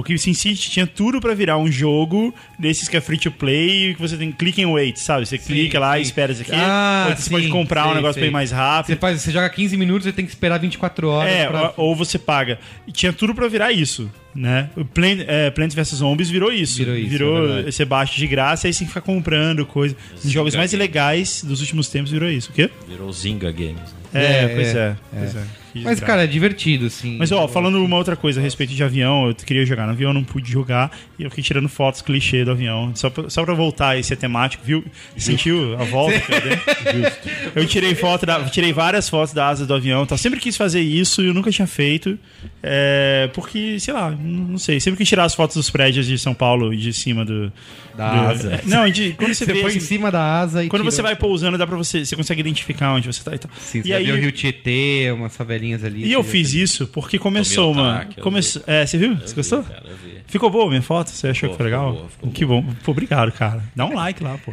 S3: Porque o SimCity tinha tudo pra virar um jogo desses que é free to play, que você tem click and wait, sabe? Você clica lá e
S1: sim.
S3: espera isso aqui.
S1: Ah,
S3: ou você
S1: sim,
S3: pode comprar um negócio
S1: sei.
S3: pra ir mais rápido.
S1: Você, faz, você joga 15 minutos e tem que esperar 24 horas.
S3: É,
S1: pra-
S3: ou, você paga. E tinha tudo pra virar isso, né? O Plant, é, Plants vs Zombies virou isso.
S1: Virou isso, é
S3: Virou
S1: verdade.
S3: você baixa de graça e você fica comprando coisa. Os jogos mais legais dos últimos tempos virou isso. O quê?
S4: Virou Zynga Games. né?
S3: É,
S1: É,
S3: pois
S1: é,
S3: é. Pois é. Que
S1: Mas, cara, é divertido, assim.
S3: Mas, ó, falando uma outra coisa a respeito de avião, eu queria jogar no avião, não pude jogar, e eu fiquei tirando fotos clichê do avião, só pra, só pra voltar a esse temático, viu? Sentiu a volta que eu dei? Eu tirei foto, da, tirei várias fotos da asa do avião, então sempre quis fazer isso e eu nunca tinha feito, é, porque, sei lá, não sei, sempre quis tirar as fotos dos prédios de São Paulo e de cima do...
S1: Da
S3: do-
S1: asa.
S3: é, Não, de, quando você,
S1: Você
S3: vê,
S1: põe
S3: assim,
S1: em cima da asa e.
S3: quando
S1: tira-
S3: você vai pousando, dá pra você, você consegue identificar onde você tá e tal.
S1: Sim,
S3: e
S1: você
S3: aí,
S1: o Rio Tietê, umas favelinhas ali.
S3: e eu fiz isso porque começou
S4: Tomei o
S3: uma.
S4: taque, eu
S3: Começou, é, você viu? Você gostou?
S4: Cara, eu vi.
S3: Ficou boa a minha foto? Você achou
S4: Ficou,
S3: que foi legal?
S4: ficou boa, ficou
S3: que bom. Pô, obrigado, cara. Dá um like lá, pô.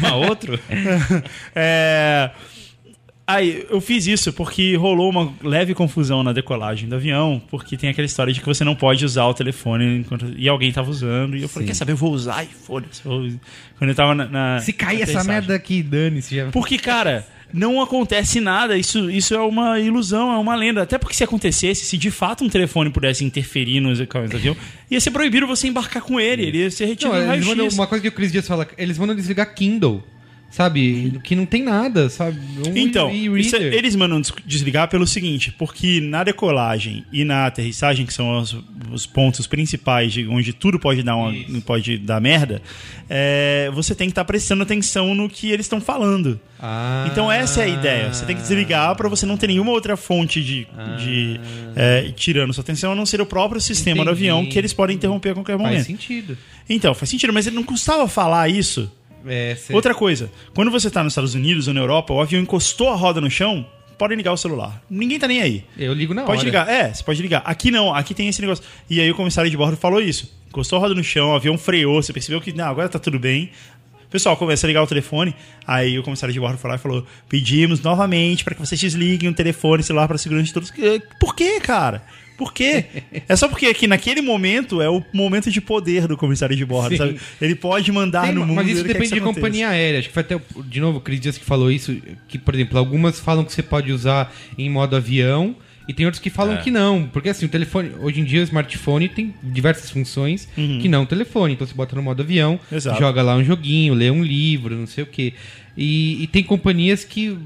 S4: Uma outro?
S3: É. Aí, eu fiz isso porque rolou uma leve confusão na decolagem do avião, porque tem aquela história de que você não pode usar o telefone enquanto... e alguém tava usando, e eu falei, quer saber, eu vou usar e foda-se. vou- Quando eu tava na. na-
S1: Se cair essa merda aqui, dane-se. Já...
S3: Porque, cara, não acontece nada. Isso, isso é uma ilusão, é uma lenda. Até porque se acontecesse, se de fato um telefone pudesse interferir nos equipamentos do avião, ia ser proibido você embarcar com ele. Ele ia ser retirado
S1: Não, eles mandam, uma coisa que o Chris Dias fala, eles mandam desligar Kindle, sabe? Que não tem nada, sabe? Um
S3: Então, é- eles mandam des- desligar pelo seguinte, porque na decolagem e na aterrissagem, que são os, os pontos principais de onde tudo pode dar, uma, pode dar merda, é, você tem que estar prestando atenção no que eles estão falando.
S1: Ah.
S3: Então essa é a ideia. Você tem que desligar para você não ter nenhuma outra fonte de, de é, tirando sua atenção, a não ser o próprio sistema do
S1: Entendi.
S3: avião que eles podem interromper a qualquer
S1: Faz
S3: momento.
S1: sentido.
S3: Então, faz sentido, mas ele não custava falar isso
S1: É, cê-
S3: Outra coisa, quando você tá nos Estados Unidos ou na Europa, o avião encostou a roda no chão, pode ligar o celular. Ninguém tá nem aí.
S1: Eu ligo na
S3: Pode
S1: hora.
S3: ligar, é, você pode ligar. Aqui não, aqui tem esse negócio. E aí o comissário de bordo falou isso. Encostou a roda no chão, o avião freou, você percebeu que não, agora tá tudo bem. Pessoal, começa a ligar o telefone. Aí o comissário de bordo falou e falou: pedimos novamente para que vocês desliguem o telefone celular para segurança de todos. Por quê, cara? Por quê? É só porque aqui naquele momento é o momento de poder do comissário de bordo,
S1: Sim.
S3: sabe? Ele pode mandar
S1: Tem,
S3: no mundo.
S1: mas isso
S3: que
S1: depende de
S3: aconteça.
S1: companhia aérea. Acho que foi até, de novo, o Cris Dias que falou isso. Que, por exemplo, algumas falam que você pode usar em modo avião e tem outros que falam
S4: É.
S1: que não. Porque assim, o telefone, hoje em dia o smartphone tem diversas funções que não o telefone. Então você bota no modo avião,
S3: Uhum. Exato.
S1: joga lá um joguinho, lê um livro, não sei o quê. E, e tem companhias que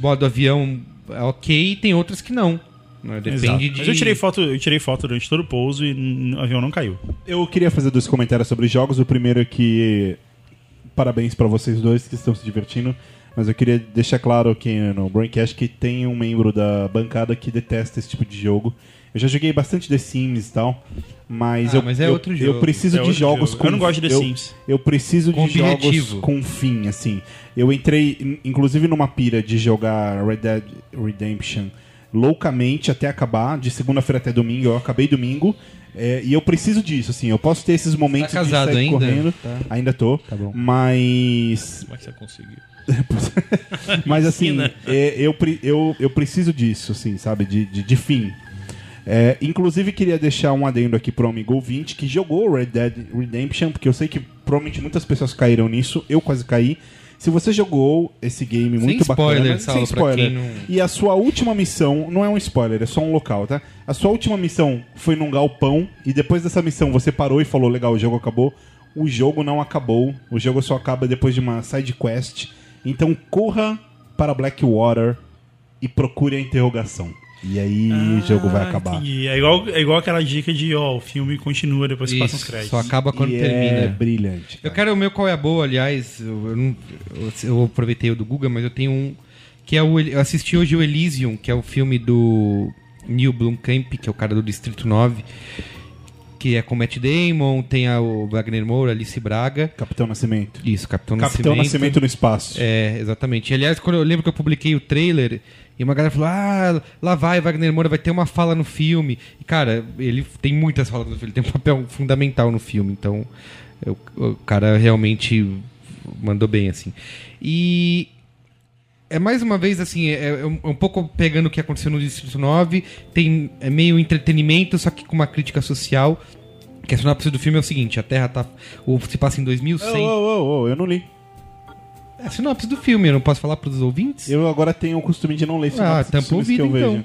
S1: modo avião é ok e tem outras que não. Né? Depende de.
S3: Mas eu tirei foto, eu tirei foto durante todo o pouso e o avião não caiu.
S2: Eu queria fazer dois comentários sobre jogos. O primeiro é que. Parabéns pra vocês dois que estão se divertindo. Mas eu queria deixar claro aqui no Braincast que tem um membro da bancada que detesta esse tipo de jogo. Eu já joguei bastante The Sims e tal, mas,
S1: Ah,
S2: eu,
S1: mas é
S2: eu,
S1: outro
S2: eu
S1: jogo.
S2: preciso
S3: É
S2: de
S3: outro
S2: jogos
S3: jogo.
S2: com
S3: Eu não gosto de The
S2: eu,
S3: Sims.
S2: Eu preciso
S1: Com
S2: de jogos
S1: objetivo.
S2: com fim, assim. Eu entrei, in- inclusive, numa pira de jogar Red Dead Redemption loucamente até acabar, de segunda-feira até domingo. Eu acabei domingo. é, e eu preciso disso, assim. Eu posso ter esses momentos
S1: Tá casado
S2: de sair
S1: ainda?
S2: correndo.
S1: Tá.
S2: Ainda tô.
S1: bom.
S2: Mas
S4: Como é que você conseguiu?
S2: mas assim, é, eu, eu, eu preciso disso, assim, sabe? De, de, de fim. É, inclusive, queria deixar um adendo aqui pro amigo ouvinte que jogou Red Dead Redemption, porque eu sei que provavelmente muitas pessoas caíram nisso, eu quase caí. Se você jogou esse game muito
S1: spoiler,
S2: bacana,
S1: Saulo,
S2: sem spoiler,
S1: não-
S2: e a sua última missão, não é um spoiler, é só um local, tá? A sua última missão foi num galpão, e depois dessa missão você parou e falou, legal, o jogo acabou. O jogo não acabou, o jogo só acaba depois de uma side quest. Então corra para Blackwater e procure a interrogação. E aí o jogo vai
S3: Ah,
S2: acabar.
S3: entendi. É igual, é igual aquela dica de, ó, o filme continua depois que passam os créditos.
S1: só acaba quando
S2: e
S1: termina.
S2: é brilhante.
S1: Eu
S2: cara.
S1: quero o meu qual é a boa, aliás. Eu, eu não- eu- eu aproveitei o do Guga, mas eu tenho um. Que é o. Eu assisti hoje o Elysium, que é o filme do Neil Blomkamp, que é o cara do Distrito 9. Que é com Matt Damon, tem a, o Wagner Moura, Alice Braga.
S2: Capitão Nascimento.
S1: Isso, Capitão,
S2: Capitão Nascimento no espaço.
S1: É, exatamente. Aliás, quando eu lembro que eu publiquei o trailer e uma galera falou: Ah, lá vai Wagner Moura, vai ter uma fala no filme. E, cara, ele tem muitas falas no filme, ele tem um papel fundamental no filme. Então, eu- o cara realmente mandou bem, assim. E é mais uma vez assim, é, é um, é um pouco pegando o que aconteceu no Distrito 9, tem é meio entretenimento, só que com uma crítica social. Que a sinopse do filme é o seguinte, a Terra tá o, se passa em 2100.
S2: Ô, ô, ô, ô, eu não li.
S1: É a sinopse do filme, eu não posso falar pros ouvintes?
S2: Eu agora tenho o costume de não ler
S1: ah,
S2: sinopse dos
S1: tampa o
S2: filmes que
S1: ouvido
S2: eu
S1: então.
S2: vejo.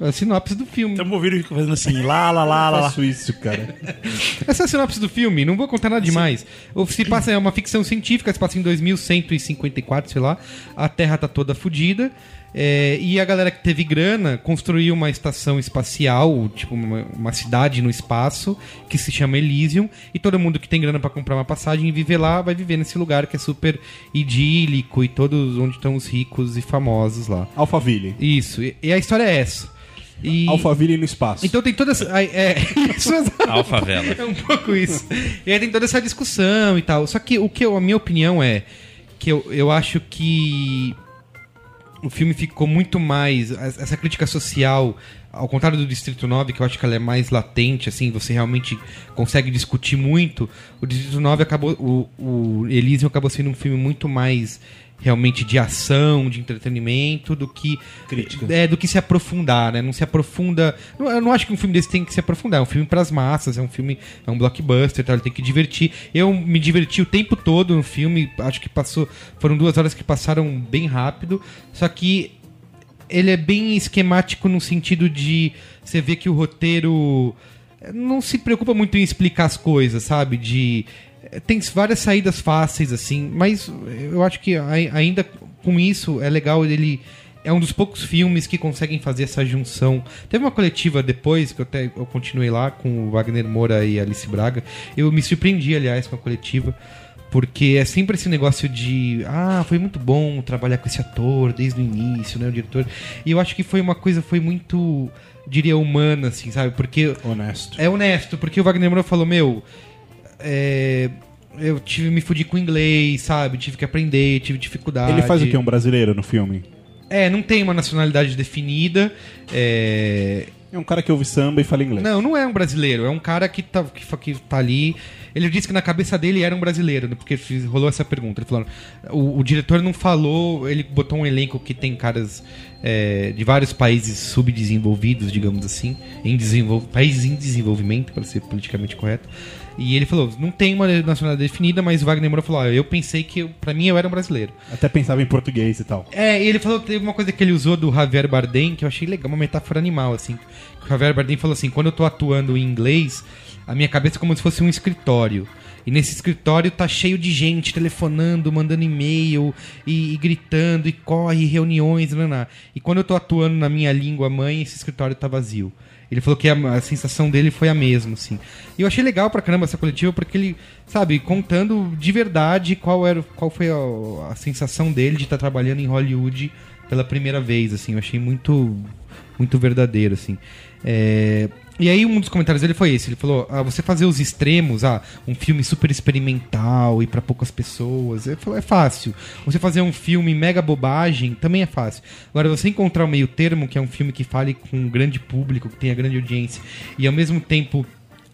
S1: É a sinopse do filme.
S3: Estamos ouvindo e fazendo assim, lá, lá, lá, lá,
S2: Eu faço isso, cara.
S1: Essa é a sinopse do filme, não vou contar nada demais. O- Se passa, é uma ficção científica, se passa em 2154, sei lá. A Terra tá toda fodida. É, e a galera que teve grana construiu uma estação espacial, tipo uma, uma cidade no espaço, que se chama Elysium. E todo mundo que tem grana pra comprar uma passagem e viver lá, vai viver nesse lugar que é super idílico e todos onde estão os ricos e famosos lá.
S2: Alphaville.
S1: Isso, e, e a história é essa. E...
S2: Alphaville no espaço.
S1: Então tem toda essa. É, isso, exato.
S4: Alfavela.
S1: É um pouco isso. E aí tem toda essa discussão e tal. Só que o que eu- a minha opinião é que eu, eu acho que o filme ficou muito mais. Essa crítica social, ao contrário do Distrito 9, que eu acho que ela é mais latente, assim, você realmente consegue discutir muito. O Distrito 9 acabou. O, o Elysium acabou sendo um filme muito mais realmente de ação, de entretenimento, do que
S2: Crítica.
S1: é do que se aprofundar, né? Não se aprofunda. não- Eu não acho que um filme desse tem que se aprofundar. É um filme pras massas, é um filme, é um blockbuster, tá? ele tem que divertir. Eu me diverti o tempo todo no filme. Acho que passou, foram duas horas que passaram bem rápido. Só que ele é bem esquemático no sentido de você ver que o roteiro não se preocupa muito em explicar as coisas, sabe? De tem várias saídas fáceis assim, mas eu acho que ai- ainda com isso é legal ele é um dos poucos filmes que conseguem fazer essa junção. Teve uma coletiva depois, que eu até eu continuei lá com o Wagner Moura e Alice Braga. Eu me surpreendi, aliás, com a coletiva. Porque é sempre esse negócio de. Ah, foi muito bom trabalhar com esse ator desde o início, né? O diretor. E eu acho que foi uma coisa, foi muito, diria, humana, assim, sabe? Porque
S2: Honesto.
S1: é honesto, porque o Wagner Moura falou, meu, é, eu tive me fudir com inglês, sabe? Tive que aprender, tive dificuldade.
S2: Ele faz o quê? Um brasileiro no filme?
S1: É, não tem uma nacionalidade definida. É...
S2: É um cara que ouve samba e fala inglês.
S1: Não, não é um brasileiro, é um cara que tá, que, que tá ali. Ele disse que na cabeça dele era um brasileiro, né, porque fiz- rolou essa pergunta. Ele falou: o, o diretor não falou, ele botou um elenco que tem caras é, de vários países subdesenvolvidos, digamos assim, em desenvol... países em desenvolvimento, para ser politicamente correto. E ele falou: não tem uma nacionalidade definida, mas o Wagner Moura falou: ah, eu pensei que, pra mim, eu era um brasileiro.
S2: Até pensava em português e tal.
S1: É, e ele falou teve uma coisa que ele usou do Javier Bardem que eu achei legal, uma metáfora animal, assim. Que O Javier Bardem falou assim: quando eu tô atuando em inglês, a minha cabeça é como se fosse um escritório. E nesse escritório tá cheio de gente telefonando, mandando e-mail e, e gritando, e corre, reuniões, naná. E quando eu tô atuando na minha língua mãe, esse escritório tá vazio. Ele falou que a, a sensação dele foi a mesma, assim. E eu achei legal pra caramba essa coletiva, porque ele, sabe, contando de verdade qual, era, qual foi a, a sensação dele de estar trabalhando em Hollywood pela primeira vez, assim. Eu achei muito, muito verdadeiro, assim. É, E aí um dos comentários dele foi esse, ele falou, ah, você fazer os extremos, ah, um filme super experimental e pra poucas pessoas, ele falou, é fácil. Você fazer um filme mega bobagem também é fácil. Agora você encontrar o meio termo, que é um filme que fale com um grande público, que tenha grande audiência, e ao mesmo tempo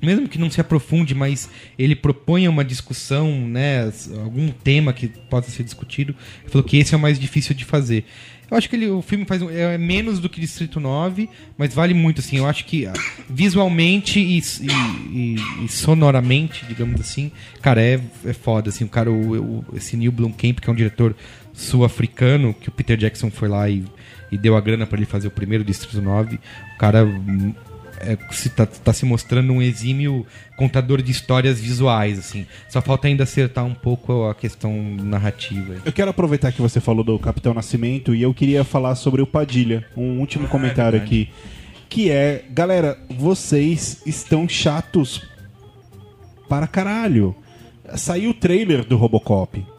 S1: mesmo que não se aprofunde, mas ele proponha uma discussão, né, algum tema que possa ser discutido, ele falou que esse é o mais difícil de fazer. Eu acho que ele, o filme faz um- é menos do que Distrito 9, mas vale muito, assim. Eu acho que ah, visualmente e, e- e- e sonoramente, digamos assim, cara, é, é foda, assim. O cara, o, o- esse Neil Blomkamp, que é um diretor sul-africano, que o Peter Jackson foi lá e, e deu a grana pra ele fazer o primeiro Distrito 9, o cara hum, é, se tá, tá se mostrando um exímio contador de histórias visuais, assim. Só falta ainda acertar um pouco a questão narrativa.
S2: Eu quero aproveitar que você falou do Capitão Nascimento e eu queria falar sobre o Padilha. Um último comentário aqui. Que é, galera, vocês estão chatos para caralho. Saiu o trailer do Robocop.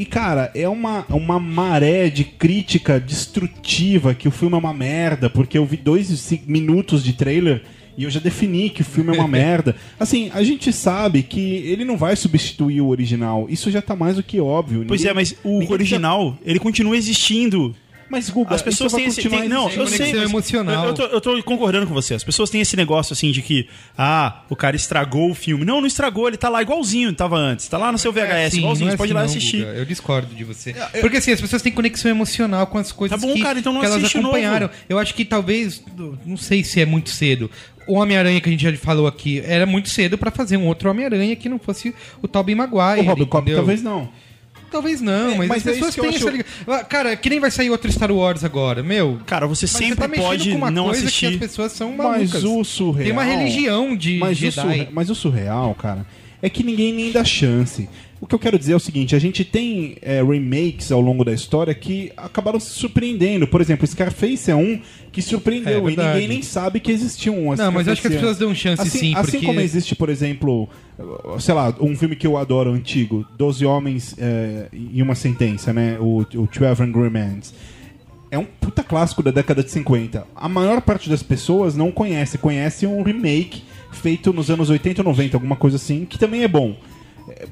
S2: E, cara, é uma, uma maré de crítica destrutiva que o filme é uma merda, porque eu vi dois minutos de trailer e eu já defini que o filme é uma merda. Assim, a gente sabe que ele não vai substituir o original. Isso já tá mais do que óbvio.
S3: Pois é,
S2: Ninguém-
S3: mas o original, ele continua existindo
S2: Mas, Guga,
S3: As pessoas
S2: vai
S3: têm esse. tem- não, eu sei.
S1: emocional.
S3: Eu, eu tô, eu tô concordando com você. As pessoas têm esse negócio assim de que, ah, o cara estragou o filme. Não, não estragou, ele tá lá igualzinho tava antes. Tá lá no seu VHS,
S1: Sim,
S3: igualzinho.
S1: não é
S3: Você pode ir
S1: assim
S3: lá
S1: não,
S3: assistir.
S1: Guga. Eu discordo de você. Porque assim, as pessoas têm conexão emocional com as coisas
S3: Tá bom,
S1: que,
S3: cara, então não
S1: que elas acompanharam.
S3: novo.
S1: Eu acho que talvez, não sei se é muito cedo. O Homem-Aranha que a gente já falou aqui era muito cedo pra fazer um outro Homem-Aranha que não fosse o Tobey Maguire.
S2: O Robocop talvez não.
S1: Talvez não,
S2: É,
S1: mas,
S2: mas
S1: as
S2: é
S1: pessoas têm
S2: acho-
S1: essa ligação. Cara, que nem vai sair outro Star Wars agora, meu.
S3: Cara, você sempre
S1: você tá
S3: pode
S1: com uma
S3: não
S1: coisa
S3: assistir.
S1: que as pessoas são malucas.
S2: Mas o surreal.
S1: Tem uma religião de
S2: mas
S1: Jedi.
S2: O mas o surreal, cara, é que ninguém nem dá chance. O que eu quero dizer é o seguinte: a gente tem é, remakes ao longo da história que acabaram se surpreendendo. Por exemplo, Scarface é um que
S1: É,
S2: surpreendeu e
S1: verdade.
S2: ninguém nem sabe que existiu um.
S1: Não, mas acho que as pessoas dão chance
S2: assim,
S1: sim,
S2: assim
S1: porque-
S2: como existe, por exemplo, sei lá, um filme que eu adoro antigo, Doze Homens é, e uma Sentença, né? O, o Twelve Angry Men. É um puta clássico da década de 50. A maior parte das pessoas não conhece, conhece um remake feito nos anos 80 ou 90, alguma coisa assim, que também é bom.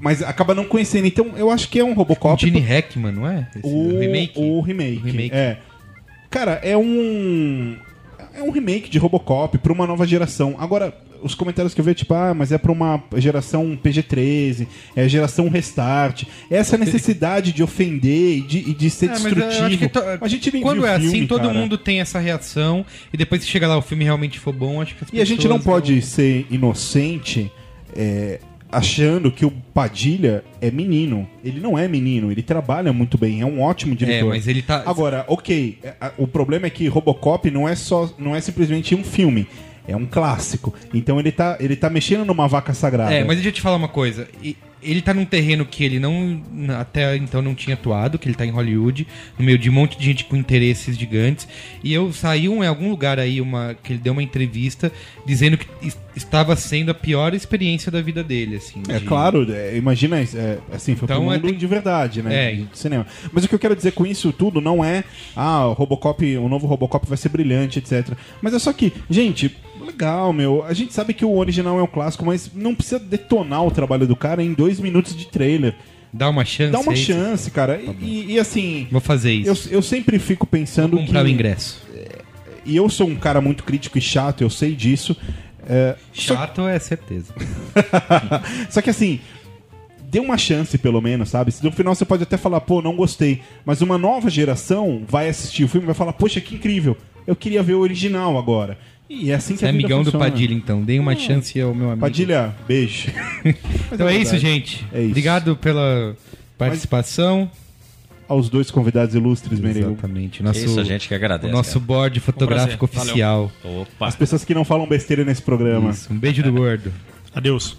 S2: Mas acaba não conhecendo. Então, eu acho que é um
S1: O
S2: Robocop.
S1: Gene Hackman, não é? Esse
S2: o
S1: remake.
S2: O remake.
S1: O remake.
S2: É. Cara, é um. É um remake de Robocop pra uma nova geração. Agora, os comentários que eu vejo, tipo, ah, mas é pra uma geração PG-13, é geração restart. Essa necessidade de ofender e de, e de ser
S1: É,
S2: destrutivo.
S1: to-
S2: a gente nem
S1: Quando é
S2: o filme,
S1: assim, todo
S2: cara.
S1: mundo tem essa reação. E depois que chega lá o filme realmente for bom, acho que as
S2: E a gente não pode
S1: vão-
S2: ser inocente é, achando que o Padilha é menino. Ele não é menino, ele trabalha muito bem, é um ótimo diretor.
S1: É, mas ele tá.
S2: Agora, ok, é, o problema é que Robocop não é só, não é simplesmente um filme, é um clássico. Então ele tá, ele tá mexendo numa vaca sagrada.
S1: É, mas deixa eu te falar uma coisa. E- Ele tá num terreno que ele não. Até então não tinha atuado, que ele tá em Hollywood, no meio de um monte de gente com interesses gigantes. E eu saí um, em algum lugar aí, uma, que ele deu uma entrevista dizendo que es- estava sendo a pior experiência da vida dele, assim.
S2: É
S1: de-
S2: claro, é, imagina, é, assim, foi
S1: Então,
S2: pro
S1: é,
S2: mundo
S1: tem-
S2: de verdade, né?
S1: É.
S2: De cinema. Mas o que eu quero dizer com isso tudo não é, ah, o Robocop, o novo Robocop vai ser brilhante, etc. Mas é só que, gente, legal, meu, a gente sabe que o original é um clássico, mas não precisa detonar o trabalho do cara em dois minutos de trailer.
S1: Dá uma chance.
S2: Dá uma
S1: é isso?
S2: chance, cara. E, e, assim,
S1: Vou fazer isso.
S2: eu, eu sempre fico pensando
S1: Vou comprar
S2: que...
S1: o ingresso.
S2: E eu sou um cara muito crítico e chato, eu sei disso. É, só
S1: Chato é certeza.
S2: Só que assim, dê uma chance pelo menos, sabe? No final você pode até falar, pô, não gostei. Mas uma nova geração vai assistir o filme e vai falar, poxa, que incrível. Eu queria ver o original agora. E é assim que
S1: Você é amigão do
S2: funciona.
S1: Padilha, então. Dê uma chance ao meu amigo.
S2: Padilha, beijo.
S1: Então é isso, gente.
S2: É isso.
S1: Obrigado pela participação.
S2: Aos dois convidados ilustres, Mereu.
S1: Exatamente. Nosso,
S4: Isso, a gente que
S1: o
S4: agradece.
S1: nosso board fotográfico
S6: prazer.
S1: oficial.
S2: As pessoas que não falam besteira nesse programa.
S1: Isso. Um beijo do gordo.
S3: Adeus.